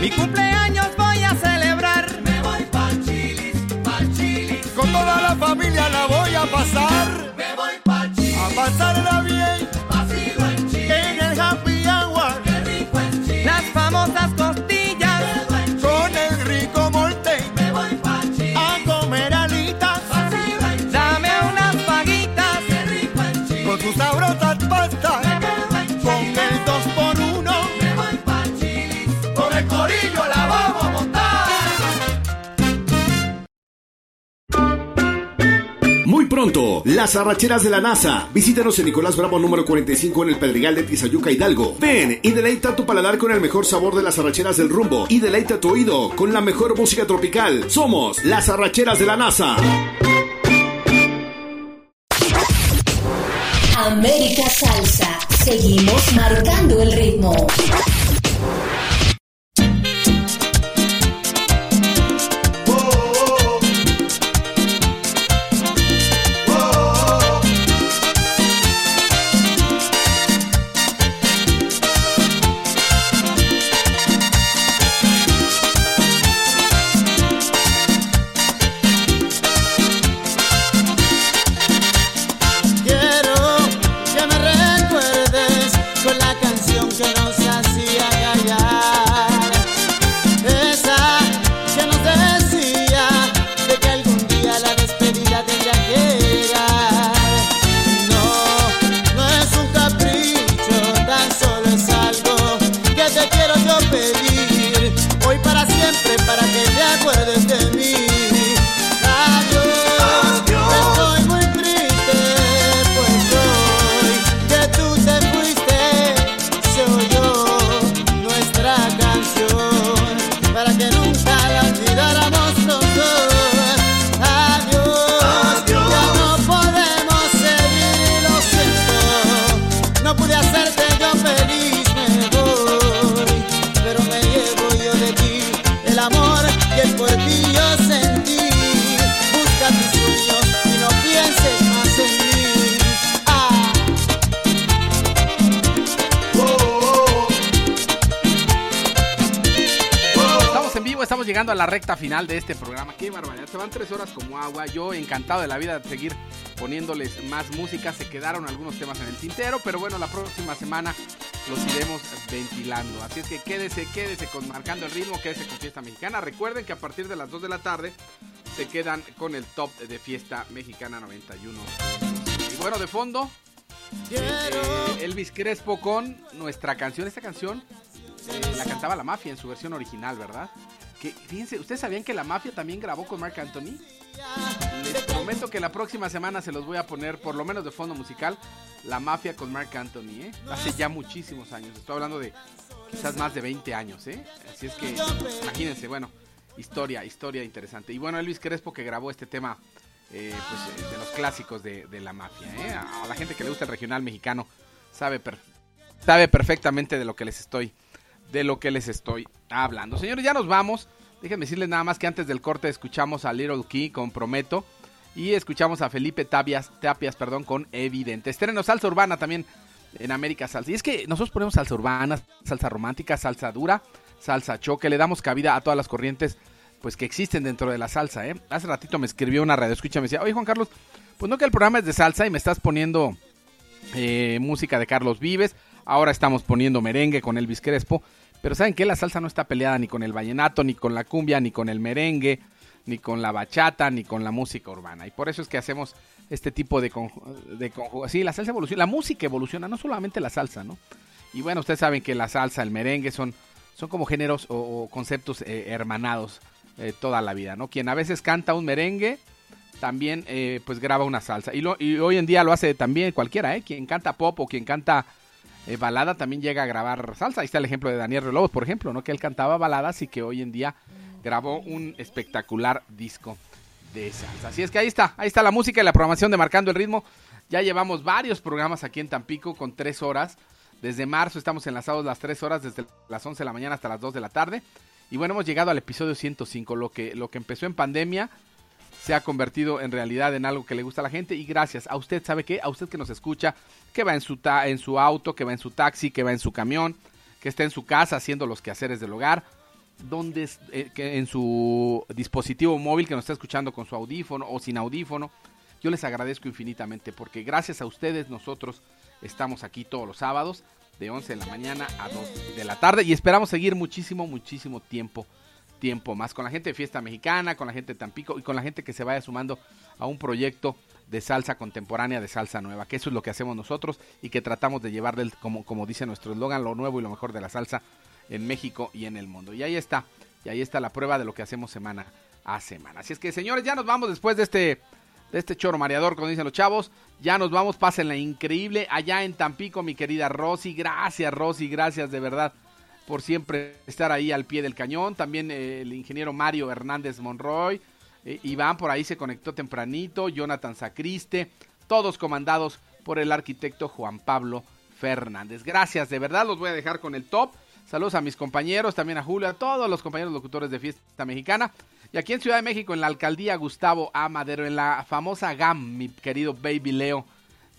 Mi cumpleaños voy a celebrar. Me voy pa' Chilis, pa' Chilis. Con toda la familia la voy a pasar. Me voy pa' Chilis. A pasarla las arracheras de la NASA. Visítanos en Nicolás Bravo número 45 en el Pedregal de Tizayuca Hidalgo. Ven y deleita tu paladar con el mejor sabor de las arracheras del rumbo y deleita tu oído con la mejor música tropical. Somos las arracheras de la NASA. América Salsa. Seguimos marcando el ritmo. Recta final de este programa. Qué barbaridad, se van tres horas como agua. Yo encantado de la vida de seguir poniéndoles más música. Se quedaron algunos temas en el tintero, pero bueno, la próxima semana los iremos ventilando. Así es que quédese, quédese con Marcando el Ritmo, quédese con Fiesta Mexicana. Recuerden que a partir de las 2 de la tarde se quedan con el top de fiesta mexicana 91. Y bueno, de fondo, eh, Elvis Crespo con nuestra canción. Esta canción eh, la cantaba la mafia en su versión original, ¿verdad? Que fíjense, ¿ustedes sabían que la mafia también grabó con Marc Anthony? Les prometo que la próxima semana se los voy a poner, por lo menos de fondo musical, La Mafia con Marc Anthony, ¿eh? Hace ya muchísimos años. Estoy hablando de quizás más de 20 años, ¿eh? Así es que, imagínense, bueno, historia, historia interesante. Y bueno, Elvis Crespo que grabó este tema, eh, pues, eh, de los clásicos de, de la mafia, ¿eh? A la gente que le gusta el regional mexicano, sabe, per- sabe perfectamente de lo que les estoy, de lo que les estoy hablando. Señores, ya nos vamos. Déjenme decirles nada más que antes del corte escuchamos a Little Key con Prometo y escuchamos a Felipe Tapias, Tapias perdón, con Evidente. Estreno salsa urbana también en América Salsa. Y es que nosotros ponemos salsa urbana, salsa romántica, salsa dura, salsa choque, le damos cabida a todas las corrientes pues que existen dentro de la salsa, ¿eh? Hace ratito me escribió una radio escucha, me decía, oye Juan Carlos, pues no que el programa es de salsa y me estás poniendo eh, música de Carlos Vives, ahora estamos poniendo merengue con Elvis Crespo, pero ¿saben qué? La salsa no está peleada ni con el vallenato, ni con la cumbia, ni con el merengue, ni con la bachata, ni con la música urbana. Y por eso es que hacemos este tipo de, de Sí, la salsa evoluciona, la música evoluciona, no solamente la salsa, ¿no? Y bueno, ustedes saben que la salsa, el merengue son, son como géneros o, o conceptos eh, hermanados eh, toda la vida, ¿no? Quien a veces canta un merengue, también eh, pues graba una salsa. Y, lo- y hoy en día lo hace también cualquiera, ¿eh? Quien canta pop o quien canta eh, balada también llega a grabar salsa. Ahí está el ejemplo de Daniel Relobos, por ejemplo, ¿no? Que él cantaba baladas y que hoy en día grabó un espectacular disco de salsa. Así es que ahí está, ahí está la música y la programación de Marcando el Ritmo. Ya llevamos varios programas aquí en Tampico con tres horas. Desde marzo estamos enlazados las tres horas, desde las 11 de la mañana hasta las 2 de la tarde. Y bueno, hemos llegado al episodio 105, lo que, lo que empezó en pandemia se ha convertido en realidad en algo que le gusta a la gente y gracias a usted, ¿sabe qué? A usted que nos escucha, que va en su, ta- en su auto, que va en su taxi, que va en su camión, que está en su casa haciendo los quehaceres del hogar, donde eh, que en su dispositivo móvil que nos está escuchando con su audífono o sin audífono. Yo les agradezco infinitamente porque gracias a ustedes nosotros estamos aquí todos los sábados de 11 de la mañana a 2 de la tarde y esperamos seguir muchísimo, muchísimo tiempo tiempo más con la gente de Fiesta Mexicana, con la gente de Tampico y con la gente que se vaya sumando a un proyecto de salsa contemporánea, de salsa nueva, que eso es lo que hacemos nosotros y que tratamos de llevar del, como, como dice nuestro eslogan, lo nuevo y lo mejor de la salsa en México y en el mundo. Y ahí está, y ahí está la prueba de lo que hacemos semana a semana. Así es que señores, ya nos vamos después de este de este choro mareador, como dicen los chavos. Ya nos vamos, pásenla increíble allá en Tampico, mi querida Rosy. Gracias, Rosy, gracias de verdad por siempre estar ahí al pie del cañón. También eh, el ingeniero Mario Hernández Monroy. eh, Iván por ahí se conectó tempranito. Jonathan Sacriste. Todos comandados por el arquitecto Juan Pablo Fernández. Gracias, de verdad los voy a dejar con el top. Saludos a mis compañeros, también a Julio, a todos los compañeros locutores de Fiesta Mexicana. Y aquí en Ciudad de México, en la alcaldía Gustavo A. Madero, en la famosa GAM, mi querido Baby Leo,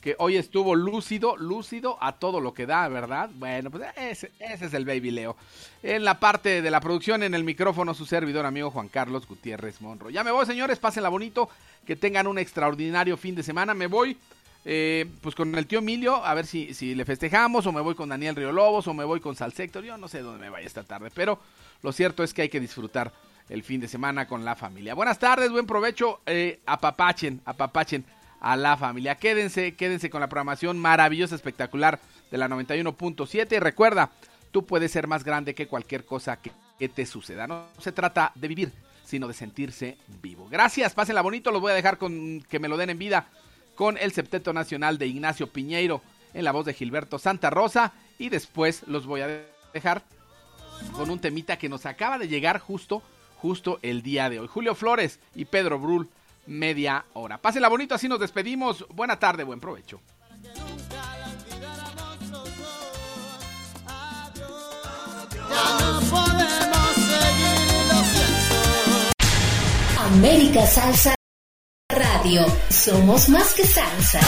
que hoy estuvo lúcido, lúcido a todo lo que da, ¿verdad? Bueno, pues ese, es el Baby Leo. En la parte de la producción, en el micrófono, su servidor amigo Juan Carlos Gutiérrez Monro. Ya me voy, señores, pásenla bonito, que tengan un extraordinario fin de semana. Me voy eh, pues con el tío Emilio, a ver si, si le festejamos, o me voy con Daniel Río Lobos, o me voy con Salsector, yo no sé dónde me vaya esta tarde, pero lo cierto es que hay que disfrutar el fin de semana con la familia. Buenas tardes, buen provecho, eh, apapachen, apapachen a la familia. Quédense, quédense con la programación maravillosa, espectacular de la 91.7 y recuerda, tú puedes ser más grande que cualquier cosa que, que te suceda. No se trata de vivir, sino de sentirse vivo. Gracias, pásenla bonito, los voy a dejar con que me lo den en vida con el septeto nacional de Ignacio Piñeiro en la voz de Gilberto Santa Rosa y después los voy a dejar con un temita que nos acaba de llegar justo justo el día de hoy. Julio Flores y Pedro Brul, media hora. Pásenla bonito, así nos despedimos. Buena tarde, buen provecho. América Salsa Radio. Somos más que salsa.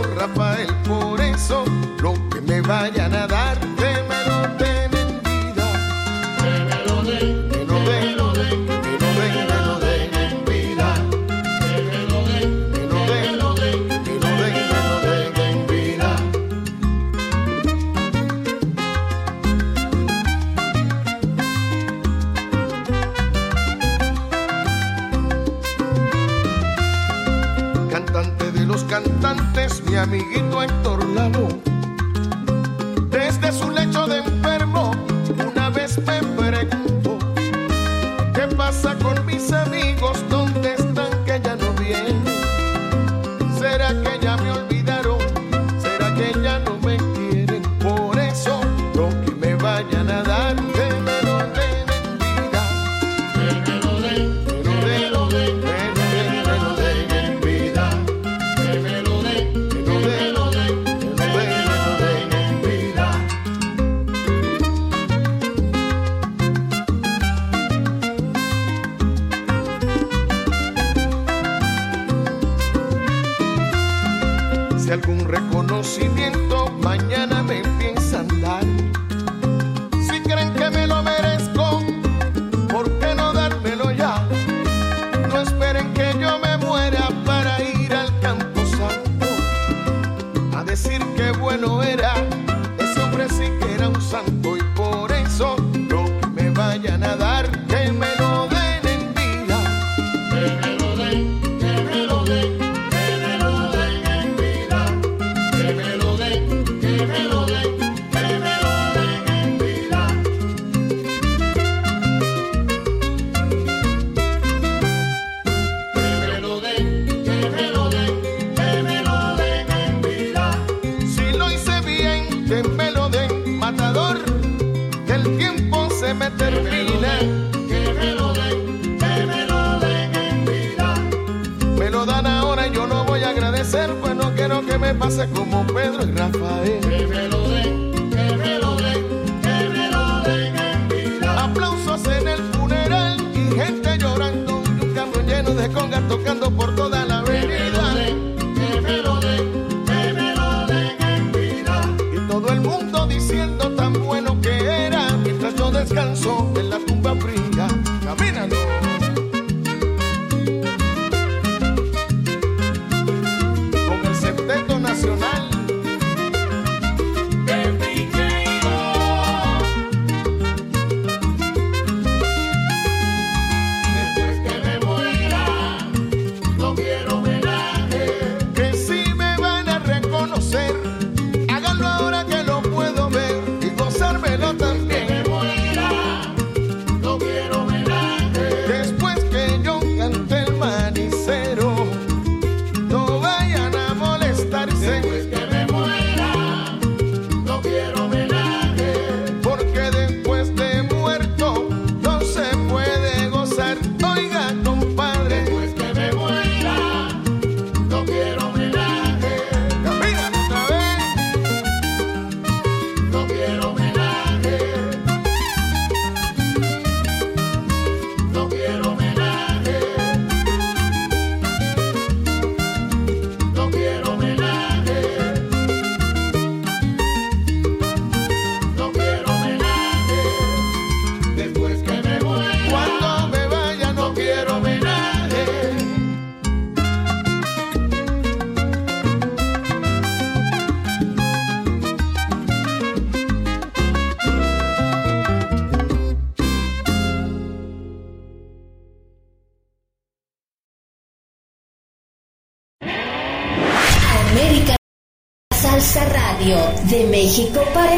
Rafael, por eso lo que me vayan a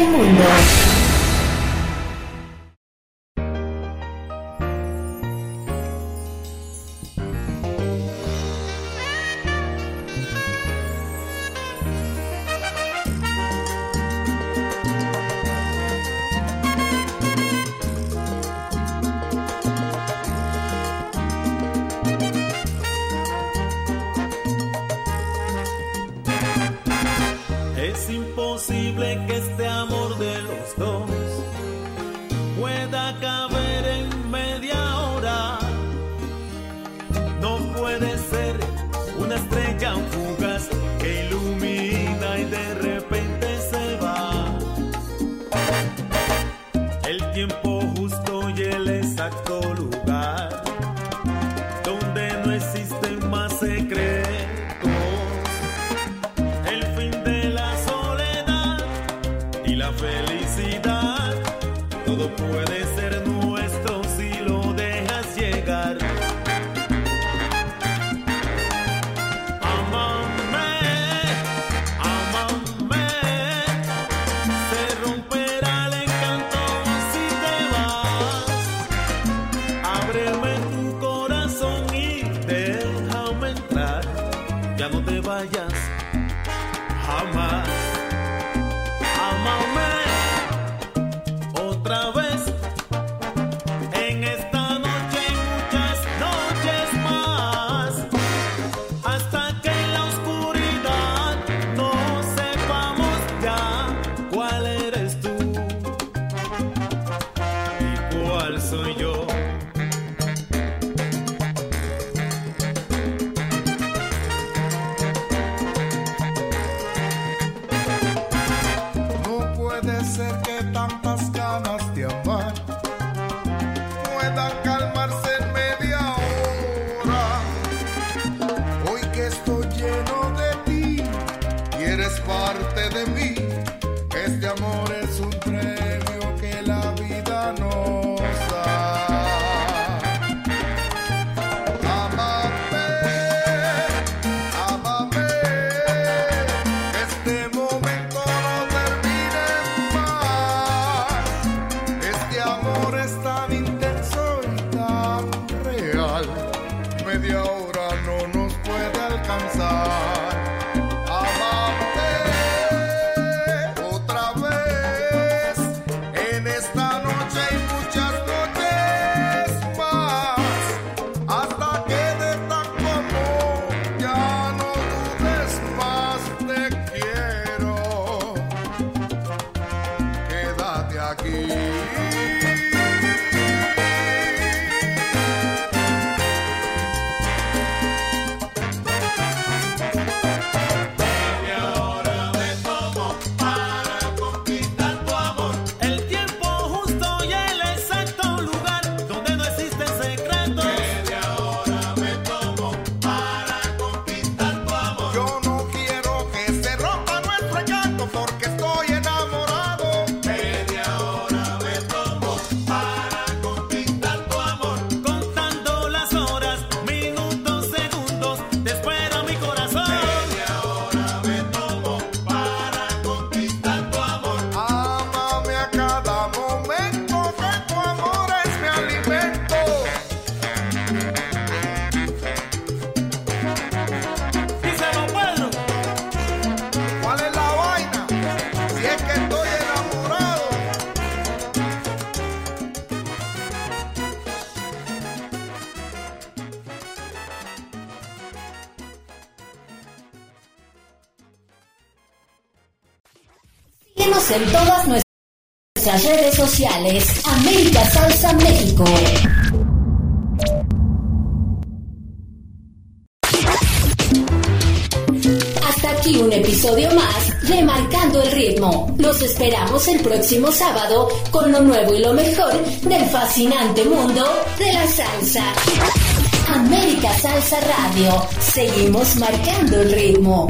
温暖。En todas nuestras redes sociales. América Salsa México. Hasta aquí un episodio más, remarcando el ritmo. Los esperamos el próximo sábado con lo nuevo y lo mejor del fascinante mundo de la salsa. América Salsa Radio. Seguimos marcando el ritmo.